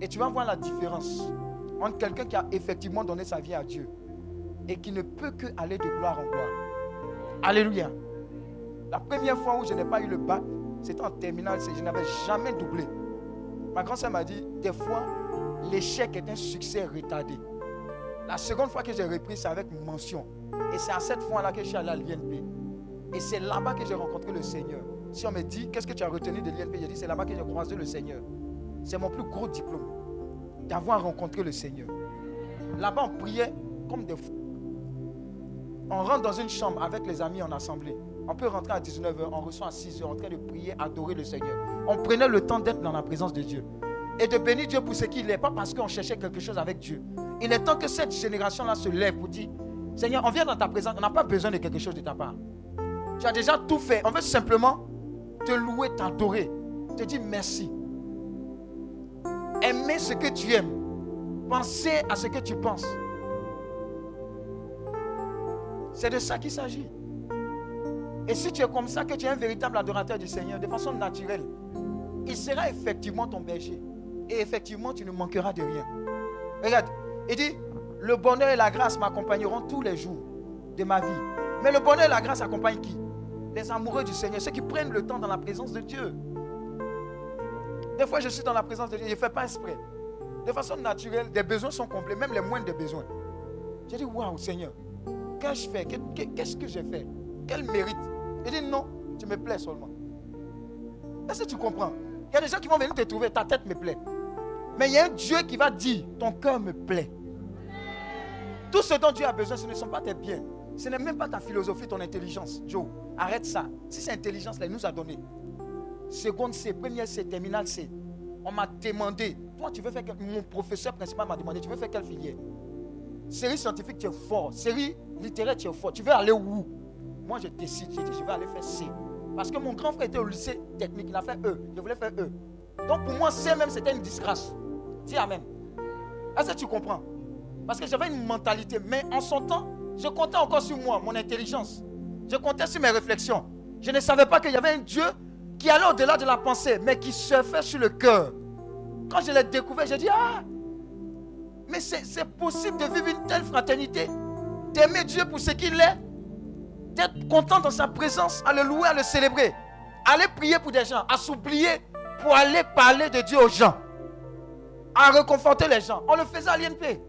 Et tu vas voir la différence entre quelqu'un qui a effectivement donné sa vie à Dieu et qui ne peut que aller de gloire en gloire. Alléluia. La première fois où je n'ai pas eu le bac, c'était en terminale, je n'avais jamais doublé. Ma grand-sœur m'a dit, des fois, l'échec est un succès retardé. La seconde fois que j'ai repris, c'est avec mention. Et c'est à cette fois-là que je suis allé à l'INP. Et c'est là-bas que j'ai rencontré le Seigneur. Si on me dit, qu'est-ce que tu as retenu de l'INP J'ai dit, c'est là-bas que j'ai croisé le Seigneur. C'est mon plus gros diplôme, d'avoir rencontré le Seigneur. Là-bas, on priait comme des fous. On rentre dans une chambre avec les amis en assemblée. On peut rentrer à 19h, on reçoit à 6h en train de prier, adorer le Seigneur. On prenait le temps d'être dans la présence de Dieu. Et de bénir Dieu pour ce qu'il est, pas parce qu'on cherchait quelque chose avec Dieu. Il est temps que cette génération-là se lève pour dire, Seigneur, on vient dans ta présence, on n'a pas besoin de quelque chose de ta part. Tu as déjà tout fait. On veut simplement te louer, t'adorer, te dire merci. Aimer ce que tu aimes. Penser à ce que tu penses. C'est de ça qu'il s'agit. Et si tu es comme ça, que tu es un véritable adorateur du Seigneur, de façon naturelle, il sera effectivement ton berger. Et effectivement, tu ne manqueras de rien. Regarde, il dit, le bonheur et la grâce m'accompagneront tous les jours de ma vie. Mais le bonheur et la grâce accompagnent qui? Les amoureux du Seigneur, ceux qui prennent le temps dans la présence de Dieu. Des fois, je suis dans la présence de Dieu, je ne fais pas exprès. De façon naturelle, des besoins sont complets, même les moindres des besoins. J'ai dit, waouh, Seigneur, qu'est-ce que je fais Qu'est-ce que j'ai fait? Quel mérite? Il dit, non, tu me plais seulement. Est-ce que tu comprends? Il y a des gens qui vont venir te trouver, ta tête me plaît. Mais il y a un Dieu qui va dire, ton cœur me plaît. Tout ce dont Dieu a besoin, ce ne sont pas tes biens. Ce n'est même pas ta philosophie, ton intelligence. Joe, arrête ça. Si c'est intelligence, là, il nous a donné. Seconde C, première C, terminale C. On m'a demandé, toi tu veux faire quel... Mon professeur principal m'a demandé, tu veux faire quelle filière? Série scientifique, tu es fort. Série littéraire, tu es fort. Tu veux aller où? Moi, je décide, j'ai dit, je vais aller faire C. Parce que mon grand frère était au lycée technique, il a fait E. Je voulais faire E. Donc pour moi, C même, c'était une disgrâce. Dis Amen. Est-ce que tu comprends? Parce que j'avais une mentalité. Mais en son temps, je comptais encore sur moi, mon intelligence. Je comptais sur mes réflexions. Je ne savais pas qu'il y avait un Dieu qui allait au-delà de la pensée, mais qui se fait sur le cœur. Quand je l'ai découvert, j'ai dit, ah, mais c'est possible de vivre une telle fraternité, d'aimer Dieu pour ce qu'il est, d'être content dans sa présence, à le louer, à le célébrer, aller prier pour des gens, à s'oublier pour aller parler de Dieu aux gens. À réconforter les gens. On le faisait à l'INP.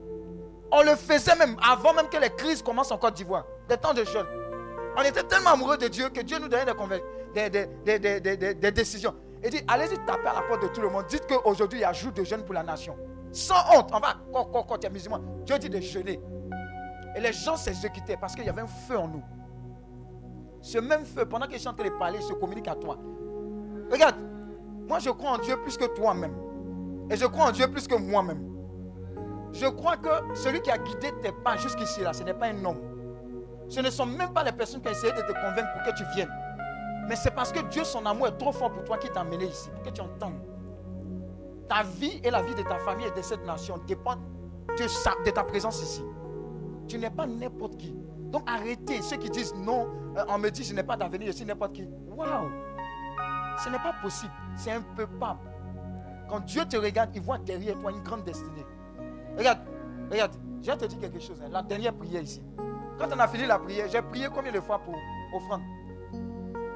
On le faisait même avant même que les crises commencent en Côte d'Ivoire. Des temps de jeunes. On était tellement amoureux de Dieu que Dieu nous donnait des, décisions. Il dit, allez-y taper à la porte de tout le monde. Dites qu'aujourd'hui, il y a jour de jeûne pour la nation. Sans honte. On va, quand, quand, tu es musulman, Dieu dit de jeûner. Et les gens s'exécutaient parce qu'il y avait un feu en nous. Ce même feu, pendant qu'ils chantaient les parler, se communique à toi. Regarde, moi je crois en Dieu plus que toi-même. Et je crois en Dieu plus que moi-même. Je crois que celui qui a guidé tes pas jusqu'ici, là, ce n'est pas un homme. Ce ne sont même pas les personnes qui ont essayé de te convaincre pour que tu viennes. Mais c'est parce que Dieu, son amour est trop fort pour toi qui t'a amené ici, pour que tu entendes. Ta vie et la vie de ta famille et de cette nation dépendent de, ta présence ici. Tu n'es pas n'importe qui. Donc arrêtez ceux qui disent non, euh, on me dit je n'ai pas d'avenir, je suis n'importe qui. Waouh! Ce n'est pas possible. C'est un peu pas. Quand Dieu te regarde, il voit derrière toi une grande destinée. Regarde, regarde, je vais te dire quelque chose. Hein. La dernière prière ici. Quand on a fini la prière, j'ai prié combien de fois pour offrande?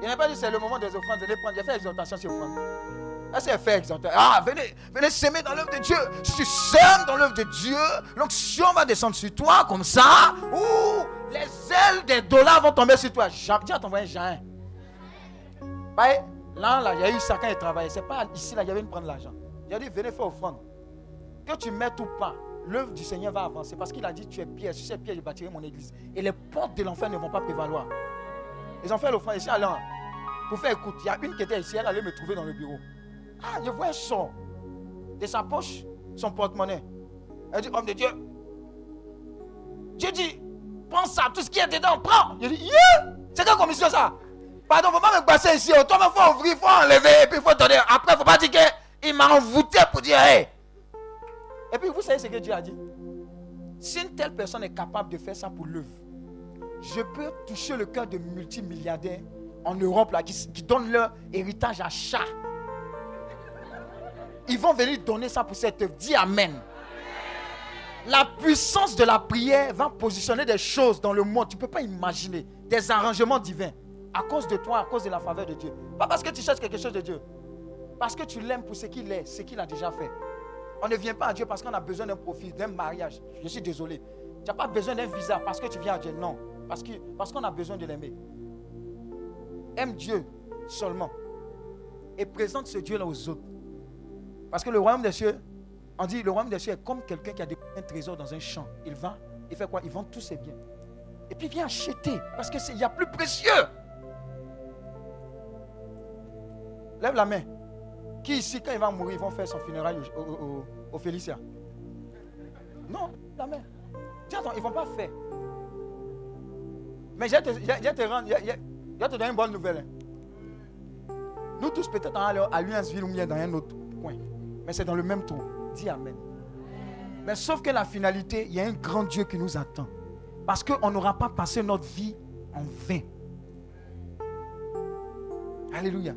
Il n'a pas dit c'est le moment des offrandes, de les prendre. J'ai fait exhortation sur offrande. Est-ce qu'elle fait exhortation? Ah, venez, venez s'aimer dans l'œuvre de Dieu. Si tu sèmes dans l'œuvre de Dieu, l'onction va descendre sur toi comme ça. Ouh, les ailes des dollars vont tomber sur toi. Dis à voisin, Jean. Là, là, il y a eu ça quand il travaillait. C'est pas ici, là, il y avait une prendre l'argent. Il a dit, venez faire offrande. Que tu mettes ou pas, l'œuvre du Seigneur va avancer. Parce qu'il a dit, tu es pierre. Sur cette pierre, je bâtirai mon église. Et les portes de l'enfer ne vont pas prévaloir. Ils ont fait l'offrande ici, allant. Pour faire écoute, il y a une qui était ici, elle allait me trouver dans le bureau. Ah, je vois un son de sa poche, son porte-monnaie. Elle dit, homme de Dieu. Dieu dit, prends ça, tout ce qui est dedans, prends. Je dis, yeah! C'est quelle commission ça? Pardon, faut pas me passer ici. Toi, il faut ouvrir, il faut enlever, et puis il faut donner. Après, il ne faut pas dire qu'il m'a envoûté pour dire, hey. Et puis, vous savez ce que Dieu a dit? Si une telle personne est capable de faire ça pour l'œuvre, je peux toucher le cœur de multimilliardaires en Europe qui, qui donnent leur héritage à chat. Ils vont venir donner ça pour cette œuvre. Dis Amen. La puissance de la prière va positionner des choses dans le monde. Tu ne peux pas imaginer. Des arrangements divins à cause de toi, à cause de la faveur de Dieu. Pas parce que tu cherches quelque chose de Dieu. Parce que tu l'aimes pour ce qu'il est, ce qu'il a déjà fait. On ne vient pas à Dieu parce qu'on a besoin d'un profit, d'un mariage. Je suis désolé. Tu n'as pas besoin d'un visa parce que tu viens à Dieu. Non. Parce qu'on a besoin de l'aimer. Aime Dieu seulement. Et présente ce Dieu-là aux autres. Parce que le royaume des cieux, on dit le royaume des cieux est comme quelqu'un qui a un trésor dans un champ. Il va, il fait quoi? Il vend tous ses biens. Et puis il vient acheter. Parce qu'il y a plus précieux. Lève la main. Qui ici, quand il va mourir, ils vont faire son funérail au, Félicia Non, la main. Tiens, attends, ils ne vont pas faire. Mais je vais te, te je, te donner une bonne nouvelle. Hein. Nous tous, peut-être, à Allianceville ou bien dans un autre coin. Mais c'est dans le même trou. Dis Amen. Mais sauf que la finalité, il y a un grand Dieu qui nous attend. Parce qu'on n'aura pas passé notre vie en vain. Alléluia.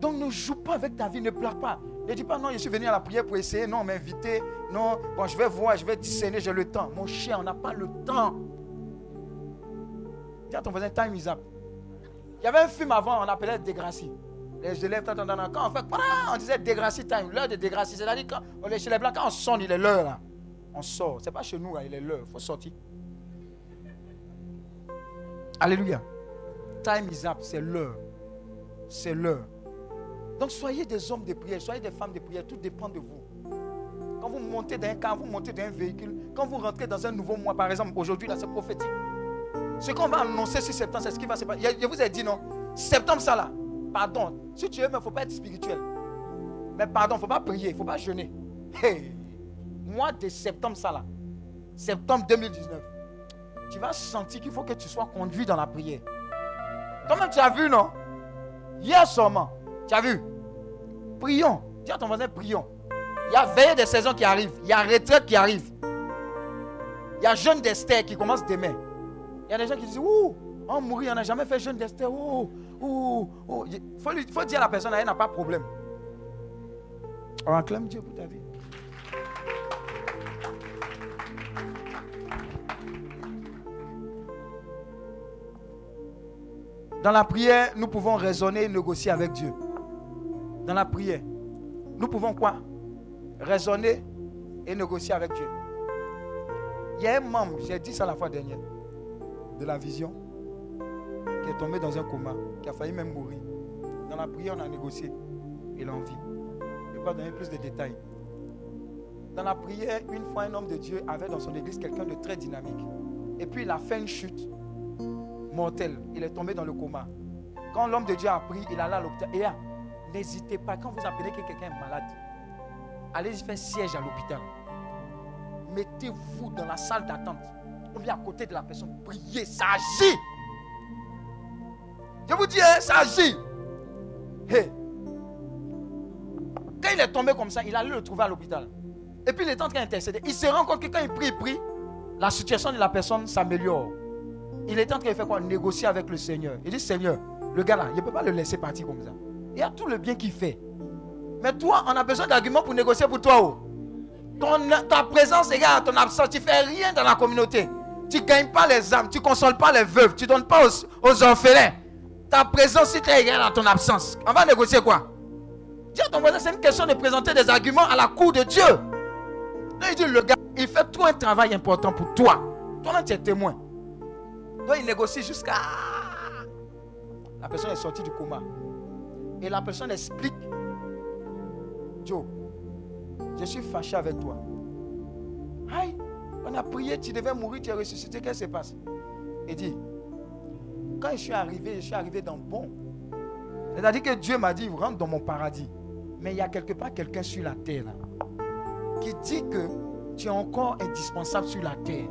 Donc ne joue pas avec ta vie, ne pleure pas. Ne dis pas non, je suis venu à la prière pour essayer, non, m'inviter. Non, bon, je vais voir, je vais discerner, j'ai le temps. Mon chien, on n'a pas le temps. Dis à ton voisin, time is up. Il y avait un film avant, on appelait Degrassi. Les élèves, quand on fait, on disait Degrassi time, l'heure de Degrassi. C'est-à-dire quand on est chez les blancs, quand on sonne, il est l'heure. On sort. C'est pas chez nous, il est l'heure, il faut sortir. Alléluia. Time is up, c'est l'heure. C'est l'heure. Donc soyez des hommes de prière, soyez des femmes de prière, tout dépend de vous. Quand vous montez d'un car, vous montez d'un véhicule, quand vous rentrez dans un nouveau mois, par exemple, aujourd'hui, là, c'est prophétique. Ce qu'on va annoncer sur septembre, c'est ce qui va se passer. Je vous ai dit non? Septembre, ça là. Pardon. Si tu veux, il ne faut pas être spirituel. Mais pardon, il ne faut pas prier, il ne faut pas jeûner. Mois de septembre, ça là. Septembre 2019. Tu vas sentir qu'il faut que tu sois conduit dans la prière. Toi-même, tu as vu, non? Hier seulement. Tu as vu? Prions. Dis à ton voisin, prions. Il y a veille des saisons qui arrivent. Il y a retraite qui arrive. Il y a jeûne d'Esther qui commence demain. Il y a des gens qui disent, ouh, on mourit, on n'a jamais fait jeûne d'Esther. Ouh, ouh, ouh. Il faut, faut, dire à la personne, elle n'a pas de problème. On acclame Dieu pour ta vie. Dans la prière, nous pouvons raisonner et négocier avec Dieu dans la prière, nous pouvons quoi? Raisonner et négocier avec Dieu. Il y a un membre, j'ai dit ça la fois dernière, de la vision, qui est tombé dans un coma, qui a failli même mourir. Dans la prière, on a négocié. Il en vit. Je ne vais pas donner plus de détails. Dans la prière, une fois, un homme de Dieu avait dans son église quelqu'un de très dynamique. Et puis, il a fait une chute mortelle. Il est tombé dans le coma. Quand l'homme de Dieu a pris, il allait à. Et n'hésitez pas, quand vous appelez que quelqu'un est malade, allez faire siège à l'hôpital. Mettez-vous dans la salle d'attente. On vient à côté de la personne. Priez, ça agit. Je vous dis, hein, ça agit. Hey. Quand il est tombé comme ça, il allait le trouver à l'hôpital. Et puis il est en train d'intercéder. Il se rend compte que quand il prie, il prie, la situation de la personne s'améliore. Il est en train de faire quoi? Négocier avec le Seigneur. Il dit Seigneur, le gars là, il ne peut pas le laisser partir comme ça. Il y a tout le bien qu'il fait. Mais toi, on a besoin d'arguments pour négocier pour toi. Oh. Ton, ta présence égale ton absence. Tu ne fais rien dans la communauté. Tu ne gagnes pas les âmes. Tu ne consoles pas les veuves. Tu ne donnes pas aux, orphelins. Ta présence, si tu égale à ton absence. On va négocier quoi? Dis à ton voisin, c'est une question de présenter des arguments à la cour de Dieu. il dit, le gars, il fait tout un travail important pour toi. Toi-même, tu es témoin. Donc, il négocie jusqu'à... La personne est sortie du coma. Et la personne explique, Joe, je suis fâché avec toi. Aïe, on a prié, tu devais mourir, tu es ressuscité, qu'est-ce qui se passe Il dit, quand je suis arrivé, je suis arrivé dans bon. C'est-à-dire que Dieu m'a dit, rentre dans mon paradis. Mais il y a quelque part quelqu'un sur la terre qui dit que tu es encore indispensable sur la terre.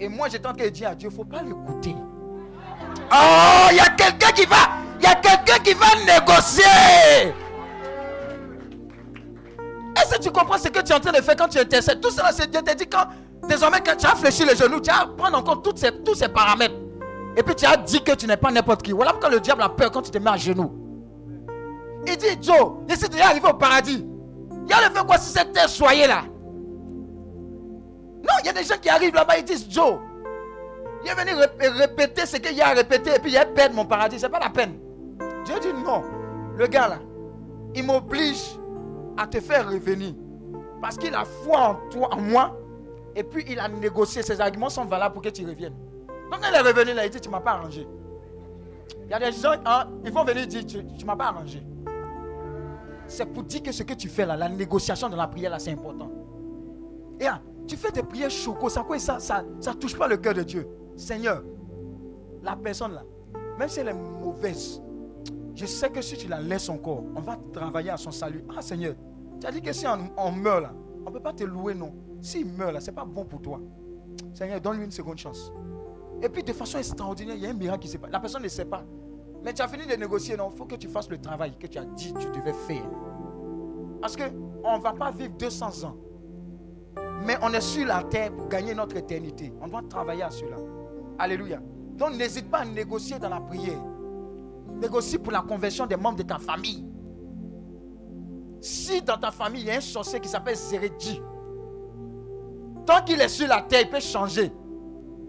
Et moi, j'ai tenté de dire à Dieu, il ne faut pas l'écouter. Oh, il y a quelqu'un qui va, a quelqu'un qui va négocier. Est-ce que tu comprends ce que tu es en train de faire quand tu intercèdes? Tout cela, c'est Dieu te dit quand, désormais, quand tu as fléchi les genoux, tu vas prendre en compte tous ces, tous ces paramètres. Et puis tu as dit que tu n'es pas n'importe qui. Voilà pourquoi le diable a peur quand tu te mets à genoux. Il dit, Joe, si tu es arrivé au paradis, il y a le fait quoi si terre soyez là? Non, il y a des gens qui arrivent là-bas, ils disent, Joe, il est venu répéter ce qu'il y a à répéter et puis il a perdu mon paradis. C'est pas la peine. Dieu dit non. Le gars là, il m'oblige à te faire revenir. Parce qu'il a foi en toi, en moi. Et puis il a négocié. Ses arguments sont valables pour que tu reviennes. Donc il est revenu là, il dit Tu ne m'as pas arrangé. Il y a des gens, hein, ils vont venir dire Tu ne m'as pas arrangé. C'est pour dire que ce que tu fais là, la négociation de la prière là, c'est important. Et hein, tu fais des prières choco, ça quoi ça, ça, ça touche pas le cœur de Dieu. Seigneur, la personne là, même si elle est mauvaise, je sais que si tu la laisses encore, on va travailler à son salut. Ah Seigneur, tu as dit que si on, meurt là, on ne peut pas te louer, non. S'il meurt là, ce n'est pas bon pour toi. Seigneur, donne-lui une seconde chance. Et puis de façon extraordinaire, il y a un miracle qui se passe. La personne ne sait pas. Mais tu as fini de négocier, non Il faut que tu fasses le travail que tu as dit que tu devais faire. Parce qu'on ne va pas vivre 200 ans. Mais on est sur la terre pour gagner notre éternité. On doit travailler à cela. Alléluia. Donc n'hésite pas à négocier dans la prière. Négocie pour la conversion des membres de ta famille. Si dans ta famille, il y a un sorcier qui s'appelle Zérédi, tant qu'il est sur la terre, il peut changer.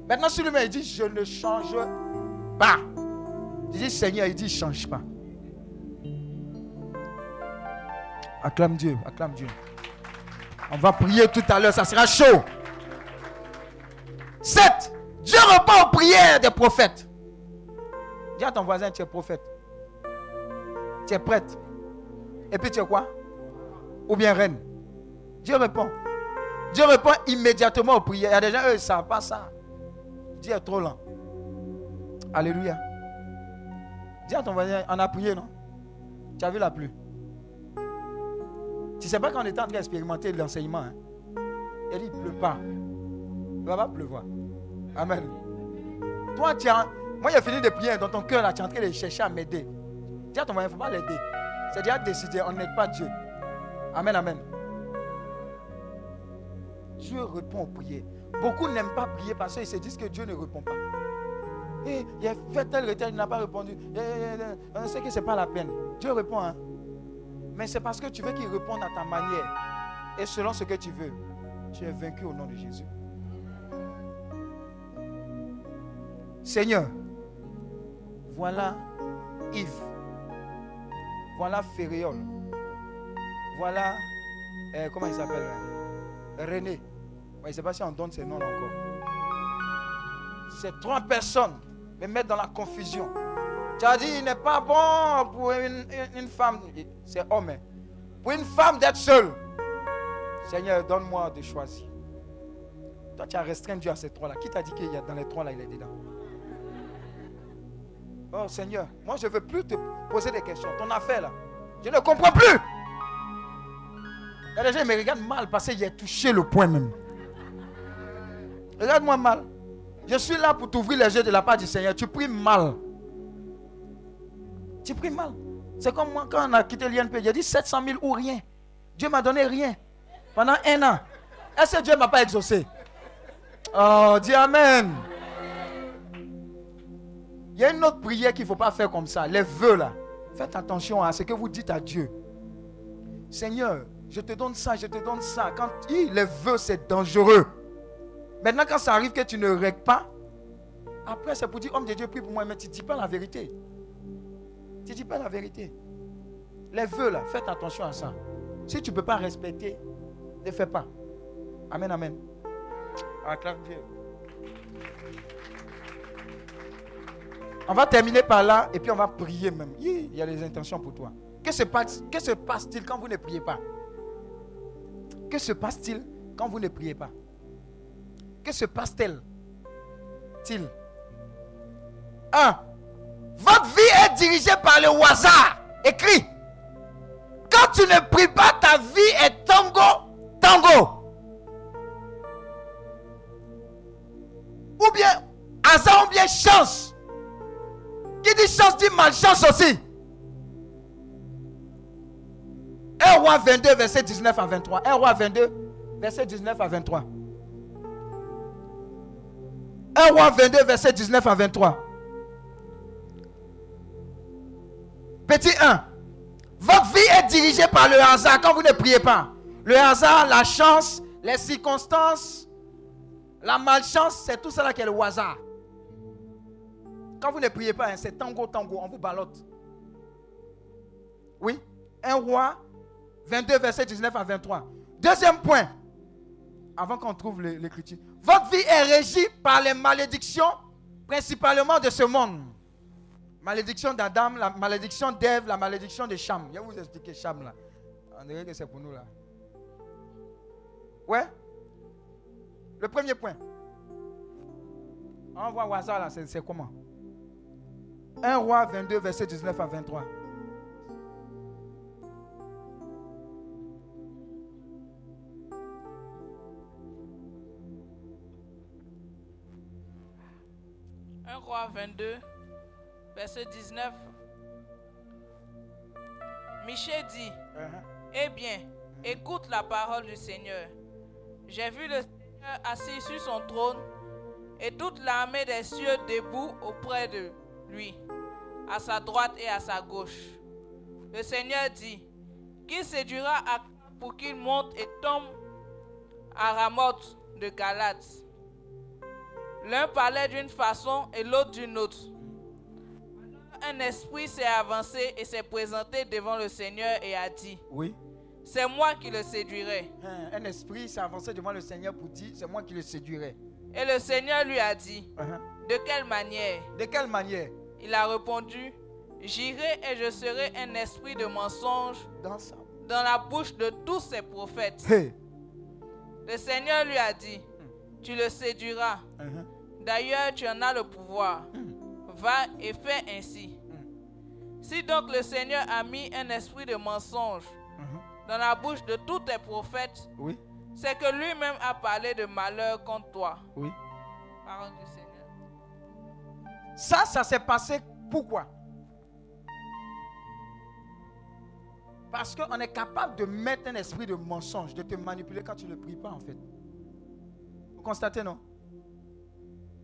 Maintenant, si lui-même dit, je ne change pas. Je dis, Seigneur, il dit, je ne change pas. Acclame Dieu, acclame Dieu. On va prier tout à l'heure, ça sera chaud. 7. Dieu répond aux prières des prophètes. Dis à ton voisin, tu es prophète. Tu es prêtre. Et puis tu es quoi? Ou bien reine. Dieu répond. Dieu répond immédiatement aux prières. Il y a des gens, eux, ils ne savent pas ça. Dieu est trop lent. Alléluia. Dis à ton voisin, on a prié, non? Tu as vu la pluie? Tu ne sais pas qu'on est en train d'expérimenter l'enseignement. Dit, il ne pleut pas. Il ne va pas pleuvoir. Amen. Toi, tu as, moi, j'ai fini de prier dans ton cœur, là, tu es en train de chercher à m'aider. Dis à ton voisin, il ne faut pas l'aider. C'est déjà décidé, on n'aide pas Dieu. Amen, amen. Dieu répond aux prières. Beaucoup n'aiment pas prier parce qu'ils se disent que Dieu ne répond pas. Et eh, il a fait tel retard, il n'a pas répondu. Eh, eh, on sait que ce n'est pas la peine. Dieu répond. Hein? Mais c'est parce que tu veux qu'il réponde à ta manière. Et selon ce que tu veux. Tu es vaincu au nom de Jésus. Seigneur, voilà Yves. Voilà Ferréol. Voilà eh, comment il s'appelle René. Je ne sais pas si on donne ces noms encore. Ces trois personnes me mettent dans la confusion. Tu as dit, il n'est pas bon pour une femme, c'est homme, hein. pour une femme d'être seule. Seigneur, donne-moi de choisir. Toi, tu as restreint Dieu à ces trois-là. Qui t'a dit qu'il y a dans les trois-là, il est dedans? Oh Seigneur, moi je ne veux plus te poser des questions. Ton affaire là, je ne comprends plus. Il y a des gens me regardent mal parce qu'il a touché le point même. Regarde-moi mal. Je suis là pour t'ouvrir les yeux de la part du Seigneur. Tu pries mal. Tu pries mal. C'est comme moi quand on a quitté l'INP. J'ai dit 700 000 ou rien. Dieu m'a donné rien. Pendant un an. Est-ce que Dieu ne m'a pas exaucé? Oh, dis Amen. Il y a une autre prière qu'il ne faut pas faire comme ça. Les vœux là. Faites attention à ce que vous dites à Dieu. Seigneur, je te donne ça, je te donne ça. Quand Hi, les vœux, c'est dangereux. Maintenant, quand ça arrive que tu ne règles pas, après, c'est pour dire, homme de Dieu, prie pour moi, mais tu ne dis pas la vérité. Tu ne dis pas la vérité. Les vœux, là, faites attention à ça. Si tu ne peux pas respecter, ne fais pas. Amen, amen. Acclame Dieu. On va terminer par là et puis on va prier même. Il y a des intentions pour toi. Que se passe- que se passe-t-il quand vous ne priez pas? Que se passe-t-il quand vous ne priez pas? Que se passe-t-il T-il 1. Votre vie est dirigée par le hasard. Écrit. Quand tu ne pries pas, ta vie est tango, tango. Ou bien hasard ou bien chance. Qui dit chance dit malchance aussi. 1 roi 22, verset 19 à 23. 1 roi 22, verset 19 à 23. 1 roi 22, verset 19 à 23. Petit 1. Votre vie est dirigée par le hasard quand vous ne priez pas. Le hasard, la chance, les circonstances, la malchance, c'est tout cela qui est le hasard. Quand vous ne priez pas, hein, c'est tango, tango, on vous ballotte. Oui. 1 roi 22, verset 19 à 23. Deuxième point, avant qu'on trouve l'é- l'écriture. Votre vie est régie par les malédictions, principalement de ce monde. Malédiction d'Adam, la malédiction d'Ève, la malédiction de Cham. Je vais vous expliquer Cham là. On dirait que c'est pour nous là. Ouais? Le premier point. On voit hasard là, c'est comment? 1 roi 22, verset 19 à 23. Un roi 22, verset 19. Michée dit, Eh bien, écoute la parole du Seigneur. J'ai vu le Seigneur assis sur son trône et toute l'armée des cieux debout auprès de lui, à sa droite et à sa gauche. Le Seigneur dit, Qui séduira à pour qu'il monte et tombe à Ramoth de Galate L'un parlait d'une façon et l'autre d'une autre. Un esprit s'est avancé et s'est présenté devant le Seigneur et a dit, Oui. c'est moi qui le séduirai. Un, un esprit s'est avancé devant le Seigneur pour dire c'est moi qui le séduirai. Et le Seigneur lui a dit, Uh-huh. de quelle manière? De quelle manière? Il a répondu, j'irai et je serai un esprit de mensonge Dans ça. dans la bouche de tous ces prophètes. Hey. Le Seigneur lui a dit, tu le séduiras. Uh-huh. D'ailleurs, tu en as le pouvoir. Va et fais ainsi. Si donc le Seigneur a mis un esprit de mensonge Uh-huh. dans la bouche de tous tes prophètes, Oui. C'est que lui-même a parlé de malheur contre toi. Oui. Parole du Seigneur. Ça, ça s'est passé pourquoi? Parce qu'on est capable de mettre un esprit de mensonge, de te manipuler quand tu ne pries pas en fait. Vous constatez, non?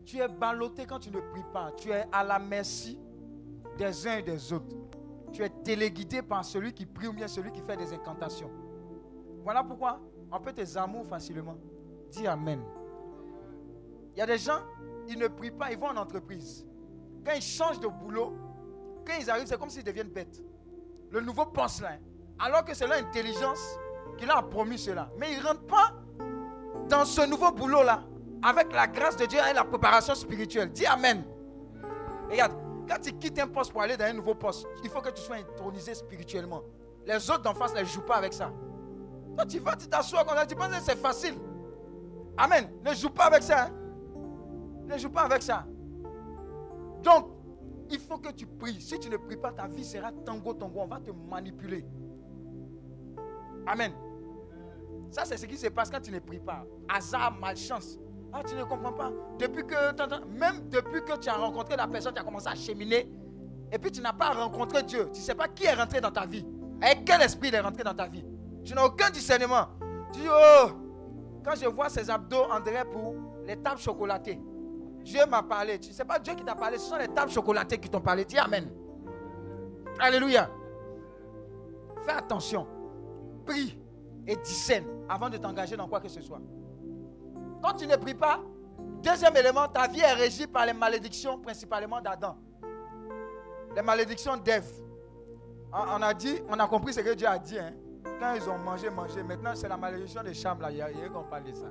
Tu es ballotté quand tu ne pries pas. Tu es à la merci des uns et des autres. Tu es téléguidé par celui qui prie ou bien celui qui fait des incantations. Voilà pourquoi on peut te amours facilement. Dis Amen. Il y a des gens, ils ne prient pas, ils vont en entreprise. Quand ils changent de boulot, quand ils arrivent, c'est comme s'ils deviennent bêtes. Le nouveau poste là. Alors que c'est leur intelligence qu'il a promis cela. Mais il ne rentre pas dans ce nouveau boulot-là avec la grâce de Dieu et la préparation spirituelle. Dis Amen. Regarde, quand tu quittes un poste pour aller dans un nouveau poste, il faut que tu sois intronisé spirituellement. Les autres d'en face ne jouent pas avec ça. Quand tu vas, tu t'assois comme ça, tu penses que c'est facile. Amen. Ne joue pas avec ça. hein. Ne joue pas avec ça. Donc, il faut que tu pries. Si tu ne pries pas, ta vie sera tango tango. On va te manipuler. Amen. Ça, c'est ce qui se passe quand tu ne pries pas. Hasard, malchance. Ah, tu ne comprends pas. Depuis que, même depuis que tu as rencontré la personne, tu as commencé à cheminer. Et puis tu n'as pas rencontré Dieu. Tu ne sais pas qui est rentré dans ta vie. Avec quel esprit il est rentré dans ta vie. Tu n'as aucun discernement. Tu dis, oh, quand je vois ces abdos, dirait pour les tables chocolatées. Dieu m'a parlé. Ce n'est pas Dieu qui t'a parlé, ce sont les tables chocolatées qui t'ont parlé. Dis Amen. Alléluia. Fais attention. Prie et discerne avant de t'engager dans quoi que ce soit. Quand tu ne pries pas, deuxième élément, ta vie est régie par les malédictions, principalement d'Adam. Les malédictions d'Ève. On a dit, on a compris ce que Dieu a dit. hein. Quand ils ont mangé, mangé. Maintenant, c'est la malédiction de Cham. Là. Il y a rien qu'on parle de ça.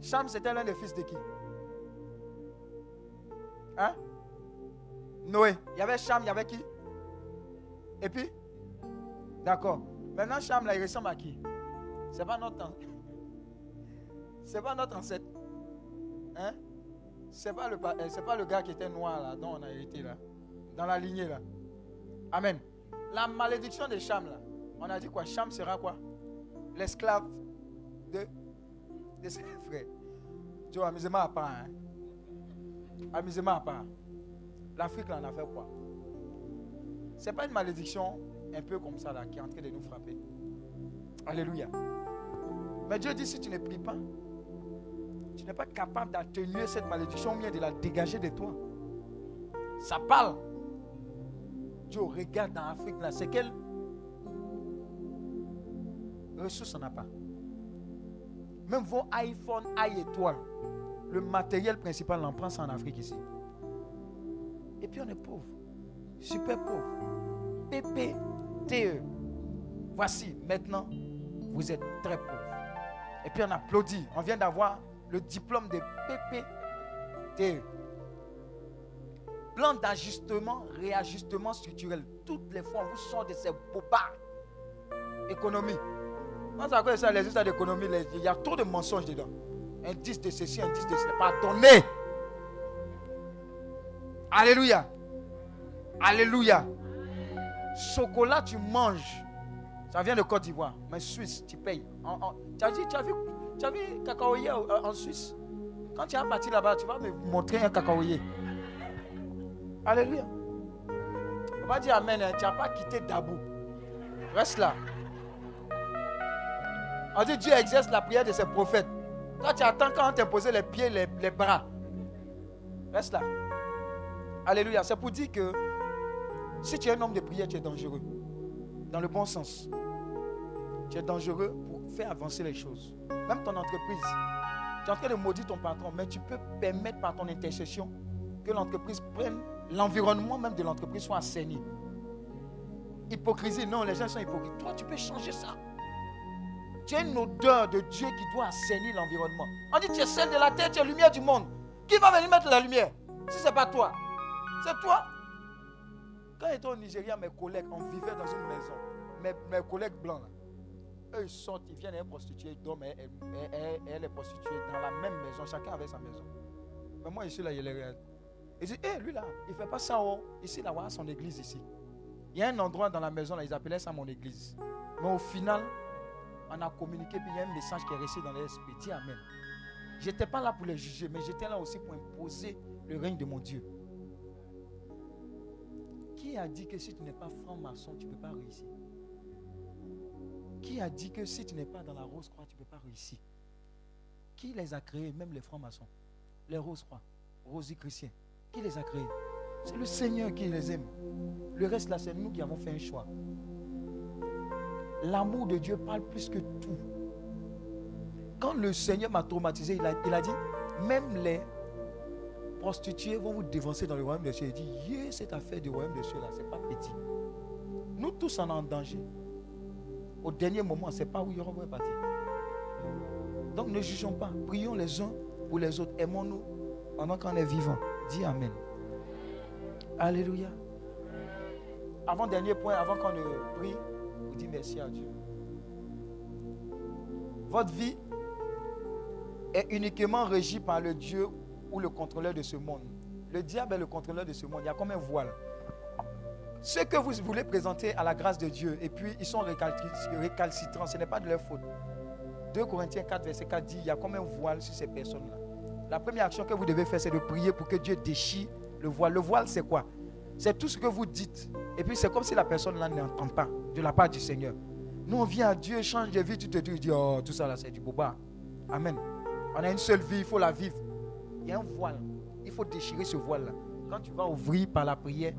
Cham, c'était l'un des fils de qui? Hein? Noé. Il y avait Cham, il y avait qui? Et puis? D'accord. Maintenant, Cham, là, il ressemble à qui? C'est pas notre C'est pas notre ancêtre. Hein? C'est pas, le, euh, pas le gars qui était noir, là, dont on a hérité, là. Dans la lignée, là. Amen. La malédiction de Cham, là. On a dit quoi? Cham sera quoi? L'esclave de, ses frères. Tu vois, amusement à part. Hein? Amusement à part. L'Afrique, là, on a fait quoi? C'est pas une malédiction un peu comme ça, là, qui est en train de nous frapper. Alléluia. Mais Dieu dit si tu ne pries pas, tu n'es pas capable d'atténuer cette malédiction ou bien de la dégager de toi. Ça parle. Dieu regarde dans l'Afrique, là, c'est quelle ressource on n'a pas. Même vos iPhone, i étoile, le matériel principal, on prend en Afrique ici. Et puis on est pauvre. Super pauvre. PPTE. Voici, maintenant, vous êtes très pauvre. Et puis on applaudit. On vient d'avoir le diplôme de PPTE. Plan d'ajustement, réajustement structurel. Toutes les fois, on vous sort de ces bobards. Économie. Quand ça connaît ça, les histoires d'économie, il y a trop de mensonges dedans. Indice de ceci, indice de cela. Pardonnez. Alléluia. Alléluia. Chocolat, tu manges. Ça vient de Côte d'Ivoire. Mais Suisse, tu payes. Tu, as vu, tu vu cacaoyer en, en Suisse? Quand tu es parti là-bas, tu vas me montrer un cacaoyer. Alléluia. On va dire Amen. hein. Tu n'as pas quitté Dabou. Reste là. On dit Dieu exerce la prière de ses prophètes. Toi, tu attends quand on t'imposait les pieds, les, les bras. Reste là. Alléluia. C'est pour dire que si tu es un homme de prière, tu es dangereux. Dans le bon sens. Tu es dangereux pour faire avancer les choses. Même ton entreprise. Tu es en train de maudire ton patron, mais tu peux permettre par ton intercession que l'entreprise prenne, l'environnement même de l'entreprise soit assaini. Hypocrisie, non, les gens sont hypocrites. Toi, tu peux changer ça. Tu as une odeur de Dieu qui doit assainir l'environnement. On dit tu es celle de la terre, tu es lumière du monde. Qui va venir mettre la lumière? Si ce n'est pas toi. C'est toi. Quand j'étais au Nigeria, mes collègues, on vivait dans une maison. Mes, mes collègues blancs, là, eux, ils sortent, ils viennent, un prostituée, ils dorment, elle, elle- elle- elle est prostituée dans la même maison, chacun avait sa maison. Mais moi, ici, là, il les regarde. Il dit, hé, lui, là, il ne fait pas ça, oh. Ici, là, voilà son église, ici. Il y a un endroit dans la maison, là, ils appelaient ça mon église. Mais au final, on a communiqué, puis il y a un message qui est resté dans l'esprit. Dis Amen. J'étais pas là pour les juger, mais j'étais là aussi pour imposer le règne de mon Dieu. Qui a dit que si tu n'es pas franc-maçon, tu ne peux pas réussir? Qui a dit que si tu n'es pas dans la rose-croix, tu ne peux pas réussir? Qui les a créés, même les francs-maçons Les rose-croix, rosicruciens. Qui les a créés? C'est le Seigneur qui les aime. Le reste là, c'est nous qui avons fait un choix. L'amour de Dieu parle plus que tout. Quand le Seigneur m'a traumatisé, il a, dit, même les prostituées vont vous dévancer dans le royaume des cieux. Il dit, yeah, cette affaire du royaume des cieux là, c'est pas petit. Nous tous est en danger. Au dernier moment, c'est pas où il y aura partir. Donc ne jugeons pas. Prions les uns pour les autres. Aimons-nous pendant qu'on est vivant. Dis Amen. Alléluia. Avant dernier point, avant qu'on ne prie, dites merci à Dieu. Votre vie est uniquement régie par le Dieu ou le contrôleur de ce monde. Le diable est le contrôleur de ce monde. Il y a comme un voile. Ce que vous voulez présenter à la grâce de Dieu, et puis ils sont récalcitrants, ce n'est pas de leur faute. 2 Corinthiens 4, verset 4 dit, il y a comme un voile sur ces personnes-là. La première action que vous devez faire, c'est de prier pour que Dieu déchire le voile. Le voile, c'est quoi? C'est tout ce que vous dites. Et puis c'est comme si la personne-là n'entend pas de la part du Seigneur. Nous, on vient à Dieu, change de vie, tu te dis, oh, tout ça là, c'est du boba. Amen. On a une seule vie, il faut la vivre. Il y a un voile. Il faut déchirer ce voile-là. Quand tu vas ouvrir par la prière,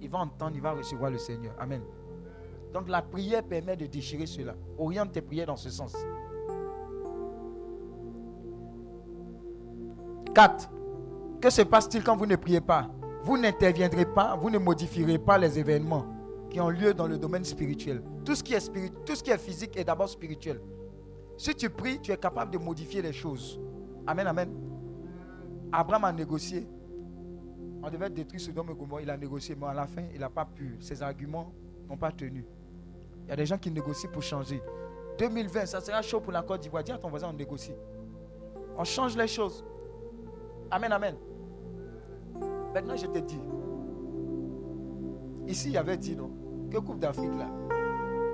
il va entendre, il va recevoir le Seigneur. Amen. Donc la prière permet de déchirer cela. Oriente tes prières dans ce sens. 4. Que se passe-t-il quand vous ne priez pas? Vous n'interviendrez pas, vous ne modifierez pas les événements qui ont lieu dans le domaine spirituel. Tout ce qui est, tout ce qui est physique est d'abord spirituel. Si tu pries, tu es capable de modifier les choses. Amen, amen. Abraham a négocié. On devait détruire ce et Gomorrah. Il a négocié, mais à la fin, il n'a pas pu. Ses arguments n'ont pas tenu. Il y a des gens qui négocient pour changer. 2020, ça sera chaud pour la Côte d'Ivoire. Dis à ton voisin, on négocie. On change les choses. Amen, amen. Maintenant, je te dis. Ici, il y avait dit, non Que Coupe d'Afrique, là.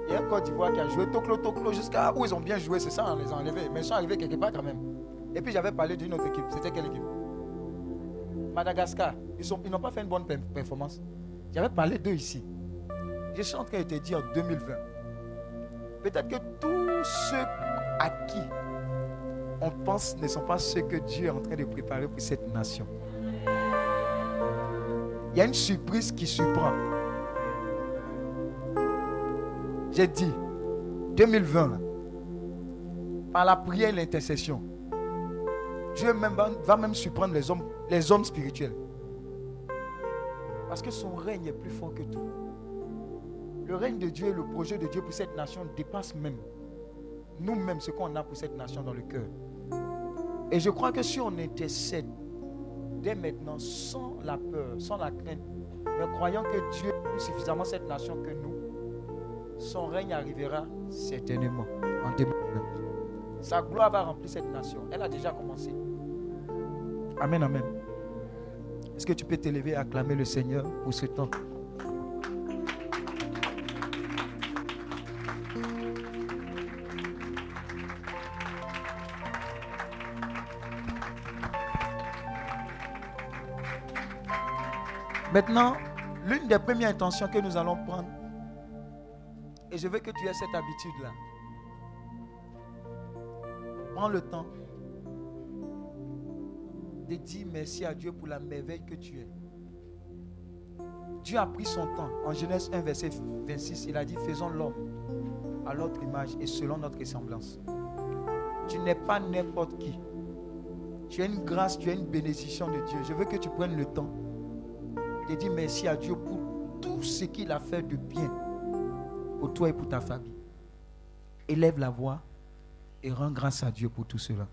Il y a un Côte d'Ivoire qui a joué Toklo, Toklo, jusqu'à où ils ont bien joué. C'est ça, on les a enlevés. Mais ils sont arrivés quelque part quand même. Et puis, j'avais parlé d'une autre équipe. C'était quelle équipe? Madagascar. Ils n'ont pas fait une bonne performance. J'avais parlé d'eux ici. Je suis en train de te dire en 2020. Peut-être que tous ceux à qui on pense ne sont pas ceux que Dieu est en train de préparer pour cette nation. Il y a une surprise qui surprend. J'ai dit, 2020, par la prière et l'intercession, Dieu va, même surprendre les hommes, les hommes spirituels. Parce que son règne est plus fort que tout. Le règne de Dieu et le projet de Dieu pour cette nation dépassent même nous-mêmes ce qu'on a pour cette nation dans le cœur. Et je crois que si on intercède dès maintenant, sans la peur, sans la crainte, mais croyant que Dieu aime suffisamment cette nation que nous, son règne arrivera certainement en 2020. Sa gloire va remplir cette nation. Elle a déjà commencé. Amen, amen. Est-ce que tu peux t'élever et acclamer le Seigneur pour ce temps? Maintenant, l'une des premières intentions que nous allons prendre, et je veux que tu aies cette habitude-là. Prends le temps de dire merci à Dieu pour la merveille que tu es. Dieu a pris son temps. En Genèse 1, verset 26, il a dit, faisons l'homme à notre image et selon notre ressemblance. Tu n'es pas n'importe qui. Tu as une grâce, tu as une bénédiction de Dieu. Je veux que tu prennes le temps de dire merci à Dieu pour tout ce qu'il a fait de bien pour toi et pour ta famille. Élève la voix et rends grâce à Dieu pour tout cela.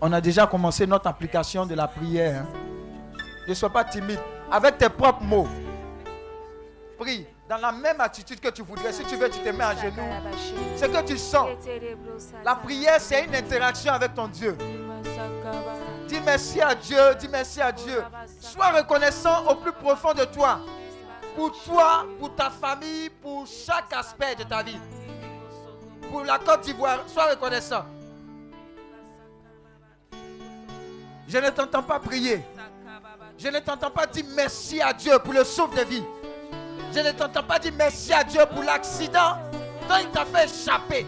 On a déjà commencé notre application de la prière. Hein. Ne sois pas timide. Avec tes propres mots. Prie dans la même attitude que tu voudrais. Si tu veux, tu te mets à genoux. Ce que tu sens. La prière, c'est une interaction avec ton Dieu. Dis merci à Dieu, dis merci à Dieu. Sois reconnaissant au plus profond de toi. Pour toi, pour ta famille, pour chaque aspect de ta vie. Pour la Côte d'Ivoire, sois reconnaissant. Je ne t'entends pas prier. Je ne t'entends pas dire merci à Dieu pour le souffle de vie. Je ne t'entends pas dire merci à Dieu pour l'accident dont il t'a fait échapper.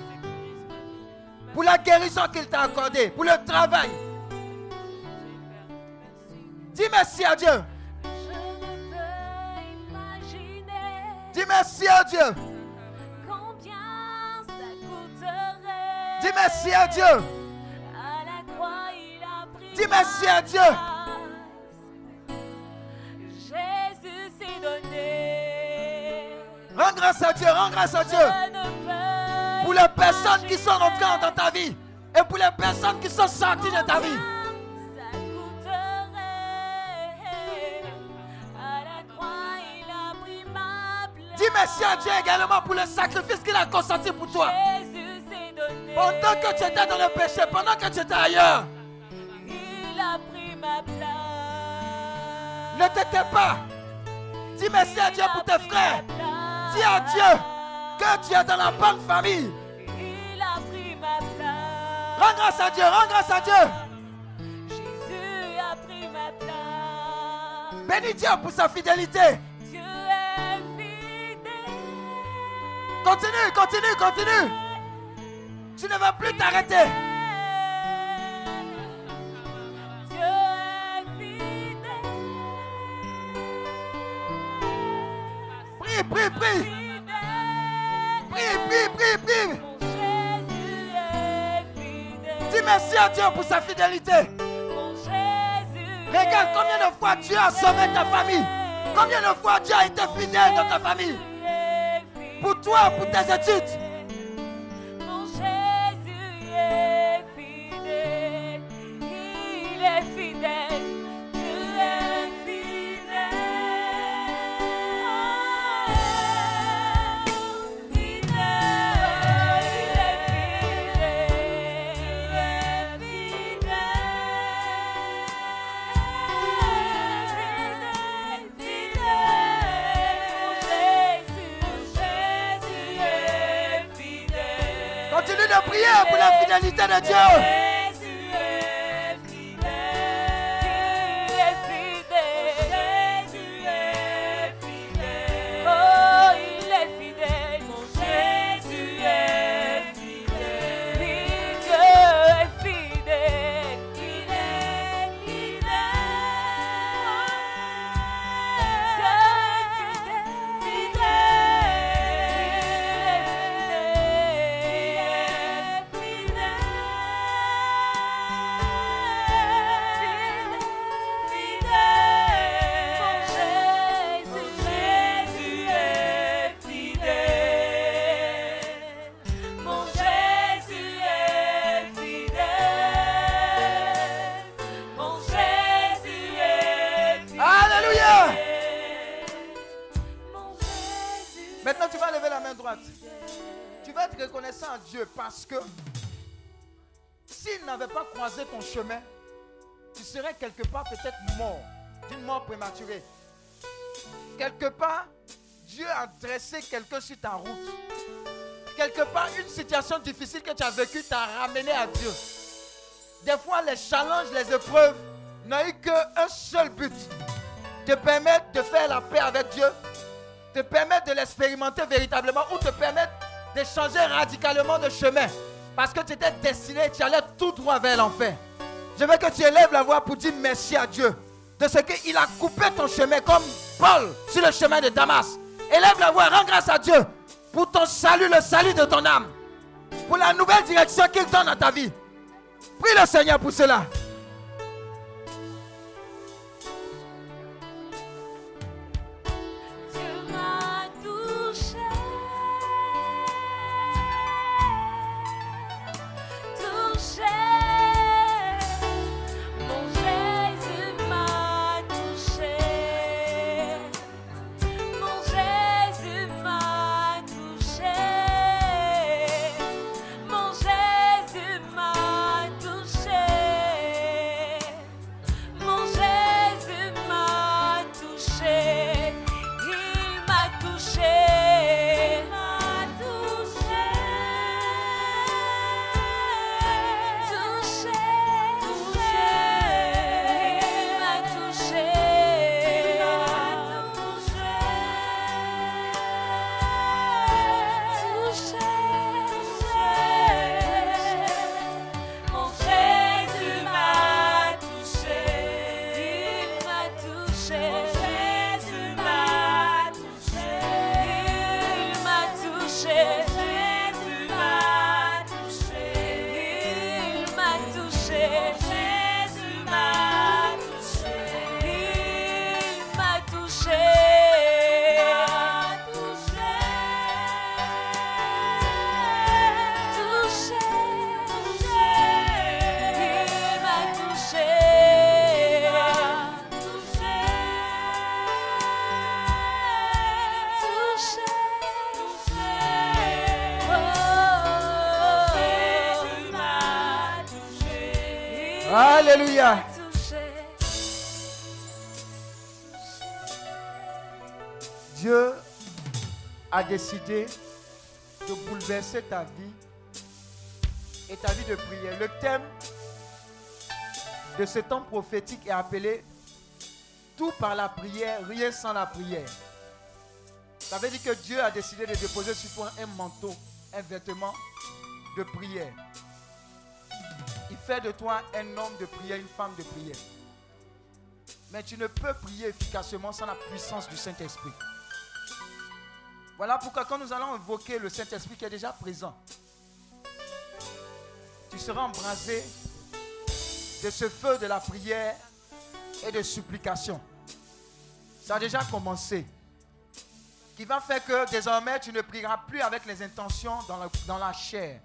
Pour la guérison qu'il t'a accordée. Pour le travail. Dis merci à Dieu. Dis merci à Dieu. Dis merci à Dieu. Dis merci à Dieu. Rends grâce à Dieu, rends grâce à Dieu. Pour les personnes qui sont entrées dans ta vie et pour les personnes qui sont sorties de ta vie. Dis merci à Dieu également pour le sacrifice qu'il a consenti pour toi. Pendant que tu étais dans le péché, pendant que tu étais ailleurs, Il a pris ma place. ne t'étais pas. Dis merci à Dieu pour tes frères. Dis à Dieu que tu es dans la bonne famille. Il a pris ma place. Rends grâce à Dieu, rends grâce à Dieu. Jésus a pris ma place. Bénis Dieu pour sa fidélité. Dieu est fidèle. Continue, continue, continue. Tu ne vas plus t'arrêter. Prie, prie, prie. Prie, prie, prie, prie. Dis merci à Dieu pour sa fidélité. Regarde combien de fois Dieu a sauvé ta famille. Combien de fois Dieu a été fidèle dans ta famille. Pour toi, pour tes études. Pour la fidélité de Dieu. Dieu parce que s'il n'avait pas croisé ton chemin, tu serais quelque part peut-être mort, d'une mort prématurée. Quelque part, Dieu a dressé quelqu'un sur ta route. Quelque part, une situation difficile que tu as vécue t'a ramené à Dieu. Des fois, les challenges, les épreuves n'ont eu qu'un seul but. Te permettre de faire la paix avec Dieu, te permettre de l'expérimenter véritablement ou te permettre de changer radicalement de chemin. Parce que tu étais destiné, tu allais tout droit vers l'enfer. Je veux que tu élèves la voix pour dire merci à Dieu de ce qu'il a coupé ton chemin comme Paul sur le chemin de Damas. Élève la voix, rends grâce à Dieu pour ton salut, le salut de ton âme, pour la nouvelle direction qu'il donne à ta vie. Prie le Seigneur pour cela. Dieu a décidé de bouleverser ta vie et ta vie de prière. Le thème de ce temps prophétique est appelé Tout par la prière, rien sans la prière. Ça veut dire que Dieu a décidé de déposer sur toi un manteau, un vêtement de prière. Il fait de toi un homme de prière, une femme de prière. Mais tu ne peux prier efficacement sans la puissance du Saint-Esprit. Voilà pourquoi quand nous allons invoquer le Saint-Esprit qui est déjà présent, tu seras embrasé de ce feu de la prière et de supplication. Ça a déjà commencé. Qui va faire que désormais tu ne prieras plus avec les intentions dans la, chair.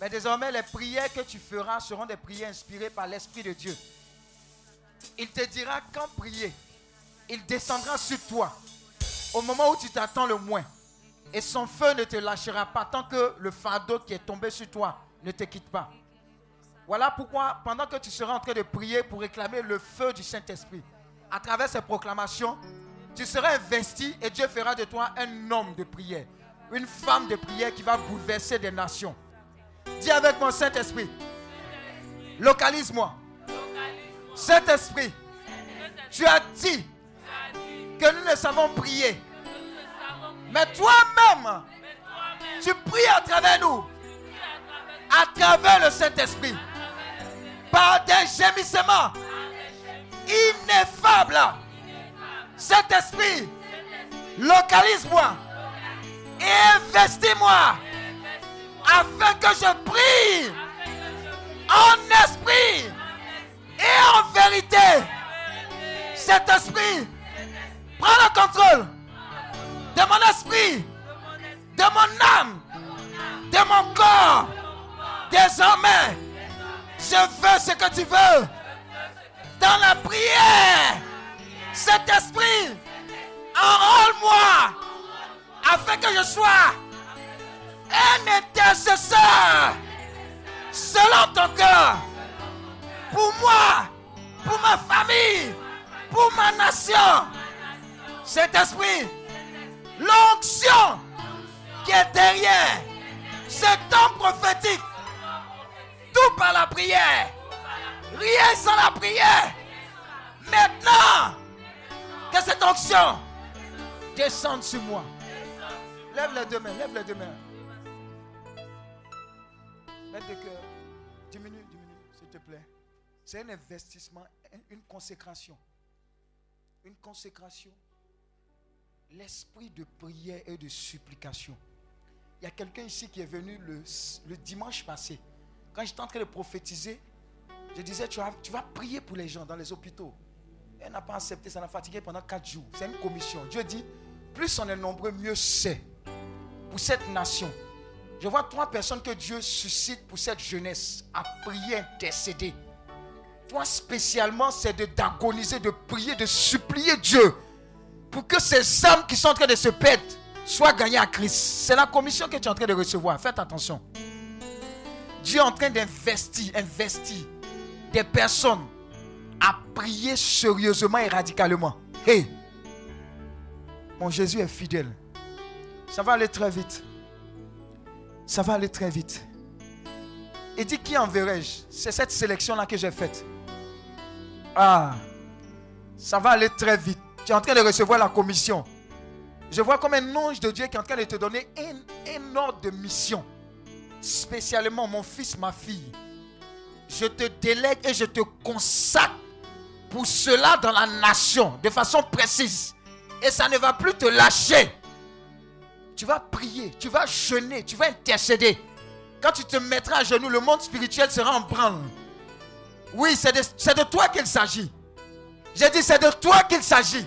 Mais désormais les prières que tu feras seront des prières inspirées par l'Esprit de Dieu. Il te dira quand prier. Il descendra sur toi au moment où tu t'attends le moins. Et son feu ne te lâchera pas tant que le fardeau qui est tombé sur toi ne te quitte pas. Voilà pourquoi, pendant que tu seras en train de prier pour réclamer le feu du Saint-Esprit, à travers ces proclamations, tu seras investi et Dieu fera de toi un homme de prière, une femme de prière qui va bouleverser des nations. Dis avec mon Saint-Esprit, localise-moi. Saint-Esprit, tu as dit que nous ne savons prier. Mais toi-même, tu pries à travers nous, à travers le Saint-Esprit, par des gémissements ineffables. Saint-Esprit, localise-moi investis-moi afin que je prie en esprit et en vérité. Saint-Esprit, prends le contrôle de mon esprit, de mon âme, de mon corps. Désormais, je veux ce que tu veux dans la prière. Cet esprit, enrôle-moi afin que je sois un intercesseur selon ton cœur pour moi, pour ma famille, pour ma nation. Cet esprit, l'onction qui est derrière cet homme prophétique, tout par la prière, rien sans la prière. Maintenant, que cette onction descende sur moi. Lève les deux mains, lève les deux mains. Maître de cœur, diminue, diminue, s'il te plaît. C'est un investissement, une consécration. Une consécration. L'esprit de prière et de supplication. Il y a quelqu'un ici qui est venu le, dimanche passé. Quand j'étais en train de prophétiser, je disais, tu vas, tu vas prier pour les gens dans les hôpitaux. Elle n'a pas accepté, ça l'a fatigué pendant quatre jours. C'est une commission. Dieu dit, plus on est nombreux, mieux c'est. Pour cette nation. Je vois trois personnes que Dieu suscite pour cette jeunesse à prier, intercéder. Toi spécialement, c'est de d'agoniser, de prier, de supplier Dieu pour que ces âmes qui sont en train de se perdre soient gagnées à Christ. C'est la commission que tu es en train de recevoir. Faites attention. Dieu est en train d'investir, investir des personnes à prier sérieusement et radicalement. Hey, mon Jésus est fidèle. Ça va aller très vite. Ça va aller très vite. Et dit qui enverrai-je? C'est cette sélection-là que j'ai faite. Ah, ça va aller très vite. Tu es en train de recevoir la commission. Je vois comme un ange de Dieu qui est en train de te donner un, un ordre de mission. Spécialement, mon fils, ma fille. Je te délègue et je te consacre pour cela dans la nation, de façon précise. Et ça ne va plus te lâcher. Tu vas prier, tu vas jeûner, tu vas intercéder. Quand tu te mettras à genoux, le monde spirituel sera en branle. Oui, c'est de, de, toi qu'il s'agit. J'ai dit, c'est de toi qu'il s'agit.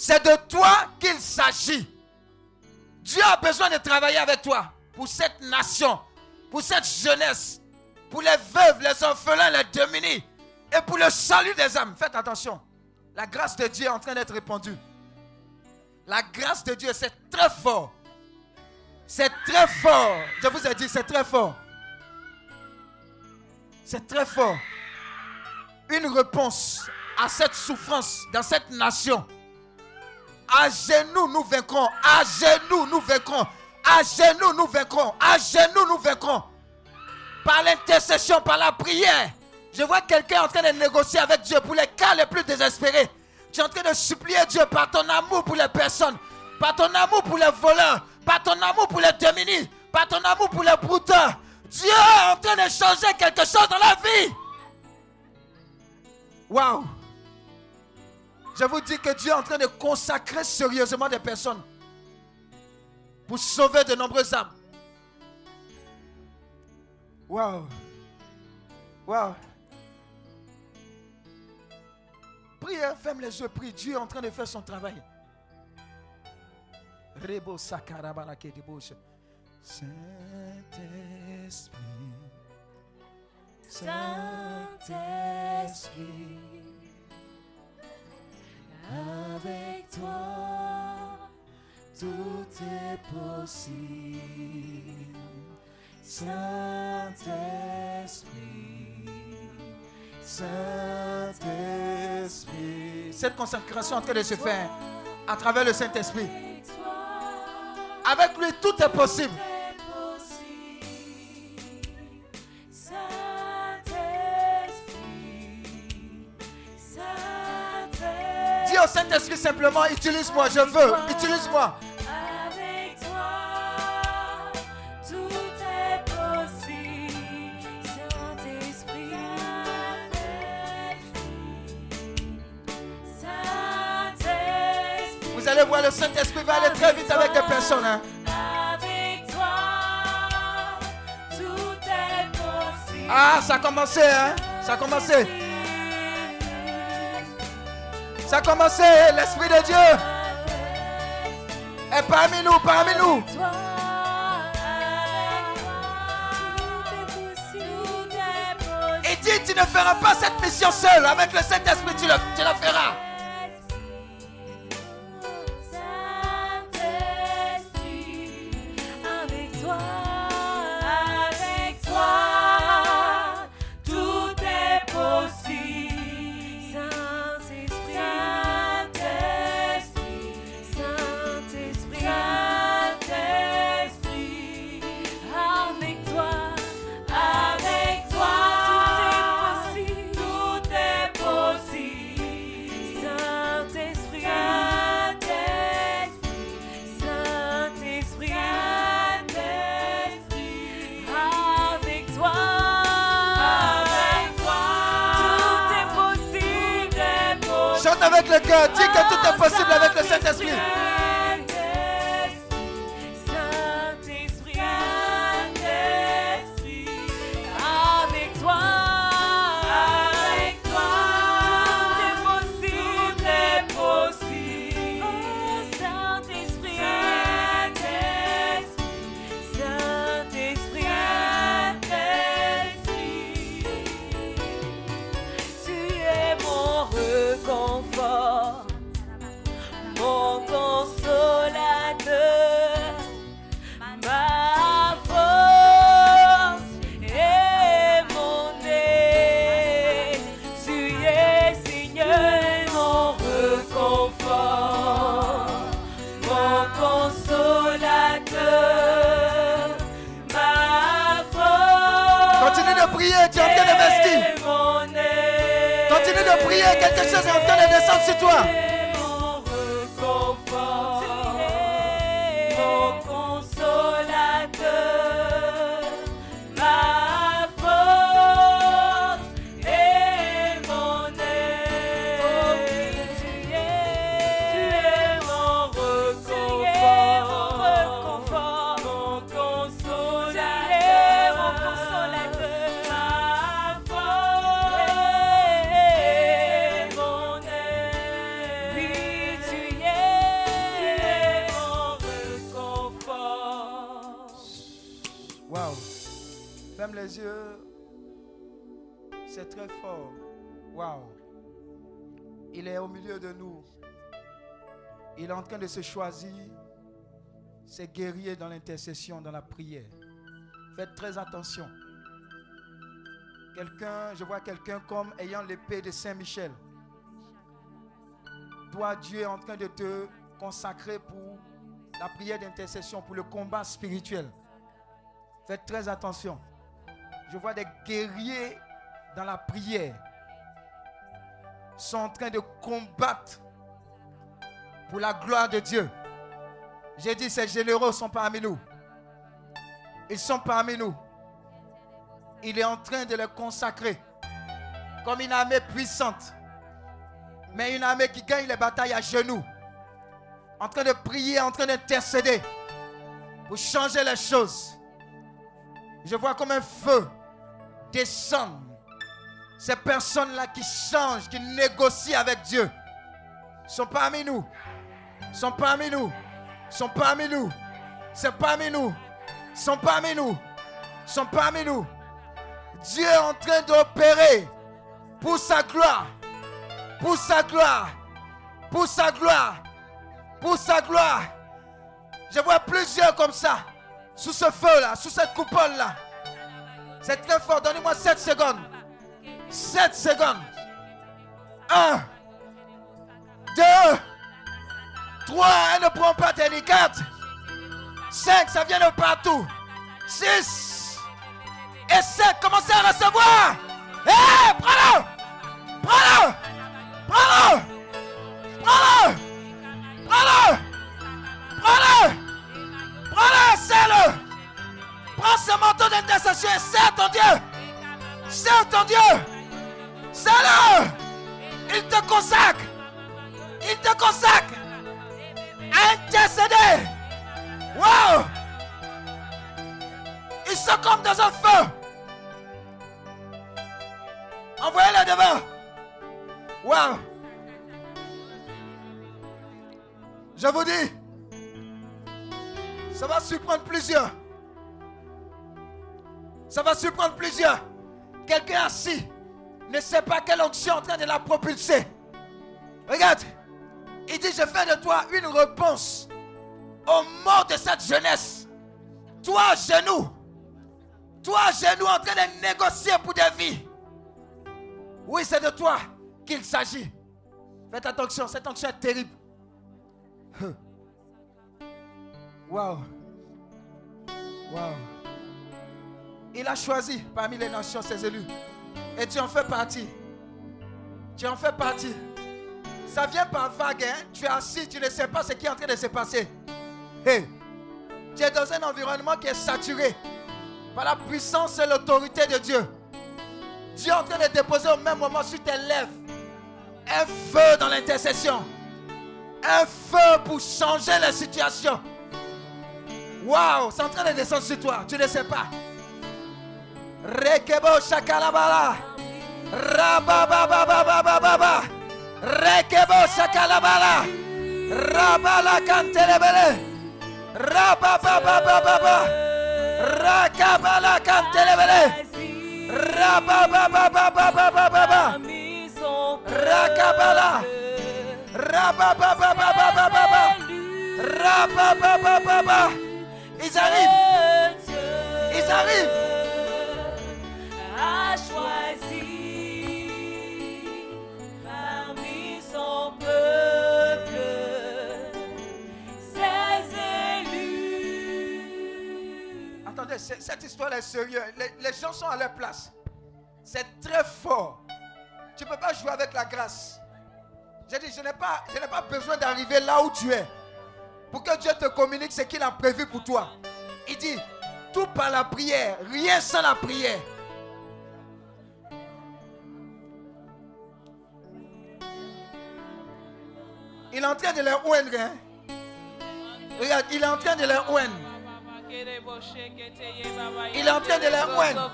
C'est de toi qu'il s'agit. Dieu a besoin de travailler avec toi pour cette nation, pour cette jeunesse, pour les veuves, les orphelins, les démunis et pour le salut des âmes. Faites attention. La grâce de Dieu est en train d'être répandue. La grâce de Dieu, c'est très fort. C'est très fort. Je vous ai dit, c'est très fort. C'est très fort. Une réponse à cette souffrance dans cette nation. À genoux, nous vaincrons. À genoux, nous vaincrons. À genoux, nous vaincrons. À genoux, nous vaincrons. Par l'intercession, par la prière. Je vois quelqu'un en train de négocier avec Dieu pour les cas les plus désespérés. Tu es en train de supplier Dieu par ton amour pour les personnes, par ton amour pour les voleurs, par ton amour pour les démunis, par ton amour pour les brouteurs. Dieu est en train de changer quelque chose dans la vie. Waouh! Je vous dis que Dieu est en train de consacrer sérieusement des personnes pour sauver de nombreuses âmes. Waouh! Waouh! Prie, hein, ferme les yeux, prie. Dieu est en train de faire son travail. Rebo. Saint-Esprit, Saint-Esprit, avec toi, tout est possible. Saint-Esprit, Saint-Esprit. Cette consécration est en train de se faire à travers le Saint-Esprit. Avec lui, tout est possible. Au Saint-Esprit simplement, utilise-moi, je veux, utilise-moi. Avec toi, tout est possible. Saint-Esprit, Saint-Esprit, Vous allez voir, le Saint-Esprit va aller très vite avec les personnes. hein. avec toi, tout est possible. Ah, ça a commencé, hein? Ça a commencé. Ça a commencé, l'Esprit de Dieu est parmi nous, parmi nous. Il dit, tu ne feras pas cette mission seul. Avec le Saint-Esprit, tu, tu la feras. De se choisir ses guerriers dans l'intercession, dans la prière. Faites très attention. Quelqu'un, je vois quelqu'un comme ayant l'épée de Saint-Michel. Toi, Dieu est en train de te consacrer pour la prière d'intercession, pour le combat spirituel. Faites très attention. Je vois des guerriers dans la prière sont en train de combattre pour la gloire de Dieu. J'ai dit, ces généraux sont parmi nous. Ils sont parmi nous. Il est en train de les consacrer comme une armée puissante. Mais une armée qui gagne les batailles à genoux. En train de prier, en train d'intercéder pour changer les choses. Je vois comme un feu descendre. Ces personnes-là qui changent, qui négocient avec Dieu, sont parmi nous. Sont parmi nous. Sont parmi nous. C'est parmi nous. Sont parmi nous. Sont parmi nous. Dieu est en train d'opérer pour sa gloire. Pour sa gloire. Pour sa gloire. Pour sa gloire. Je vois plusieurs comme ça. Sous ce feu-là. Sous cette coupole-là. C'est très fort. Donnez-moi 7 secondes. 7 secondes. 1. 2. 3. Elle ne prend pas tes 4. 5. Ça vient de partout. 6. Et 7. Commencez à recevoir. Hé, hey, prends-le. Prends-le. Prends-le. Prends-le. Prends-le. Prends-le. Prends-le. Serre-le. Prends ce manteau d'intercession et serre ton Dieu. Serre ton Dieu. Serre-le. Il te consacre. Il te consacre intercéder. Wow. Ils sont comme dans un feu. Envoyez-les devant. Wow. Je vous dis, ça va surprendre plusieurs. Ça va surprendre plusieurs. Quelqu'un assis ne sait pas quelle onction est en train de la propulser. Regarde, il dit, je fais de toi une réponse au mort de cette jeunesse. Toi, genou, toi, genou, en train de négocier pour des vies. Oui, c'est de toi qu'il s'agit. Faites attention, cette onction est terrible. Wow. Wow. Il a choisi parmi les nations ses élus. Et tu en fais partie. Tu en fais partie. Ça vient par vague. Hein? Tu es assis, tu ne sais pas ce qui est en train de se passer. Hey. Tu es dans un environnement qui est saturé par la puissance et l'autorité de Dieu. Dieu est en train de déposer au même moment sur tes lèvres un feu dans l'intercession. Un feu pour changer la situation. Waouh, c'est en train de descendre sur toi. Tu ne sais pas. Rekebo shakalabala. Rekebo shakalabala. Rabala kantelebele. Rababababababa. Rakabala kantelebele. Rabababababababa. Rakabala. Rababababababa. Rabababababa. Ils arrivent. Ils arrivent. Attendez, cette histoire est sérieuse. Les, gens sont à leur place. C'est très fort. Tu ne peux pas jouer avec la grâce. J'ai dit, je n'ai pas, je n'ai pas besoin d'arriver là où tu es. Pour que Dieu te communique ce qu'il a prévu pour toi. Il dit, tout par la prière, rien sans la prière. Il est en train de les oindre. hein. Regarde, il est en train de les oindre. Il est en train de les oindre.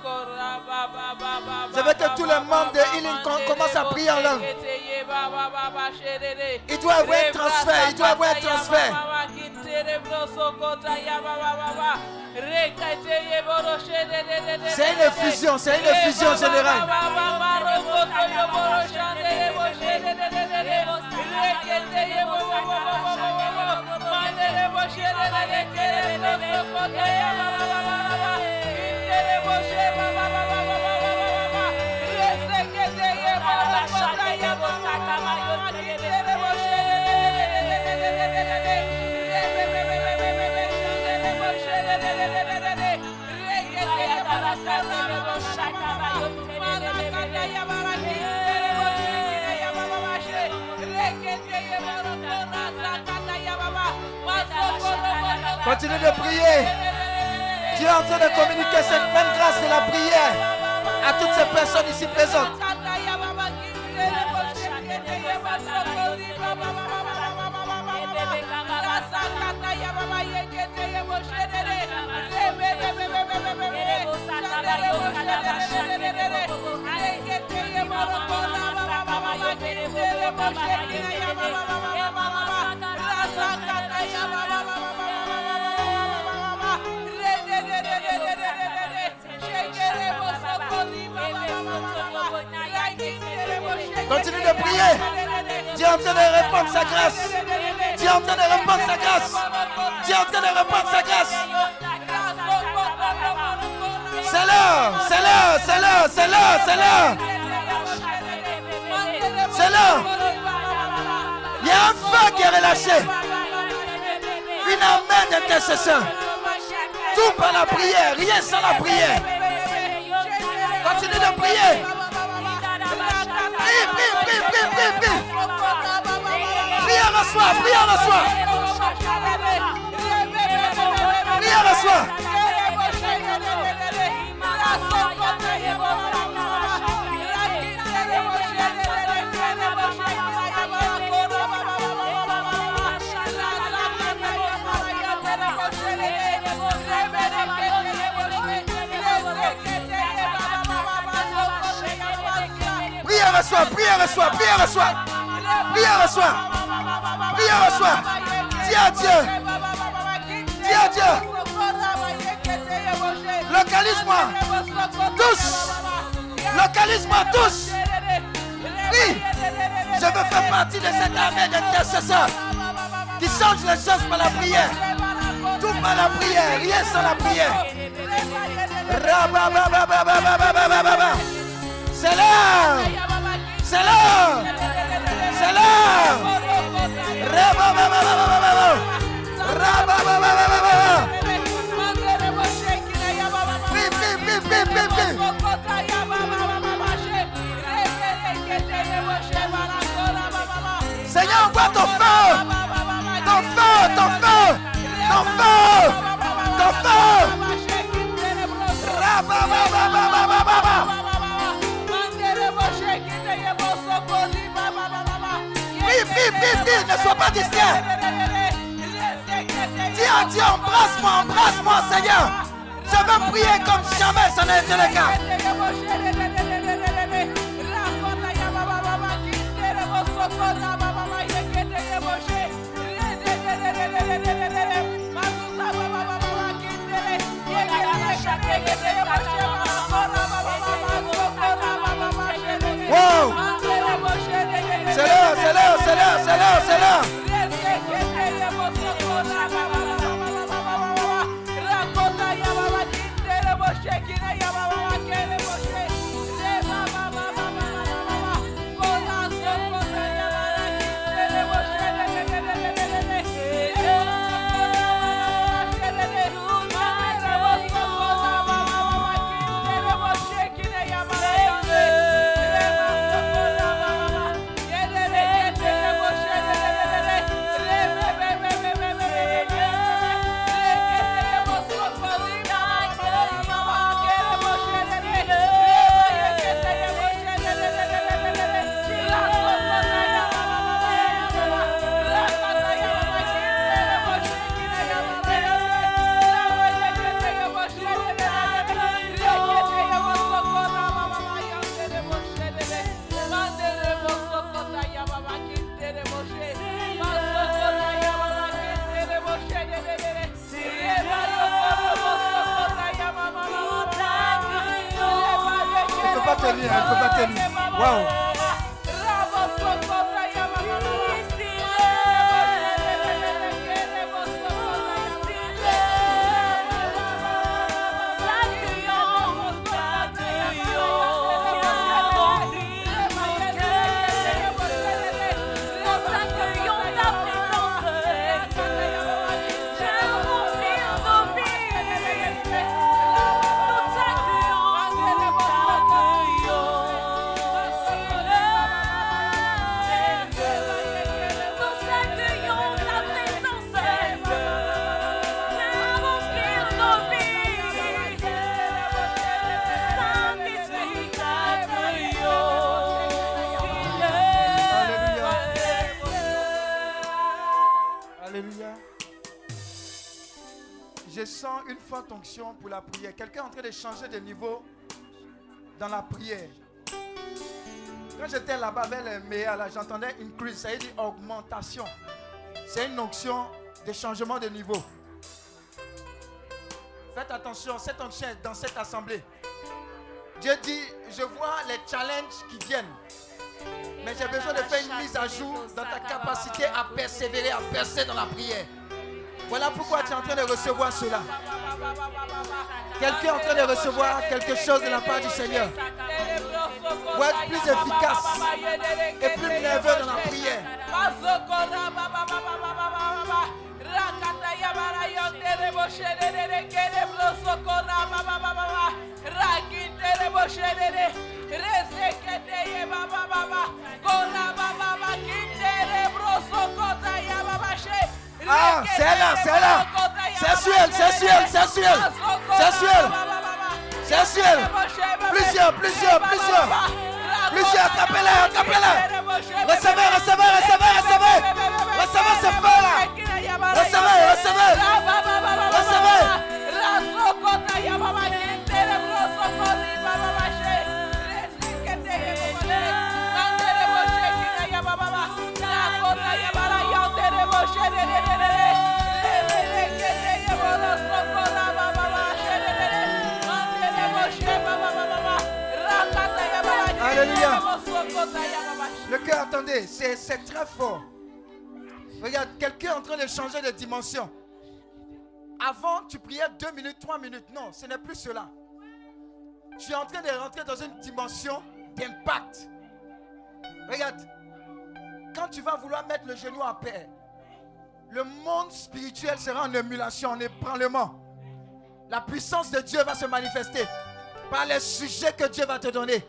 Je veux que tous les membres de Healing com- commencent à prier en langue. Il doit avoir un transfert. Il doit avoir un transfert. C'est une effusion. C'est une effusion générale. Shaka Bayon, Mara Kandaya Continue de prier. Dieu est en train de communiquer cette même grâce de la prière à toutes ces personnes ici présentes. Continue de prier. Dieu en train de répandre sa grâce. Dieu en train de répandre sa grâce. Dieu en train de répandre sa grâce. C'est l'heure, c'est l'heure, c'est l'heure, c'est l'heure, c'est l'heure. L'heure. Il y a un feu qui est relâché. Une armée d'intercession. Tout par la prière, rien sans la prière. Continue de prier. Prie, prie, prie, prie, prie, prie. Prière reçoit, prière reçoit. Prière reçoit. reçois, prière reçois, prière reçois. Prière reçois. Prière reçois. Dis à Dieu. Dis à Dieu. Localise-moi. Tous. Localise-moi tous. Oui. Je veux faire partie de cette armée d'intercesseurs qui change les choses par la prière. Tout par la prière, rien sans la prière. C'est là. C'est l'heure. C'est l'heure. Seigneur, envoie ton feu. Ton feu, ton feu. Ton feu. Ton feu. Rabababababababa. Prie, prie, prie. Ne sois pas distrait. Dis à Dieu, embrasse-moi, embrasse-moi, Seigneur. Je veux prier comme jamais ça n'a été le cas. Wow! ¡Hacelo, hacelo, hacelo, hacelo! Papa Wow. Pour la prière. Quelqu'un est en train de changer de niveau dans la prière. Quand j'étais là-bas avec les meilleurs, j'entendais increase, ça veut dire augmentation. C'est une onction de changement de niveau. Faites attention, cette onction dans cette assemblée. Dieu dit, je vois les challenges qui viennent. Mais j'ai besoin de faire une mise à jour dans ta capacité à persévérer, à percer dans la prière. Voilà pourquoi tu es en train de recevoir cela. Quelqu'un est en train de recevoir quelque chose de la part du Seigneur. Pour être plus efficace et plus nerveux dans la prière. Ah, c'est là, c'est là. Sur elle. C'est sur elle. Plusieurs, plusieurs, plusieurs. Plusieurs, attrapez-les, attrapez-les. Recevez, recevez, recevez, recevez. Recevez ce feu-là. Recevez, recevez. Recevez. Le cœur, attendez, c'est très fort. Regarde, quelqu'un est en train de changer de dimension. Avant, tu priais deux minutes, trois minutes. Non, ce n'est plus cela. Tu es en train de rentrer dans une dimension d'impact. Regarde, quand tu vas vouloir mettre le genou à paix, le monde spirituel sera en émulation, en ébranlement. La puissance de Dieu va se manifester par les sujets que Dieu va te donner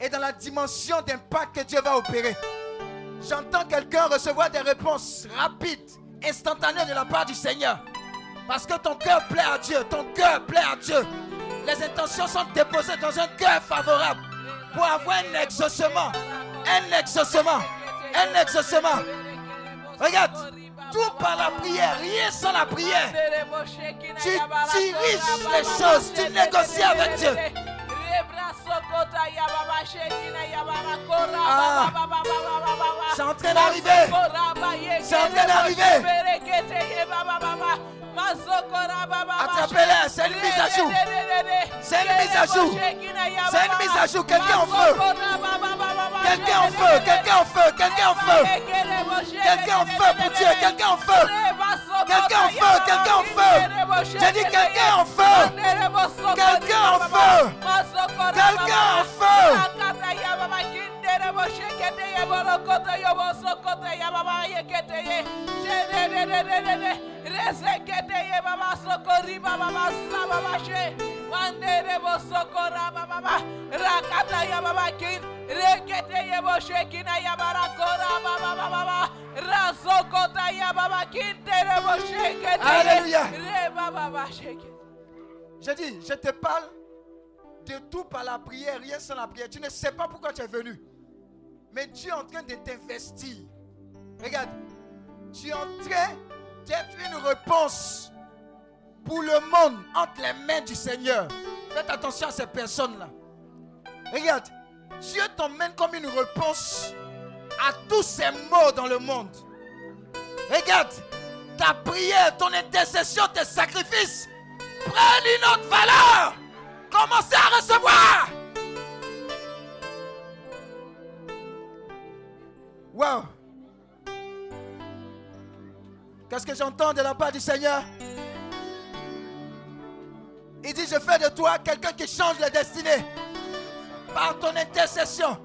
et dans la dimension d'impact que Dieu va opérer. J'entends quelqu'un recevoir des réponses rapides, instantanées de la part du Seigneur. Parce que ton cœur plaît à Dieu, ton cœur plaît à Dieu. Les intentions sont déposées dans un cœur favorable pour avoir un exaucement. Un exaucement. Un exaucement. Regarde, tout par la prière, rien sans la prière. Tu diriges les choses, tu négocies avec Dieu. Ah, c'est en train d'arriver. C'est en train d'arriver. Attrapez-les, c'est une mise à jour. C'est une mise à jour. C'est une mise à jour. Quelqu'un en feu. Quelqu'un en feu. Quelqu'un en feu. Quelqu'un en feu. Quelqu'un en feu pour Dieu. Quelqu'un en feu. Quelqu'un en feu. Quelqu'un en feu. J'ai dit quelqu'un en feu. Quelqu'un en feu. Quelqu'un en feu. Alléluia. Je dis, je te parle de tout par la prière, rien sans la prière. Tu ne sais pas pourquoi tu es venu. Mais Dieu est en train de t'investir. Regarde, tu es en train d'être une réponse pour le monde entre les mains du Seigneur. Faites attention à ces personnes-là. Regarde, Dieu t'emmène comme une réponse à tous ces mots dans le monde. Regarde, ta prière, ton intercession, tes sacrifices prennent une autre valeur. Commencez à recevoir. Wow. Qu'est-ce que j'entends de la part du Seigneur? Il dit, je fais de toi quelqu'un qui change la destinée. Par ton intercession,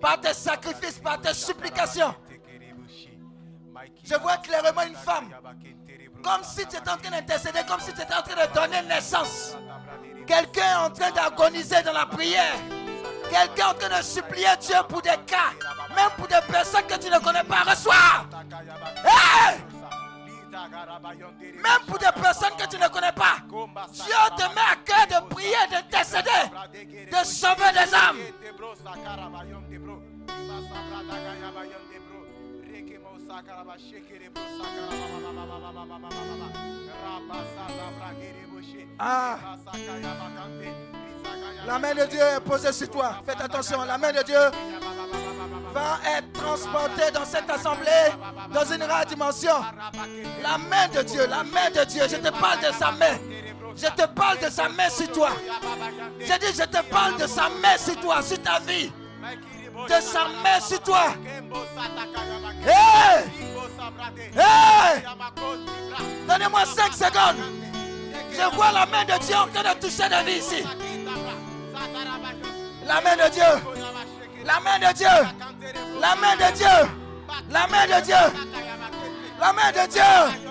par tes sacrifices, par tes supplications. Je vois clairement une femme. Comme si tu étais en train d'intercéder, comme si tu étais en train de donner naissance. Quelqu'un est en train d'agoniser dans la prière. Quelqu'un est en train de supplier Dieu pour des cas. Même pour des personnes que tu ne connais pas. Reçois. Même pour des personnes que tu ne connais pas. Dieu te met à cœur de prier, d'intercéder, de sauver des âmes. Ah. La main de Dieu est posée sur toi. Faites attention, la main de Dieu va être transportée dans cette assemblée dans une rare dimension. La main de Dieu, la main de Dieu, je te parle de sa main. Je te parle de sa main sur toi. Je dis, je te parle de sa main sur toi, sur ta vie. De sa main sur toi. Hey! Hey! Donnez-moi 5 secondes. Je vois la main de Dieu en train de toucher des vies ici. La main de Dieu. La main de Dieu. La main de Dieu. La main de Dieu. La main de Dieu.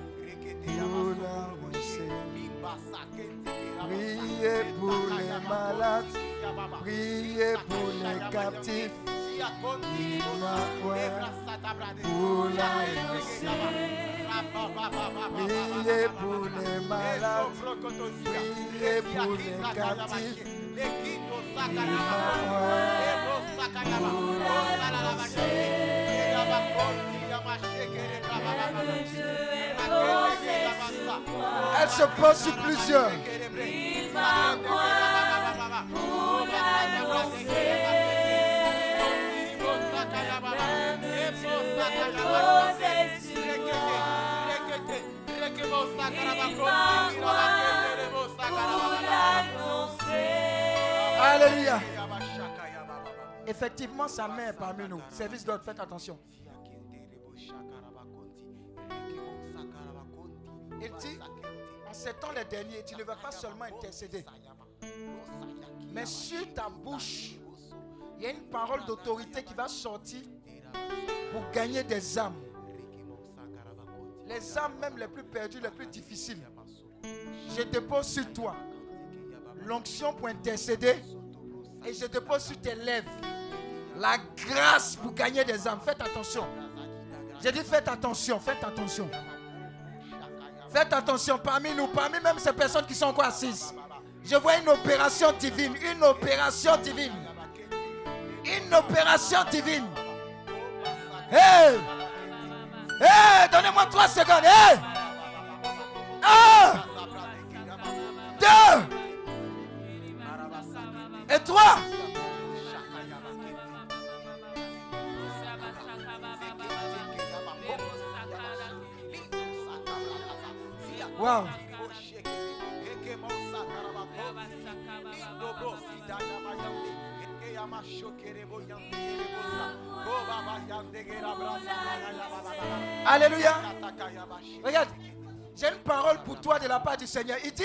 Pour la santé, priez pour les malades, priez pour les captifs. Pour la Priez pour les malades, priez pour les captifs. Il Elle se pose sur plusieurs. Alléluia. Effectivement, sa main est parmi nous. Service d'ordre, faites attention. Il dit, en ces temps les derniers, tu ne vas pas seulement intercéder, mais sur ta bouche, il y a une parole d'autorité qui va sortir pour gagner des âmes. Les âmes même les plus perdues, les plus difficiles. Je dépose sur toi l'onction pour intercéder et je dépose sur tes lèvres la grâce pour gagner des âmes. Faites attention. J'ai dit faites attention, faites attention. Faites attention parmi nous, parmi même ces personnes qui sont encore assises. Je vois une opération divine, une opération divine. Une opération divine. Hey! Hey! Donnez-moi trois secondes. Hey! Un! Deux! Et trois! Wow. Alléluia. Regarde, j'ai une parole pour toi de la part du Seigneur. Il dit,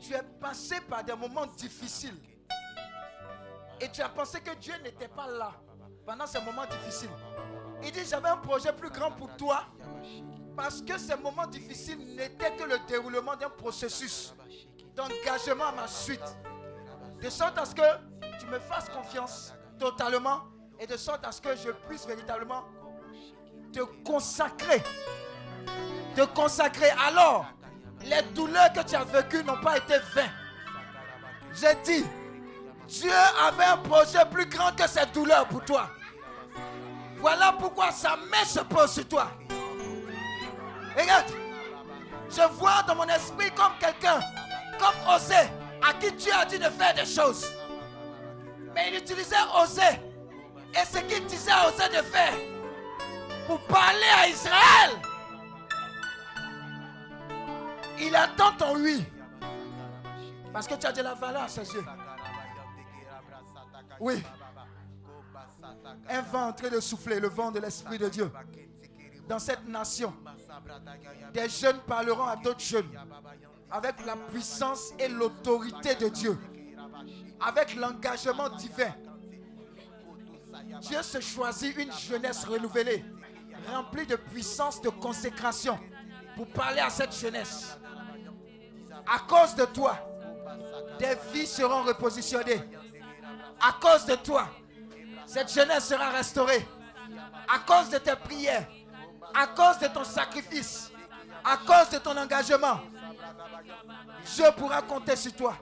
tu es passé par des moments difficiles. Et tu as pensé que Dieu n'était pas là pendant ces moments difficiles. Il dit, j'avais un projet plus grand pour toi. Parce que ces moments difficiles n'étaient que le déroulement d'un processus d'engagement à ma suite. De sorte à ce que tu me fasses confiance totalement et de sorte à ce que je puisse véritablement te consacrer. Te consacrer. Alors, les douleurs que tu as vécues n'ont pas été vaines. J'ai dit, Dieu avait un projet plus grand que ces douleurs pour toi. Voilà pourquoi sa main se pose sur toi. Regarde, je vois dans mon esprit comme quelqu'un, comme Osée, à qui Dieu a dit de faire des choses. Mais il utilisait Osée. Et ce qu'il disait à de faire pour parler à Israël, il attend ton oui. Parce que tu as de la valeur à ses yeux. Oui. Un vent en train de souffler, le vent de l'Esprit de Dieu. Dans cette nation, des jeunes parleront à d'autres jeunes avec la puissance et l'autorité de Dieu, avec l'engagement divin. Dieu se choisit une jeunesse renouvelée, remplie de puissance, de consécration, pour parler à cette jeunesse. À cause de toi, des vies seront repositionnées. À cause de toi, cette jeunesse sera restaurée. À cause de tes prières, à cause de ton sacrifice, à cause de ton engagement, Dieu pourra compter sur toi.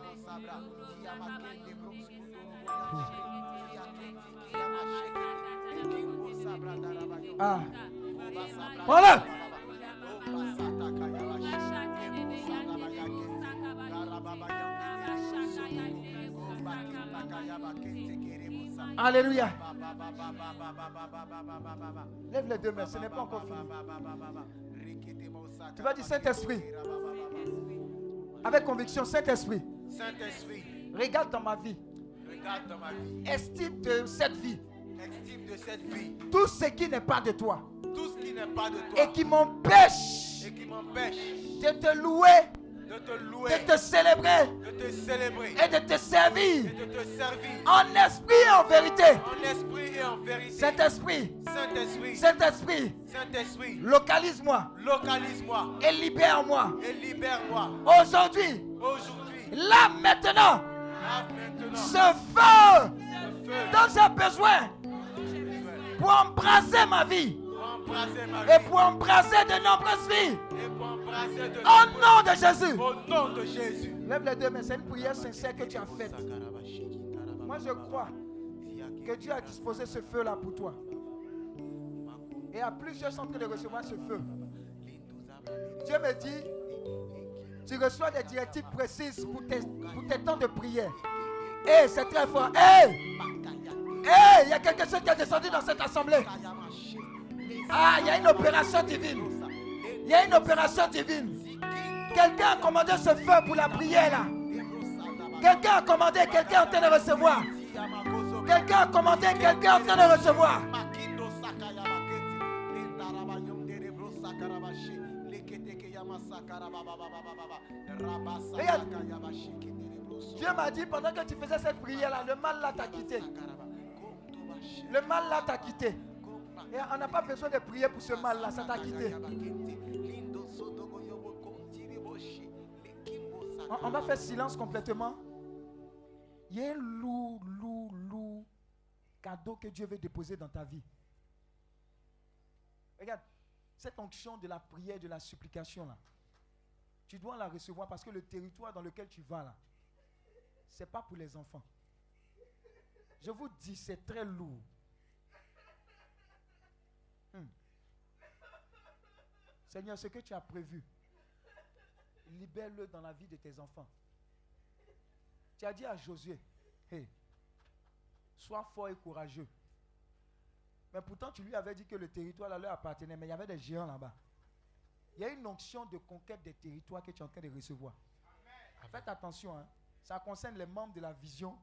Ah. Voilà. Alléluia. Lève les deux mains, ce n'est pas encore fini. Tu vas dire Saint-Esprit. Avec conviction, Saint-Esprit. Saint-Esprit, Regarde dans ma vie. regarde dans ma vie. Estime de cette vie Estime de cette vie tout ce qui n'est pas de toi tout ce qui n'est pas de toi et qui m'empêche et qui m'empêche de te louer, de te louer, de te célébrer. De te célébrer. Et de te servir. Et de te servir. En esprit et en vérité. en esprit et en vérité. Saint-Esprit, Saint-Esprit, Saint-Esprit, Saint-Esprit, localise-moi. Localise-moi. Et libère-moi. et libère-moi. Aujourd'hui, aujourd'hui, là maintenant, là maintenant, ce feu. Le feu. Dont j'ai besoin. Pour embrasser ma vie. Pour embrasser ma et vie. pour embrasser de nombreuses vies. Au nom de Jésus. Au nom de Jésus. Lève les deux mains, c'est une prière sincère que tu as faite. Moi, je crois que Dieu a disposé ce feu-là pour toi. Et à plusieurs sont en train de recevoir ce feu. Dieu me dit, tu reçois des directives précises pour tes, pour tes temps de prière. Et c'est très fort. Hé! Hé! Il y a quelque chose qui est descendu dans cette assemblée. Ah, il y a une opération divine. Il y a une opération divine. Quelqu'un a commandé ce feu pour la prière là. Quelqu'un a commandé, quelqu'un en train de recevoir. Quelqu'un a commandé, quelqu'un en train de recevoir. Dieu m'a dit pendant que tu faisais cette prière là, le mal là t'a quitté. Le mal là t'a quitté. Et on n'a pas besoin de prier pour ce mal là, ça t'a quitté. On, va faire silence complètement. Il y a un lourd, lourd, lourd cadeau que Dieu veut déposer dans ta vie. Regarde, cette onction de la prière, de la supplication là, tu dois la recevoir parce que le territoire dans lequel tu vas là, c'est pas pour les enfants. Je vous dis, c'est très lourd. Hmm. Seigneur, ce que tu as prévu, libère-le dans la vie de tes enfants. Tu as dit à Josué, hey, sois fort et courageux. Mais pourtant, tu lui avais dit que le territoire là leur appartenait, mais il y avait des géants là-bas. Il y a une onction de conquête des territoires que tu es en train de recevoir. Faites attention, hein. ça concerne les membres de la vision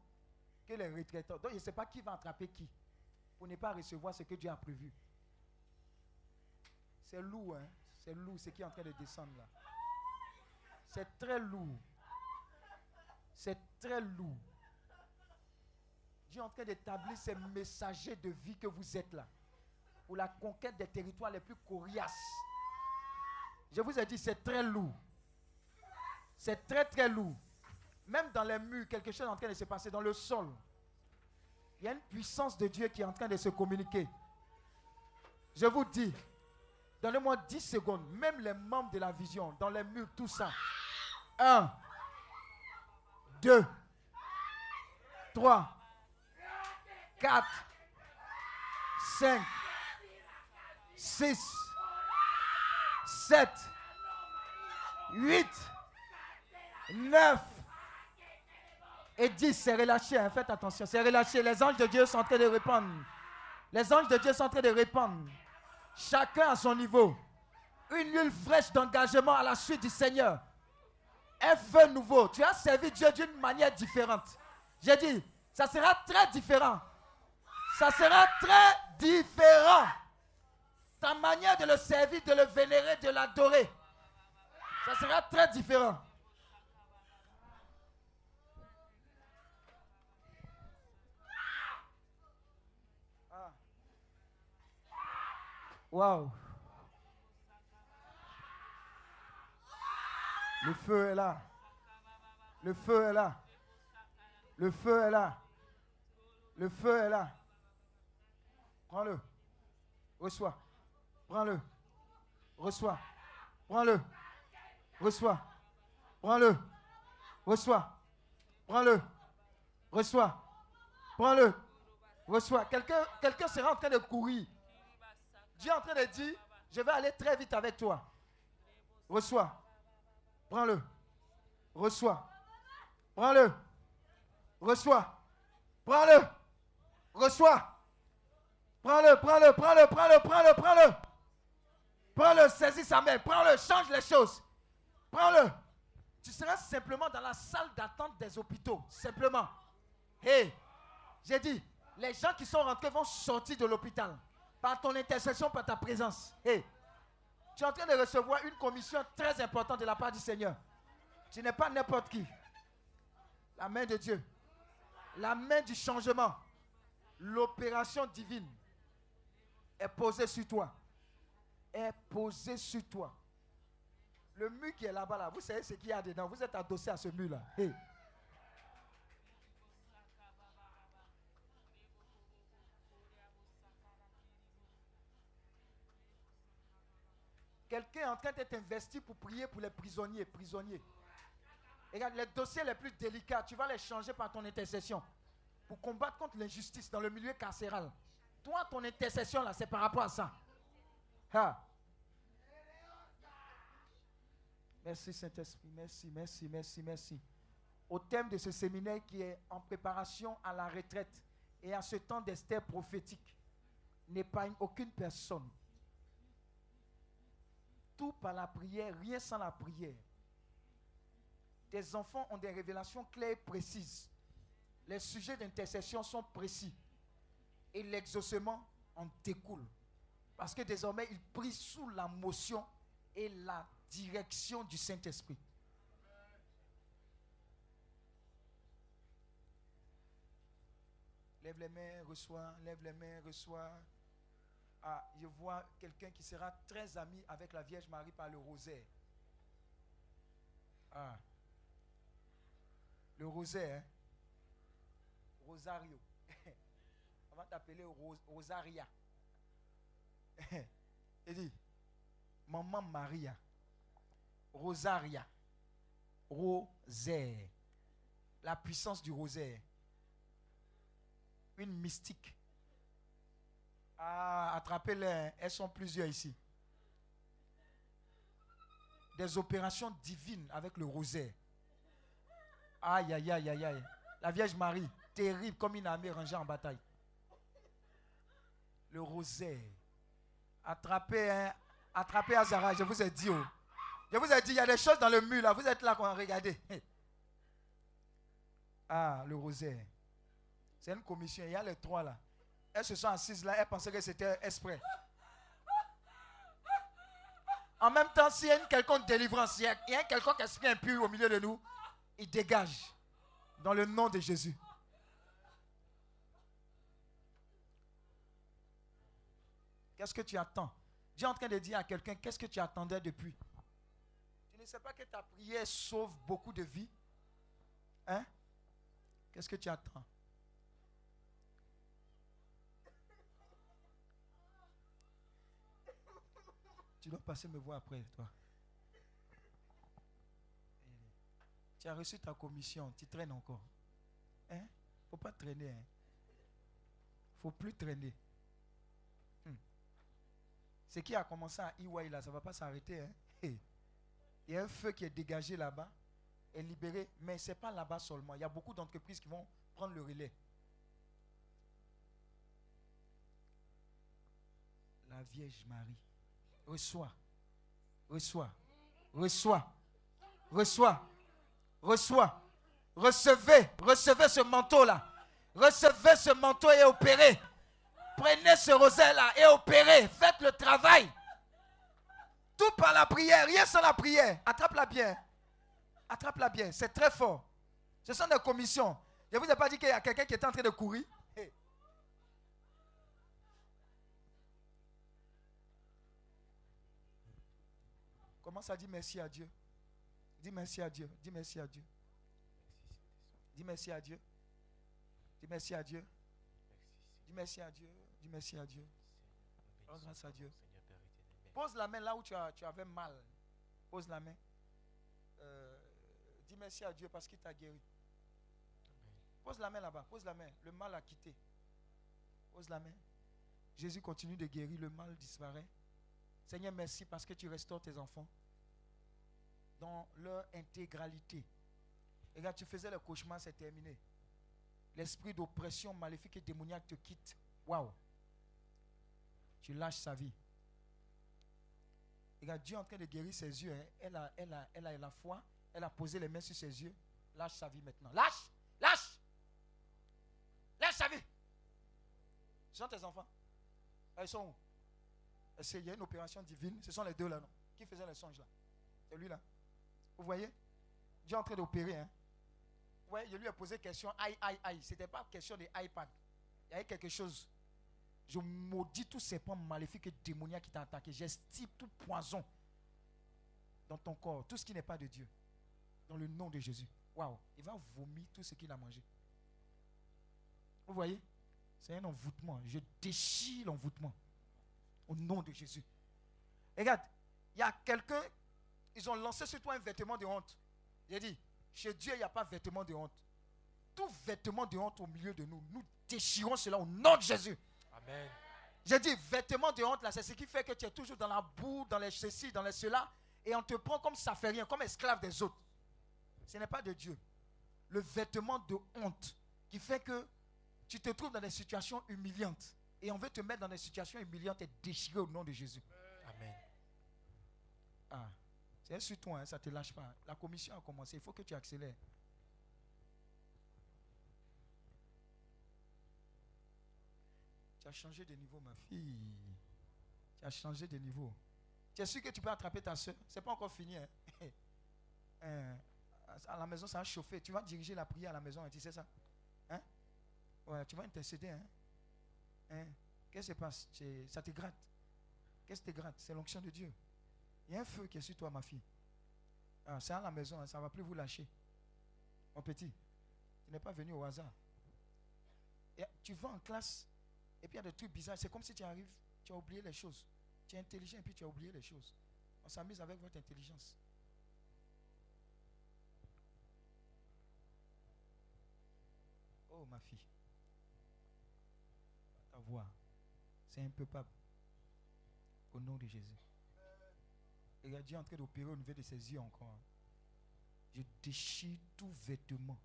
que les retraitants. Donc, je ne sais pas qui va attraper qui pour ne pas recevoir ce que Dieu a prévu. C'est lourd, hein. c'est lourd ce qui est en train de descendre là. C'est très lourd. C'est très lourd. Dieu est en train d'établir ces messagers de vie que vous êtes là. Pour la conquête des territoires les plus coriaces. Je vous ai dit, c'est très lourd. C'est très très lourd. Même dans les murs, quelque chose est en train de se passer dans le sol. Il y a une puissance de Dieu qui est en train de se communiquer. Je vous dis, donnez-moi 10 secondes, même les membres de la vision, dans les murs, tout ça. 1, 2, 3, 4, 5, 6, 7, 8, 9 et 10. C'est relâché, hein, faites attention, c'est relâché. Les anges de Dieu sont en train de répandre. Les anges de Dieu sont en train de répandre. Chacun à son niveau. Une huile fraîche d'engagement à la suite du Seigneur. Un feu nouveau. Tu as servi Dieu d'une manière différente. J'ai dit, ça sera très différent. Ça sera très différent. Ta manière de le servir, de le vénérer, de l'adorer. Ça sera très différent. Waouh. Le feu est là. Le feu est là. Le feu est là. Le feu est là. Prends-le. Reçois. Prends-le. Reçois. Prends-le. Reçois. Prends-le. Reçois. Prends-le. Reçois. Prends-le. Reçois. Quelqu'un quelqu'un sera en train de courir. Dieu est en train de dire, je vais aller très vite avec toi. Reçois. Prends-le. Reçois. Prends-le. Reçois. Prends-le. Reçois. Prends-le, prends-le, prends-le, prends-le, prends-le, prends-le. Prends-le, saisis sa main. Prends-le, change les choses. Prends-le. Tu seras simplement dans la salle d'attente des hôpitaux. Simplement. Hé, j'ai dit, les gens qui sont rentrés vont sortir de l'hôpital. Par ton intercession, par ta présence. Hé, tu es en train de recevoir une commission très importante de la part du Seigneur. Tu n'es pas n'importe qui. La main de Dieu. La main du changement. L'opération divine est posée sur toi. Est posée sur toi. Le mur qui est là-bas, là, vous savez ce qu'il y a dedans. Vous êtes adossé à ce mur-là. Quelqu'un est en train d'être investi pour prier pour les prisonniers. Prisonniers. Regarde, les dossiers les plus délicats, tu vas les changer par ton intercession. Pour combattre contre l'injustice dans le milieu carcéral. Toi, ton intercession, là, c'est par rapport à ça. Merci Saint-Esprit, merci, merci, merci, merci. Au thème de ce séminaire qui est en préparation à la retraite et à ce temps d'Esther prophétique, n'épargne aucune personne. Tout par la prière, rien sans la prière. Tes enfants ont des révélations claires et précises. Les sujets d'intercession sont précis. Et l'exaucement en découle. Parce que désormais, ils prient sous la motion et la direction du Saint-Esprit. Lève les mains, reçois, lève les mains, reçois. Ah, je vois quelqu'un qui sera très ami avec la Vierge Marie par le rosaire. Ah. Le rosaire, hein? Rosario. On va t'appeler Ros Rosaria. Il dit, Maman Maria. Rosaria. Rosaire. La puissance du rosaire. Une mystique. Ah, attrapez-les. Elles sont plusieurs ici. Des opérations divines avec le rosaire. Aïe, aïe, aïe, aïe, aïe. La Vierge Marie, terrible comme une armée rangée en bataille. Le rosaire. Attrapez, hein, attrapez Azara, je vous ai dit. Oh. Je vous ai dit, il y a des choses dans le mur là. Vous êtes là regardez. Ah, le rosaire. C'est une commission. Il y a les trois là. Elles se sont assises là. Elles pensaient que c'était exprès. En même temps, s'il y a une quelconque délivrance, il y a, un quelconque esprit impur au milieu de nous, il dégage. Dans le nom de Jésus. Qu'est-ce que tu attends? Dieu est en train de dire à quelqu'un, qu'est-ce que tu attendais depuis? Tu ne sais pas que ta prière sauve beaucoup de vies Hein? Qu'est-ce que tu attends? Tu dois passer me voir après, toi. Tu as reçu ta commission, tu traînes encore. Hein? Faut pas traîner. Hein? Faut plus traîner. Hmm. Ce qui a commencé à EY là, ça va pas s'arrêter. Hein? Il y a un feu qui est dégagé là-bas, est libéré, mais ce n'est pas là-bas seulement. Il y a beaucoup d'entreprises qui vont prendre le relais. La Vierge Marie, reçois, reçois, reçois, reçois, reçois, recevez, recevez ce manteau-là. Recevez ce manteau et opérez. Prenez ce rosaire-là et opérez. Faites le travail. Tout par la prière, rien sans la prière. Attrape-la bien. Attrape-la bien. C'est très fort. Ce sont des commissions. Je ne vous ai pas dit qu'il y a quelqu'un qui est en train de courir. Commence à dire merci à Dieu. Dis merci à Dieu. Dis merci à Dieu. Dis merci à Dieu. Dis merci à Dieu. Dis merci à Dieu. Dis merci à Dieu. Rends grâce à Dieu. Pose la main là où tu, avais mal. Pose la main. Euh, dis merci à Dieu parce qu'il t'a guéri. Pose la main là-bas. Pose la main. Le mal a quitté. Pose la main. Jésus continue de guérir. Le mal disparaît. Seigneur, merci parce que tu restaures tes enfants dans leur intégralité. Et regarde, tu faisais le cauchemar, c'est terminé. L'esprit d'oppression maléfique et démoniaque te quitte. Waouh! Tu lâches sa vie. Et regarde, Dieu est en train de guérir ses yeux. hein. Elle, a, elle, a, elle a la foi. Elle a posé les mains sur ses yeux. Lâche sa vie maintenant. Lâche! Lâche! Lâche sa vie! Ce sont tes enfants. Ils sont où? Qu'il y a une opération divine. Ce sont les deux là, non? Qui faisait les songes là? C'est lui là. Vous voyez? Dieu est en train d'opérer. Hein? Ouais, je lui ai posé question. Aïe, aïe, aïe. Ce n'était pas question de iPad. Il y avait quelque chose. Je maudis tous ces points maléfiques et démoniaques qui t'ont attaqué. J'estime tout poison dans ton corps. Tout ce qui n'est pas de Dieu. Dans le nom de Jésus. Waouh. Il va vomir tout ce qu'il a mangé. Vous voyez? C'est un envoûtement. Je déchire l'envoûtement. Au nom de Jésus. Regarde, il y a quelqu'un, ils ont lancé sur toi un vêtement de honte. J'ai dit, chez Dieu, il n'y a pas vêtement de honte. Tout vêtement de honte au milieu de nous, nous déchirons cela au nom de Jésus. Amen. J'ai dit, vêtement de honte, là, c'est ce qui fait que tu es toujours dans la boue, dans les ceci, dans les cela, et on te prend comme ça fait rien, comme esclave des autres. Ce n'est pas de Dieu. Le vêtement de honte qui fait que tu te trouves dans des situations humiliantes. Et on veut te mettre dans des situations humiliantes et déchirer au nom de Jésus. Amen. Ah, c'est sur toi, hein, ça ne te lâche pas. La commission a commencé, il faut que tu accélères. Tu as changé de niveau, ma fille. Tu as changé de niveau. Tu es sûr que tu peux attraper ta soeur? Ce n'est pas encore fini. hein. Hein, À la maison, ça a chauffé. Tu vas diriger la prière à la maison, hein, tu sais ça? Hein? Tu vas intercéder. Hein? Qu'est-ce qui se passe? Ça te gratte. Qu'est-ce qui te gratte? C'est l'onction de Dieu. Il y a un feu qui est sur toi, ma fille. Ah, c'est à la maison, hein, ça ne va plus vous lâcher. Mon petit, tu n'es pas venu au hasard. Tu vas en classe, et puis il y a des trucs bizarres. C'est comme si tu arrives, tu as oublié les choses. Tu es intelligent, et puis tu as oublié les choses. On s'amuse avec votre intelligence. Oh, ma fille. Ta voix, c'est un peu. Au nom de Jésus. A Dieu en train d'opérer au niveau de ses yeux encore. Je déchire tout vêtement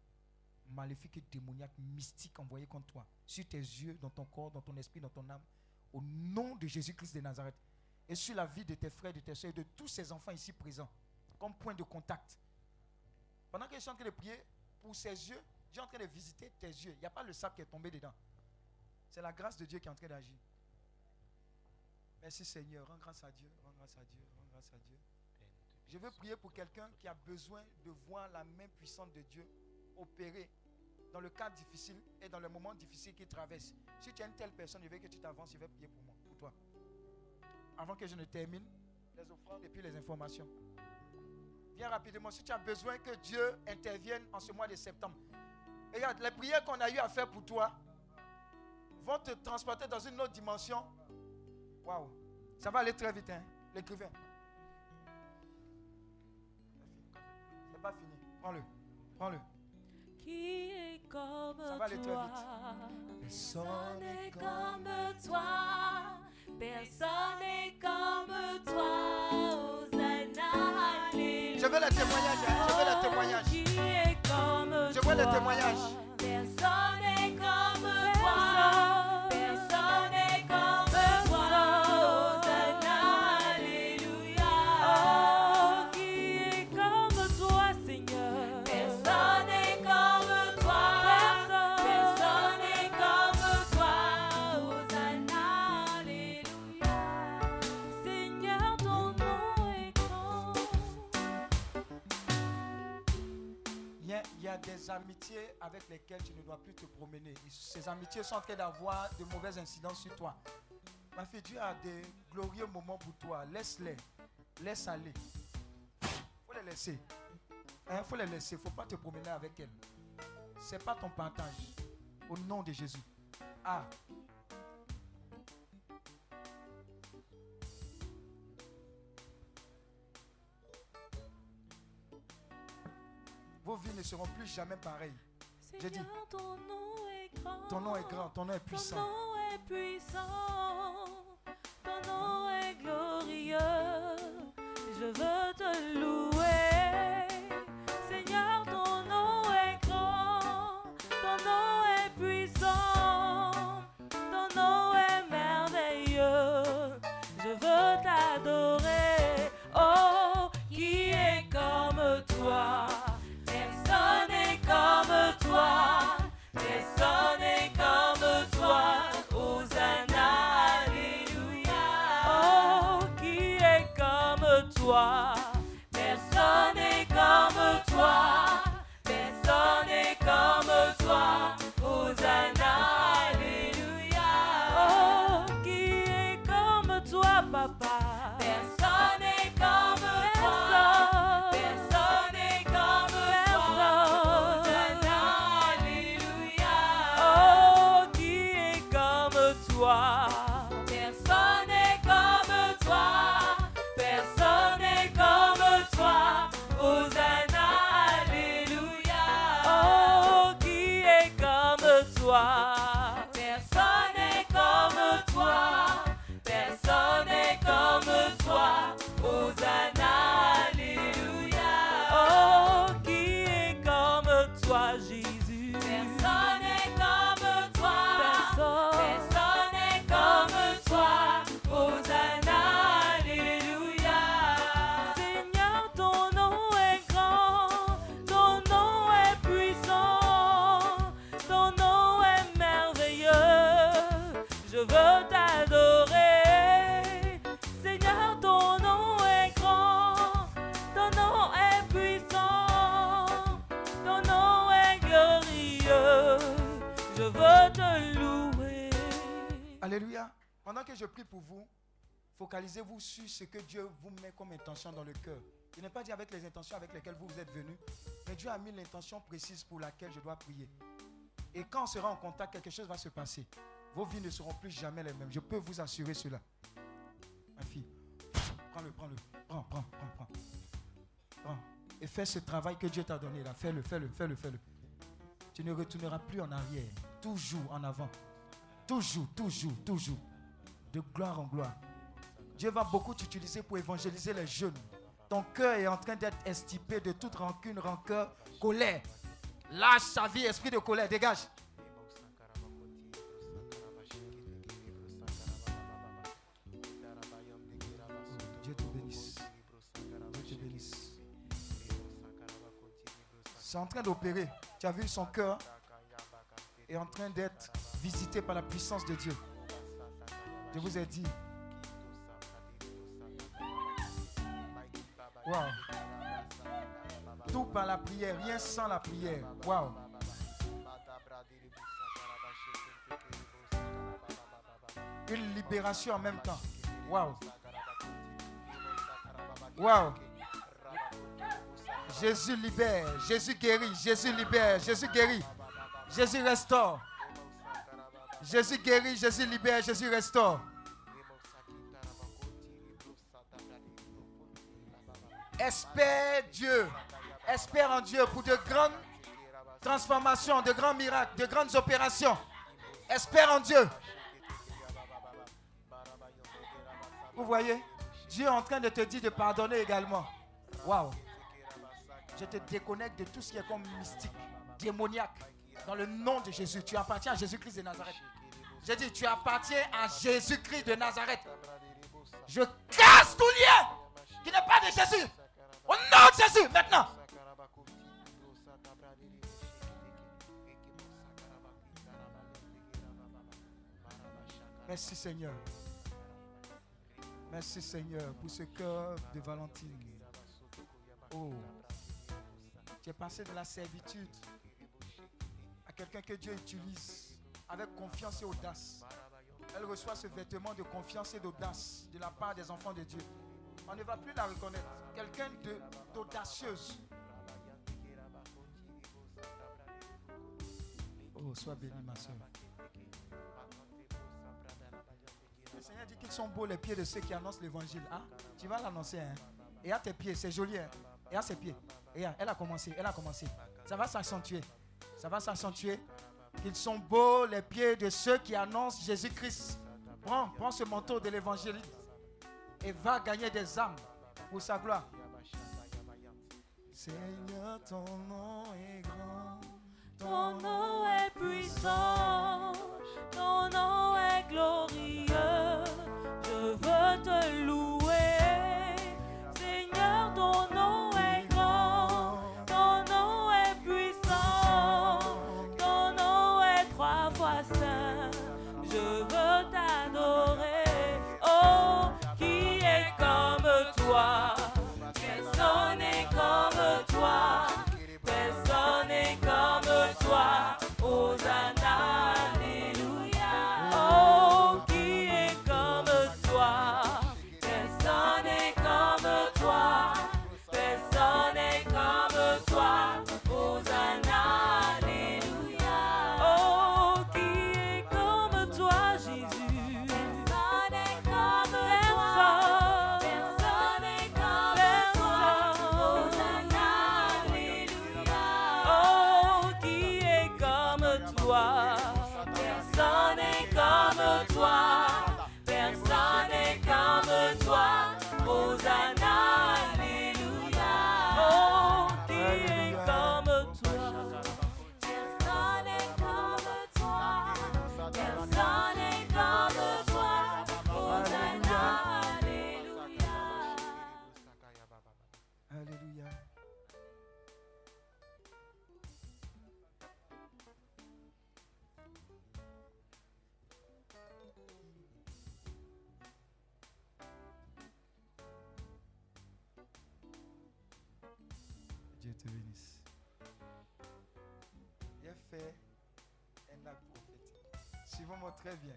maléfique et démoniaque, mystique envoyé contre toi, sur tes yeux, dans ton corps, dans ton esprit, dans ton âme, au nom de Jésus-Christ de Nazareth. Et sur la vie de tes frères, de tes soeurs, de tous ces enfants ici présents, comme point de contact. Pendant que je suis en train de prier pour ses yeux, est en train de visiter tes yeux. Il n'y a pas le sable qui est tombé dedans. C'est la grâce de Dieu qui est en train d'agir. Merci Seigneur. Rends grâce à Dieu. Rends grâce à Dieu. Grâce à Dieu. Je veux prier pour quelqu'un qui a besoin de voir la main puissante de Dieu opérer dans le cas difficile et dans le moment difficile qu'il traverse. Si tu es une telle personne, je veux que tu t'avances, je vais prier pour moi, pour toi. Avant que je ne termine les offrandes et puis les informations. Viens rapidement. Si tu as besoin que Dieu intervienne en ce mois de septembre. Regarde, les prières qu'on a eu à faire pour toi vont te transporter dans une autre dimension. Waouh. Ça va aller très vite, hein, l'écrivain. Pas fini. Prends-le. Prends-le. Qui est comme Ça va aller toi vite. Personne n'est comme toi. Personne n'est comme toi. Hosanna. Je veux les témoignages. hein, Je veux est comme Je toi veux les témoignages. Avec lesquelles tu ne dois plus te promener. Ces amitiés sont en train d'avoir de mauvaises incidences sur toi. Ma fille, Dieu a des glorieux moments pour toi. Laisse-les. Laisse aller. laisser. Il faut les laisser. faut pas te promener avec elle. C'est pas ton partage. Au nom de Jésus. Ah. Vos vies ne seront plus jamais pareilles. J'ai dit, ton nom est grand. ton nom est grand, ton nom est Ton puissant. nom est puissant. Focalisez-vous sur ce que Dieu vous met comme intention dans le cœur. Il n'est pas dit avec les intentions avec lesquelles vous, vous êtes venus, mais Dieu a mis l'intention précise pour laquelle je dois prier. Et quand on sera en contact, quelque chose va se passer. Vos vies ne seront plus jamais les mêmes. Je peux vous assurer cela. Ma fille, prends-le, prends-le. Prends, prends, prends, prends. Prends. Et fais ce travail que Dieu t'a donné là. Fais-le, fais-le, fais-le, fais-le. Tu ne retourneras plus en arrière. Toujours en avant. Toujours, toujours, toujours. De gloire en gloire. Dieu va beaucoup t'utiliser pour évangéliser les jeunes. Ton cœur est en train d'être estipé de toute rancune, rancœur, colère. Lâche sa vie, esprit de colère, dégage. Dieu te bénisse. Dieu te bénisse. C'est en train d'opérer. Tu as vu son cœur est en train d'être visité par la puissance de Dieu. Je vous ai dit. Wow. Tout par la prière, rien sans la prière. Wow. Une libération en même temps. Wow. Wow. Jésus libère, Jésus guérit, Jésus libère, Jésus guérit, Jésus restaure. Jésus guérit, Jésus libère, Jésus restaure. Espère Dieu, espère en Dieu pour de grandes transformations, de grands miracles, de grandes opérations. Espère en Dieu. Vous voyez, Dieu est en train de te dire de pardonner également. Waouh. Je te déconnecte de tout ce qui est comme mystique, démoniaque. Dans le nom de Jésus, tu appartiens à Jésus-Christ de Nazareth. J'ai dit, tu appartiens à Jésus-Christ de Nazareth. Je casse tout lien qui n'est pas de Jésus. Au nom de Jésus, maintenant. Merci Seigneur. Merci Seigneur pour ce cœur de Valentine. Oh, tu es passé de la servitude à quelqu'un que Dieu utilise avec confiance et audace. Elle reçoit ce vêtement de confiance et d'audace de la part des enfants de Dieu. On ne va plus la reconnaître. Quelqu'un d'audacieuse. Oh, sois béni, ma soeur. Le Seigneur dit qu'ils sont beaux les pieds de ceux qui annoncent l'évangile. Ah, tu vas l'annoncer. Hein? Et à tes pieds, c'est joli. Hein? Et à ses pieds. Et à- elle a commencé, elle a commencé. Ça va s'accentuer. Ça va s'accentuer. Qu'ils sont beaux les pieds de ceux qui annoncent Jésus-Christ. Prends, prends ce manteau de l'évangile et va gagner des âmes pour sa gloire. Seigneur, ton nom est grand. Ton nom est puissant, ton nom est glorieux. Très bien.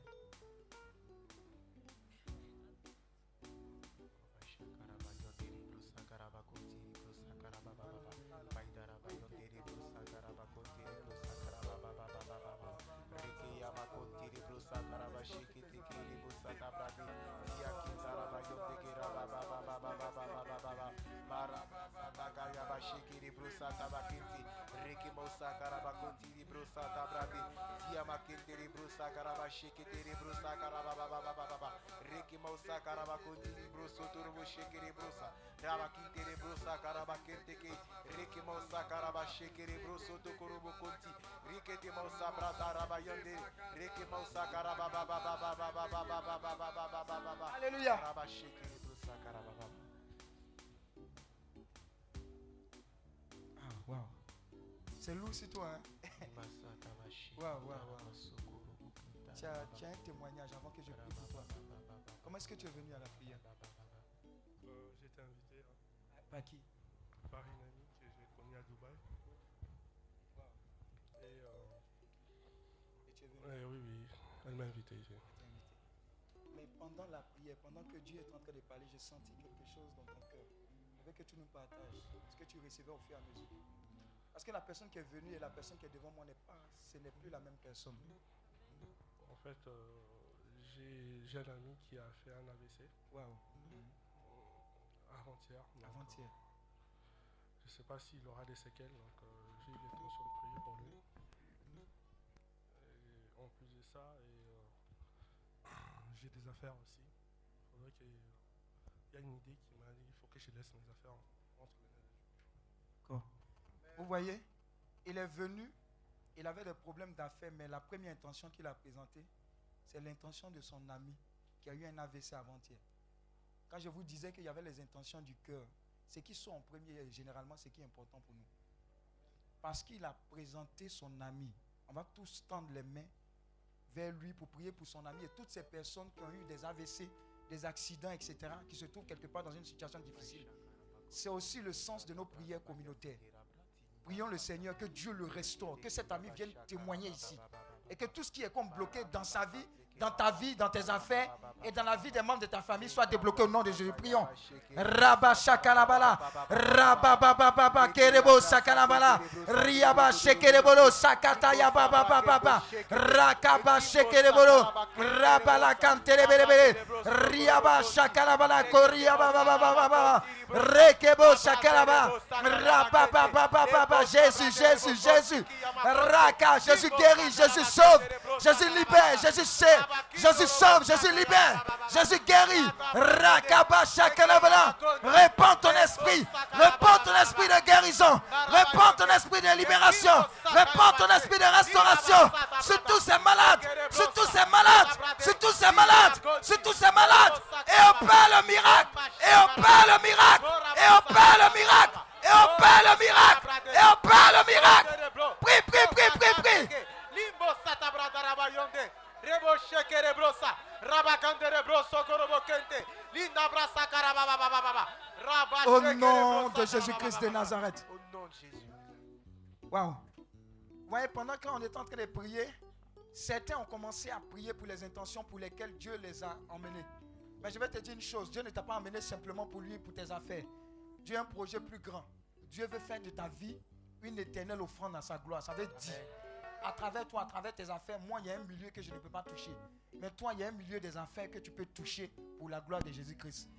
kia makendere brusa karaba shekere brusa karaba baba baba baba reki mausa karaba kundiri bruso turbo shekere brusa raba kintere brusa karaba kenteke reki mausa karaba shekere bruso tokurubu kunti reke te mausa brata raba yonde reki mausa karaba baba baba baba baba baba baba baba baba aleluia karaba shekere brusa karaba baba ah wow c'est lourd c'est toi hein? Tu as, tu as un témoignage avant que je prie pour toi. Comment est-ce que tu es venu à la prière? Euh, J'ai été invité hein, Par qui? Par une amie que j'ai connue à Dubaï. Et, euh, Et tu es venu? ouais, oui, oui, elle m'a invité. Mais pendant la prière, pendant que Dieu est en train de parler, j'ai senti quelque chose dans ton cœur. Je veux que tu nous partages ce que tu recevais au fur et à mesure. Parce que la personne qui est venue et la personne qui est devant moi n'est pas, ce n'est plus la même personne. En fait, euh, j'ai j'ai un ami qui a fait un AVC Waouh. avant-hier. donc, Avant-hier. euh, je ne sais pas s'il aura des séquelles, donc euh, j'ai eu l'intention de prier pour lui. Et en plus de ça, et, euh, j'ai des affaires aussi. Il faudrait qu'il il y a une idée qui m'a dit qu'il faut que je laisse mes affaires entre les mains de Dieu. D'accord. Vous voyez, il est venu, il avait des problèmes d'affaires, mais la première intention qu'il a présentée, c'est l'intention de son ami qui a eu un AVC avant-hier. Quand je vous disais qu'il y avait les intentions du cœur, ce qui sont en premier, généralement, ce qui est important pour nous. Parce qu'il a présenté son ami. On va tous tendre les mains vers lui pour prier pour son ami et toutes ces personnes qui ont eu des AVC, des accidents, etc., qui se trouvent quelque part dans une situation difficile. C'est aussi le sens de nos prières communautaires. Prions le Seigneur que Dieu le restaure, que cet ami vienne témoigner ici. Et que tout ce qui est comme bloqué dans sa vie dans ta vie, dans tes affaires et dans la vie des membres de ta famille soit débloqué au nom de Jésus. Prions. Rabba shakalabala. Rabba baba baba kerebo sakalabala. Riaba shekerebolo sakataya baba baba. Rakaba shekerebolo. Rabala kanterebele. Riaba shakalabala koriaba baba baba. Rekebo shakalaba. Rabba baba baba. Jésus, Jésus, Jésus. Raka, Jésus guérit, Jésus sauve, Jésus libère, Jésus sait, Jésus sauve, Jésus libère, Jésus guérit. Rakaba shakalabala. Répands ton esprit, répands ton esprit de guérison, répands ton esprit de libération, répands ton esprit de restauration. Sur tous ces malades, sur tous ces malades, sur tous ces malades, sur tous ces malades. Et opère le miracle, et opère le miracle, et opère le miracle, et opère le miracle, et opère le miracle. Prie, prie, prie, prie, Rebo shekere brosa. Rabakandere broso korobo kente. Linda brasa karababa baba baba. Raba Au nom de Jésus-Christ de. Nazareth. Au nom de Jésus. Waouh. Vous voyez, pendant qu'on est en train de prier, certains ont commencé à prier pour les intentions pour lesquelles Dieu les a emmenés. Mais je vais te dire une chose, Dieu ne t'a pas emmené simplement pour lui, pour tes affaires. Dieu a un projet plus grand. Dieu veut faire de ta vie une éternelle offrande à sa gloire. Ça veut dire, à travers toi, à travers tes affaires, moi, il y a un milieu que je ne peux pas toucher. Mais toi, il y a un milieu des affaires que tu peux toucher pour la gloire de Jésus-Christ.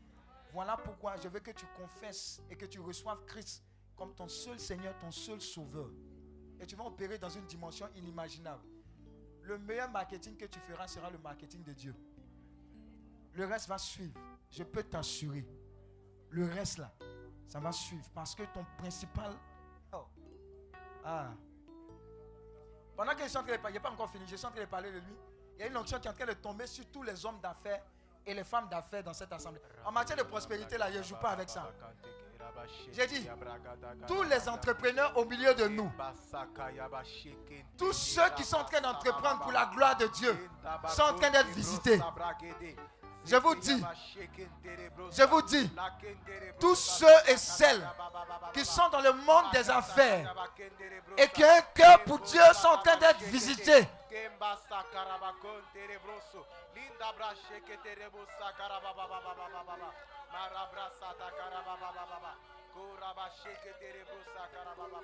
Voilà pourquoi je veux que tu confesses et que tu reçoives Christ comme ton seul Seigneur, ton seul Sauveur. Et tu vas opérer dans une dimension inimaginable. Le meilleur marketing que tu feras sera le marketing de Dieu. Le reste va suivre. Je peux t'assurer. Le reste là, ça va suivre. Parce que ton principal... Oh. Ah. Pendant que je en train de parler, pas encore fini, je suis en train de parler de lui. Il y a une onction qui est en train de tomber sur tous les hommes d'affaires et les femmes d'affaires dans cette assemblée. En matière de prospérité, là, je ne joue pas avec ça. J'ai dit, tous les entrepreneurs au milieu de nous, tous ceux qui sont en train d'entreprendre pour la gloire de Dieu, sont en train d'être visités. Je vous dis, je vous dis, tous ceux et celles qui sont dans le monde des affaires et qui ont un cœur pour Dieu sont en train d'être visités.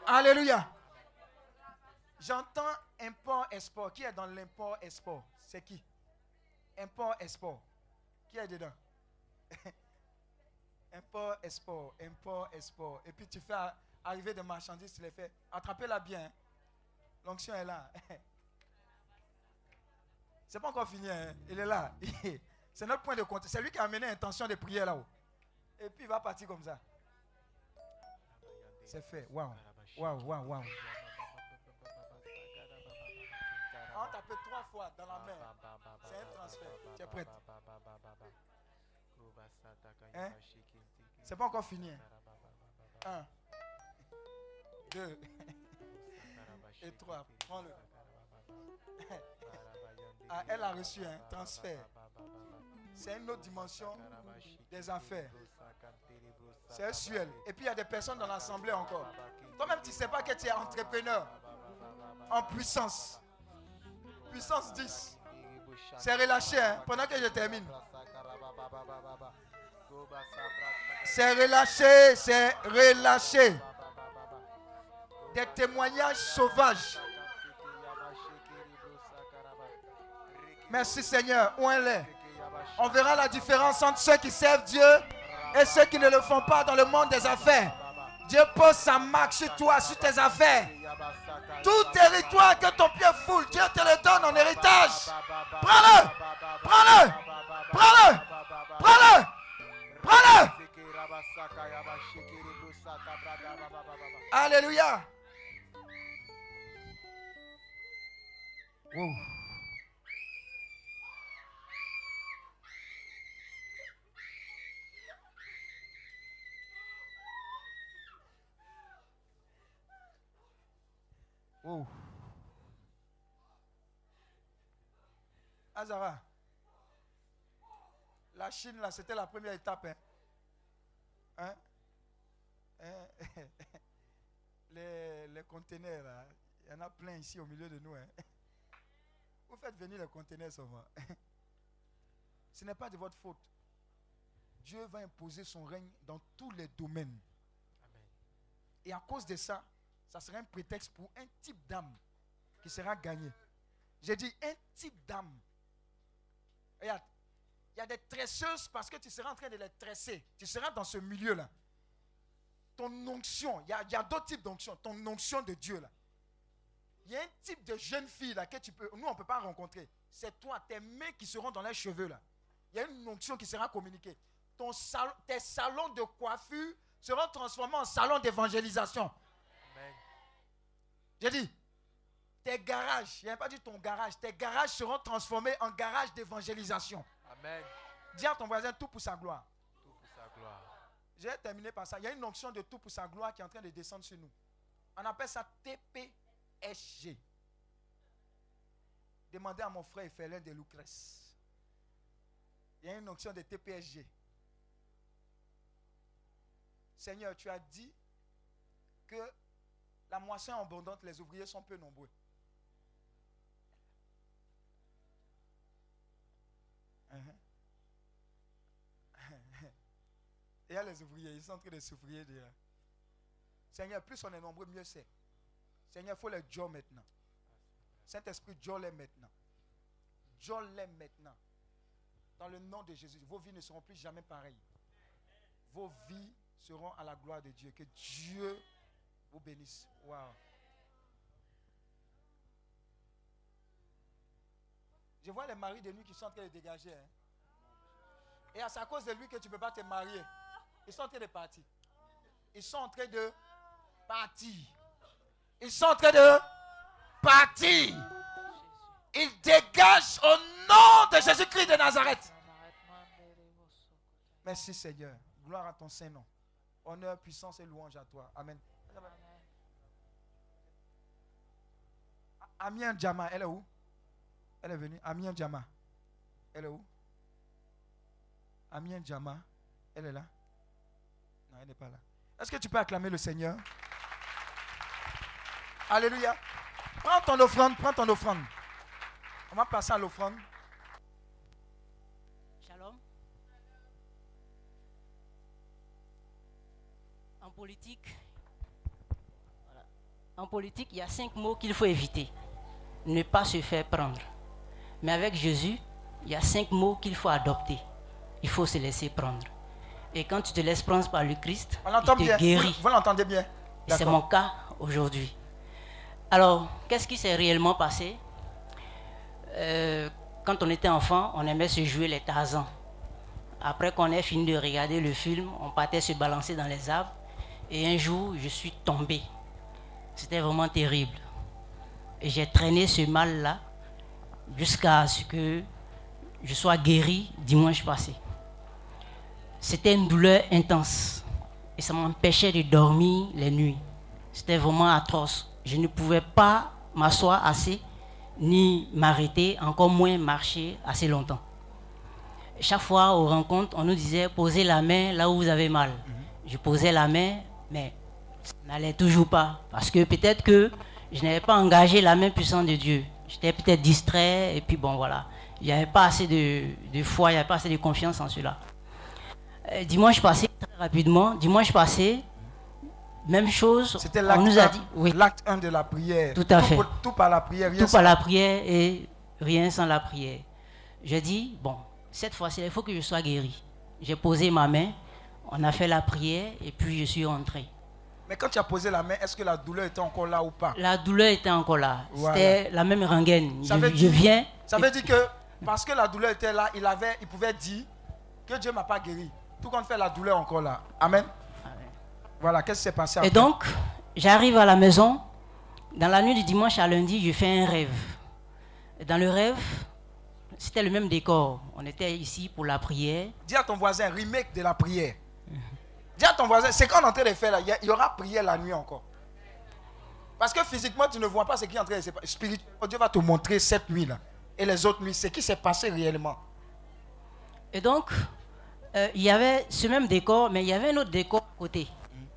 Alléluia. J'entends import-export. Qui est dans l'import-export C'est qui? Import-export. Qui est dedans? Import-export, import-export. Et puis tu fais arriver des marchandises, tu les fais. Attrapez-la bien. hein. L'onction est là. C'est pas encore fini. hein. Il est là. C'est notre point de compte. C'est lui qui a amené l'intention de prier là-haut. Et puis il va partir comme ça. C'est fait. Waouh. Waouh, waouh, waouh. On tape trois fois dans la main. C'est un transfert. Tu es prête Hein? C'est pas encore fini. hein. Un. Deux. Et trois. Prends-le. Ah, elle a reçu un transfert. C'est une autre dimension des affaires. C'est suel. Et puis il y a des personnes dans l'assemblée encore. Toi-même, tu ne sais pas que tu es entrepreneur en puissance. Puissance 10. C'est relâché hein, pendant que je termine. C'est relâché, c'est relâché. Des témoignages sauvages. Merci Seigneur. Où elle est? On verra la différence entre ceux qui servent Dieu et ceux qui ne le font pas dans le monde des affaires. Dieu pose sa marque sur toi, sur tes affaires. Tout territoire que ton pied foule, Dieu te le donne en héritage. Prends-le. Prends-le. Prends-le. Prends-le. Prends-le. Alléluia. Wow. Wow. Azara, la Chine, là, c'était la première étape. Hein? Hein? Hein? Les, les conteneurs, là, il y en a plein ici au milieu de nous. Hein? Vous faites venir les conteneurs seulement. ce n'est pas de votre faute. Dieu va imposer son règne dans tous les domaines. Et à cause de ça, ça sera un prétexte pour un type d'âme qui sera gagné. J'ai dit un type d'âme. Regarde, il y a des tresseuses parce que tu seras en train de les tresser. Tu seras dans ce milieu-là. Ton onction, il y a, d'autres types d'onction. Ton onction de Dieu là. Il y a un type de jeune fille là que tu peux, nous on ne peut pas rencontrer. C'est toi, tes mains qui seront dans les cheveux là. Il y a une onction qui sera communiquée. Ton salon, tes salons de coiffure seront transformés en salons d'évangélisation. J'ai dit, tes garages, n'y a pas dit ton garage, tes garages seront transformés en garages d'évangélisation. Amen. Dis à ton voisin tout pour sa gloire. Tout pour sa gloire. J'ai terminé par ça. Il y a une onction de tout pour sa gloire qui est en train de descendre sur nous. On appelle ça TPSG. Demandez à mon frère Félin de Lucrèce. Il y a une onction de TPSG. Seigneur, tu as dit que la moisson est abondante, les ouvriers sont peu nombreux. Uh-huh. Et il y a les ouvriers, ils sont en train de souffrir déjà. Seigneur, plus on est nombreux, mieux c'est. Seigneur, il faut les joie maintenant. Saint-Esprit, joie les maintenant. Joie les maintenant. Dans le nom de Jésus, vos vies ne seront plus jamais pareilles. Vos vies seront à la gloire de Dieu. Que Dieu vous bénisse. Je vois les maris de nuit qui sont en train de dégager. hein. Et c'est à cause de lui que tu ne peux pas te marier. Ils sont en train de partir. Ils sont en train de partir. Ils sont en train de partir. Ils dégagent au nom de Jésus-Christ de Nazareth. Merci Seigneur. Gloire à ton Saint-Nom. Honneur, puissance et louange à toi. Amen. Amien Djama, elle est où? Elle est venue. Amien Djama. Elle est où? Amien Djama, elle est là Là. Est-ce que tu peux acclamer le Seigneur? Alléluia. Prends ton offrande, prends ton offrande. On va passer à l'offrande. Shalom. En politique, en politique, il y a cinq mots qu'il faut éviter. Ne pas se faire prendre. Mais avec Jésus, il y a cinq mots qu'il faut adopter. Il faut se laisser prendre. Et quand tu te laisses prendre par le Christ, On il te bien. guérit. Vous, vous l'entendez bien Et c'est mon cas aujourd'hui. Alors, qu'est-ce qui s'est réellement passé? Euh, Quand on était enfant, on aimait se jouer les Tarzans. Après qu'on ait fini de regarder le film, on partait se balancer dans les arbres. Et un jour, je suis tombé. C'était vraiment terrible. Et j'ai traîné ce mal-là jusqu'à ce que je sois guéri dimanche passé. C'était une douleur intense. Et ça m'empêchait de dormir les nuits. C'était vraiment atroce. Je ne pouvais pas m'asseoir assez, ni m'arrêter, encore moins marcher assez longtemps. Chaque fois aux rencontres, on nous disait posez la main là où vous avez mal. Je posais la main, mais ça n'allait toujours pas. Parce que peut-être que je n'avais pas engagé la main puissante de Dieu. J'étais peut-être distrait, et puis bon voilà. Il n'y avait pas assez de, de foi, il n'y avait pas assez de confiance en cela. Euh, dimanche passé, très rapidement, dimanche passé, même chose. C'était on nous a dit, oui, l'acte 1 de la prière. Tout à fait. pour- tout par la prière. rien tout sans- par la prière et rien sans la prière. Je dis, bon, cette fois-ci, il faut que je sois guéri. J'ai posé ma main, on a fait la prière et puis je suis rentré. Mais quand tu as posé la main, est-ce que la douleur était encore là ou pas? La douleur était encore là. Voilà. C'était la même rengaine. Ça Je, veut je dire- viens. Ça veut dire que parce que la douleur était là, il, avait, il pouvait dire que Dieu m'a pas guéri. Tout compte fait, la douleur encore là. Amen. Voilà, qu'est-ce qui s'est passé Et après? donc, j'arrive à la maison. Dans la nuit du dimanche à lundi, je fais un rêve. Et dans le rêve, c'était le même décor. On était ici pour la prière. Dis à ton voisin, remake de la prière. Dis à ton voisin, c'est qu'on est en train de faire là. Il y aura prière la nuit encore. Parce que physiquement, tu ne vois pas ce qui est en train de se passer. Spirituellement, Dieu va te montrer cette nuit là. Et les autres nuits, ce qui s'est passé réellement. Et donc, euh, il y avait ce même décor, mais il y avait un autre décor à côté.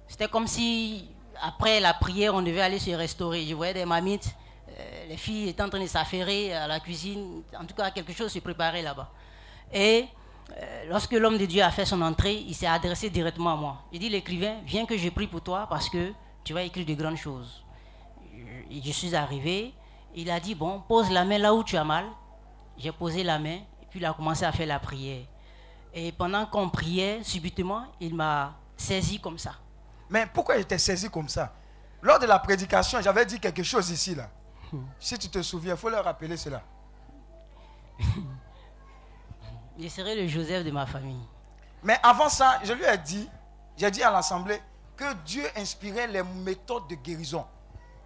C'était comme si, après la prière, on devait aller se restaurer. Je voyais des mamites, euh, les filles étaient en train de s'affairer à la cuisine. En tout cas, quelque chose se préparait là-bas. Et euh, lorsque l'homme de Dieu a fait son entrée, il s'est adressé directement à moi. Il dit, l'écrivain, viens que je prie pour toi parce que tu vas écrire de grandes choses. Je, je suis arrivé, il a dit, bon, pose la main là où tu as mal. J'ai posé la main, et puis il a commencé à faire la prière. Et pendant qu'on priait, subitement, il m'a saisi comme ça. Mais pourquoi j'étais saisi comme ça? Lors de la prédication, j'avais dit quelque chose ici, là. Si tu te souviens, il faut leur rappeler cela. Je serai le Joseph de ma famille. Mais avant ça, je lui ai dit, j'ai dit à l'assemblée que Dieu inspirait les méthodes de guérison.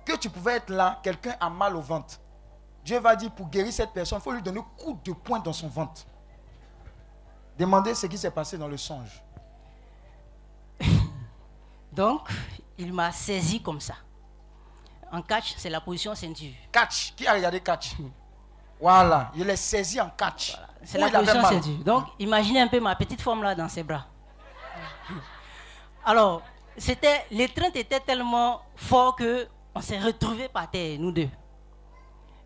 Que tu pouvais être là, quelqu'un a mal au ventre. Dieu va dire pour guérir cette personne, il faut lui donner un coup de poing dans son ventre. Demandez ce qui s'est passé dans le songe. Donc, il m'a saisi comme ça. En catch, c'est la position ceinture. Catch. Qui a regardé catch? Voilà, il est saisi en catch. C'est la position ceinture. Donc, imaginez un peu ma petite forme là dans ses bras. Alors, c'était l'étreinte était tellement fort que on s'est retrouvés par terre, nous deux.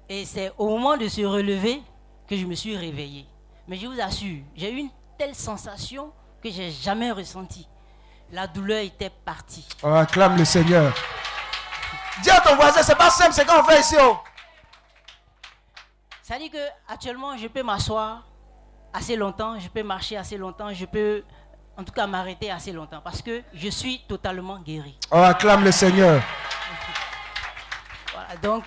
Et c'est au moment de se relever que je me suis réveillé. Mais je vous assure, j'ai eu une telle sensation que j'ai jamais ressentie. La douleur était partie. On acclame le Seigneur. Dis à ton voisin, c'est pas simple, c'est qu'on fait ici. Oh. Ça dit que actuellement, je peux m'asseoir assez longtemps, je peux marcher assez longtemps, je peux en tout cas m'arrêter assez longtemps parce que je suis totalement guéri. On acclame le Seigneur. Voilà, donc,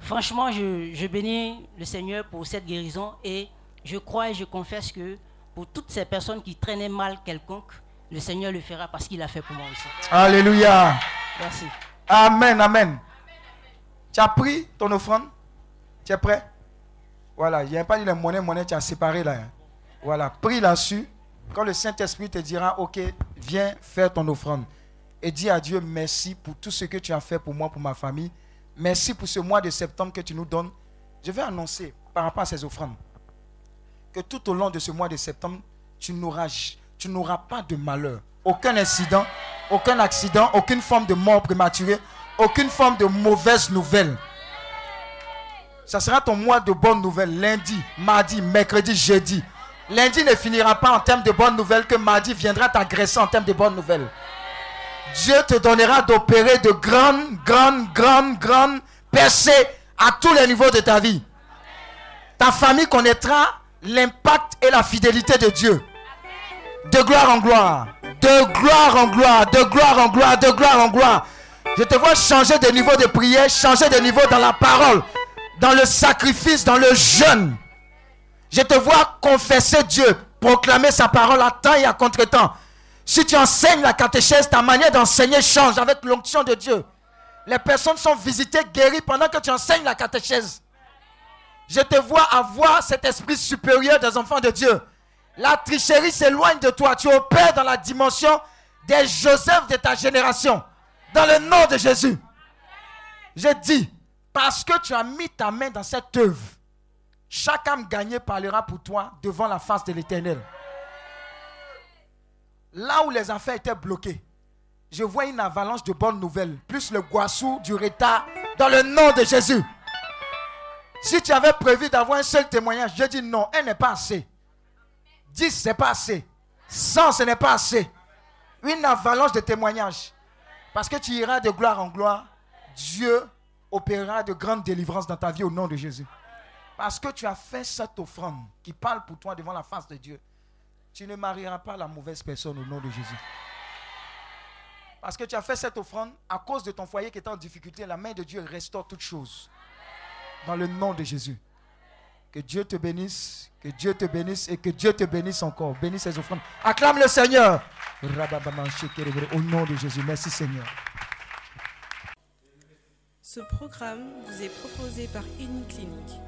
franchement, je, je bénis le Seigneur pour cette guérison et je crois et je confesse que pour toutes ces personnes qui traînaient mal quelconque, le Seigneur le fera parce qu'il l'a fait pour moi aussi. Alléluia. Merci. Amen, amen. Tu as pris ton offrande? Tu es prêt? Voilà, il n'y a pas dit les monnaies, monnaie, tu as séparé là. Voilà, prie là-dessus. Quand le Saint-Esprit te dira, ok, viens faire ton offrande. Et dis à Dieu, merci pour tout ce que tu as fait pour moi, pour ma famille. Merci pour ce mois de septembre que tu nous donnes. Je vais annoncer par rapport à ces offrandes que tout au long de ce mois de septembre, tu n'auras, pas de malheur. Aucun incident, aucun accident, aucune forme de mort prématurée, aucune forme de mauvaise nouvelle. Ça sera ton mois de bonnes nouvelles. Lundi, mardi, mercredi, jeudi. Lundi ne finira pas en termes de bonnes nouvelles que mardi viendra t'agresser en termes de bonnes nouvelles. Dieu te donnera d'opérer de grandes, grandes, grandes, grandes percées à tous les niveaux de ta vie. Ta famille connaîtra l'impact et la fidélité de Dieu. De gloire en gloire. De gloire en gloire. De gloire en gloire. De gloire en gloire. Je te vois changer de niveau de prière, changer de niveau dans la parole, dans le sacrifice, dans le jeûne. Je te vois confesser Dieu, proclamer sa parole à temps et à contre-temps. Si tu enseignes la catéchèse, ta manière d'enseigner change avec l'onction de Dieu. Les personnes sont visitées, guéries pendant que tu enseignes la catéchèse. Je te vois avoir cet esprit supérieur des enfants de Dieu. La tricherie s'éloigne de toi. Tu opères dans la dimension des Joseph de ta génération. Dans le nom de Jésus. Je dis, parce que tu as mis ta main dans cette œuvre, chaque âme gagnée parlera pour toi devant la face de l'Éternel. Là où les affaires étaient bloquées, je vois une avalanche de bonnes nouvelles, plus le goissou du retard, dans le nom de Jésus. Si tu avais prévu d'avoir un seul témoignage, je dis non, un n'est pas assez. 10, ce n'est pas assez. 100, ce n'est pas assez. Une avalanche de témoignages. Parce que tu iras de gloire en gloire. Dieu opérera de grandes délivrances dans ta vie au nom de Jésus. Parce que tu as fait cette offrande qui parle pour toi devant la face de Dieu. Tu ne marieras pas la mauvaise personne au nom de Jésus. Parce que tu as fait cette offrande à cause de ton foyer qui était en difficulté. La main de Dieu restaure toutes choses. Dans le nom de Jésus. Que Dieu te bénisse, que Dieu te bénisse et que Dieu te bénisse encore. Bénis ces offrandes. Acclame le Seigneur. Au nom de Jésus. Merci Seigneur. Ce programme vous est proposé par Clinique,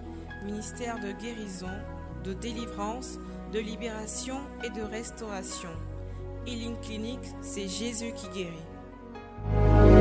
ministère de guérison, de délivrance, de libération et de restauration. Healing Clinic, c'est Jésus qui guérit.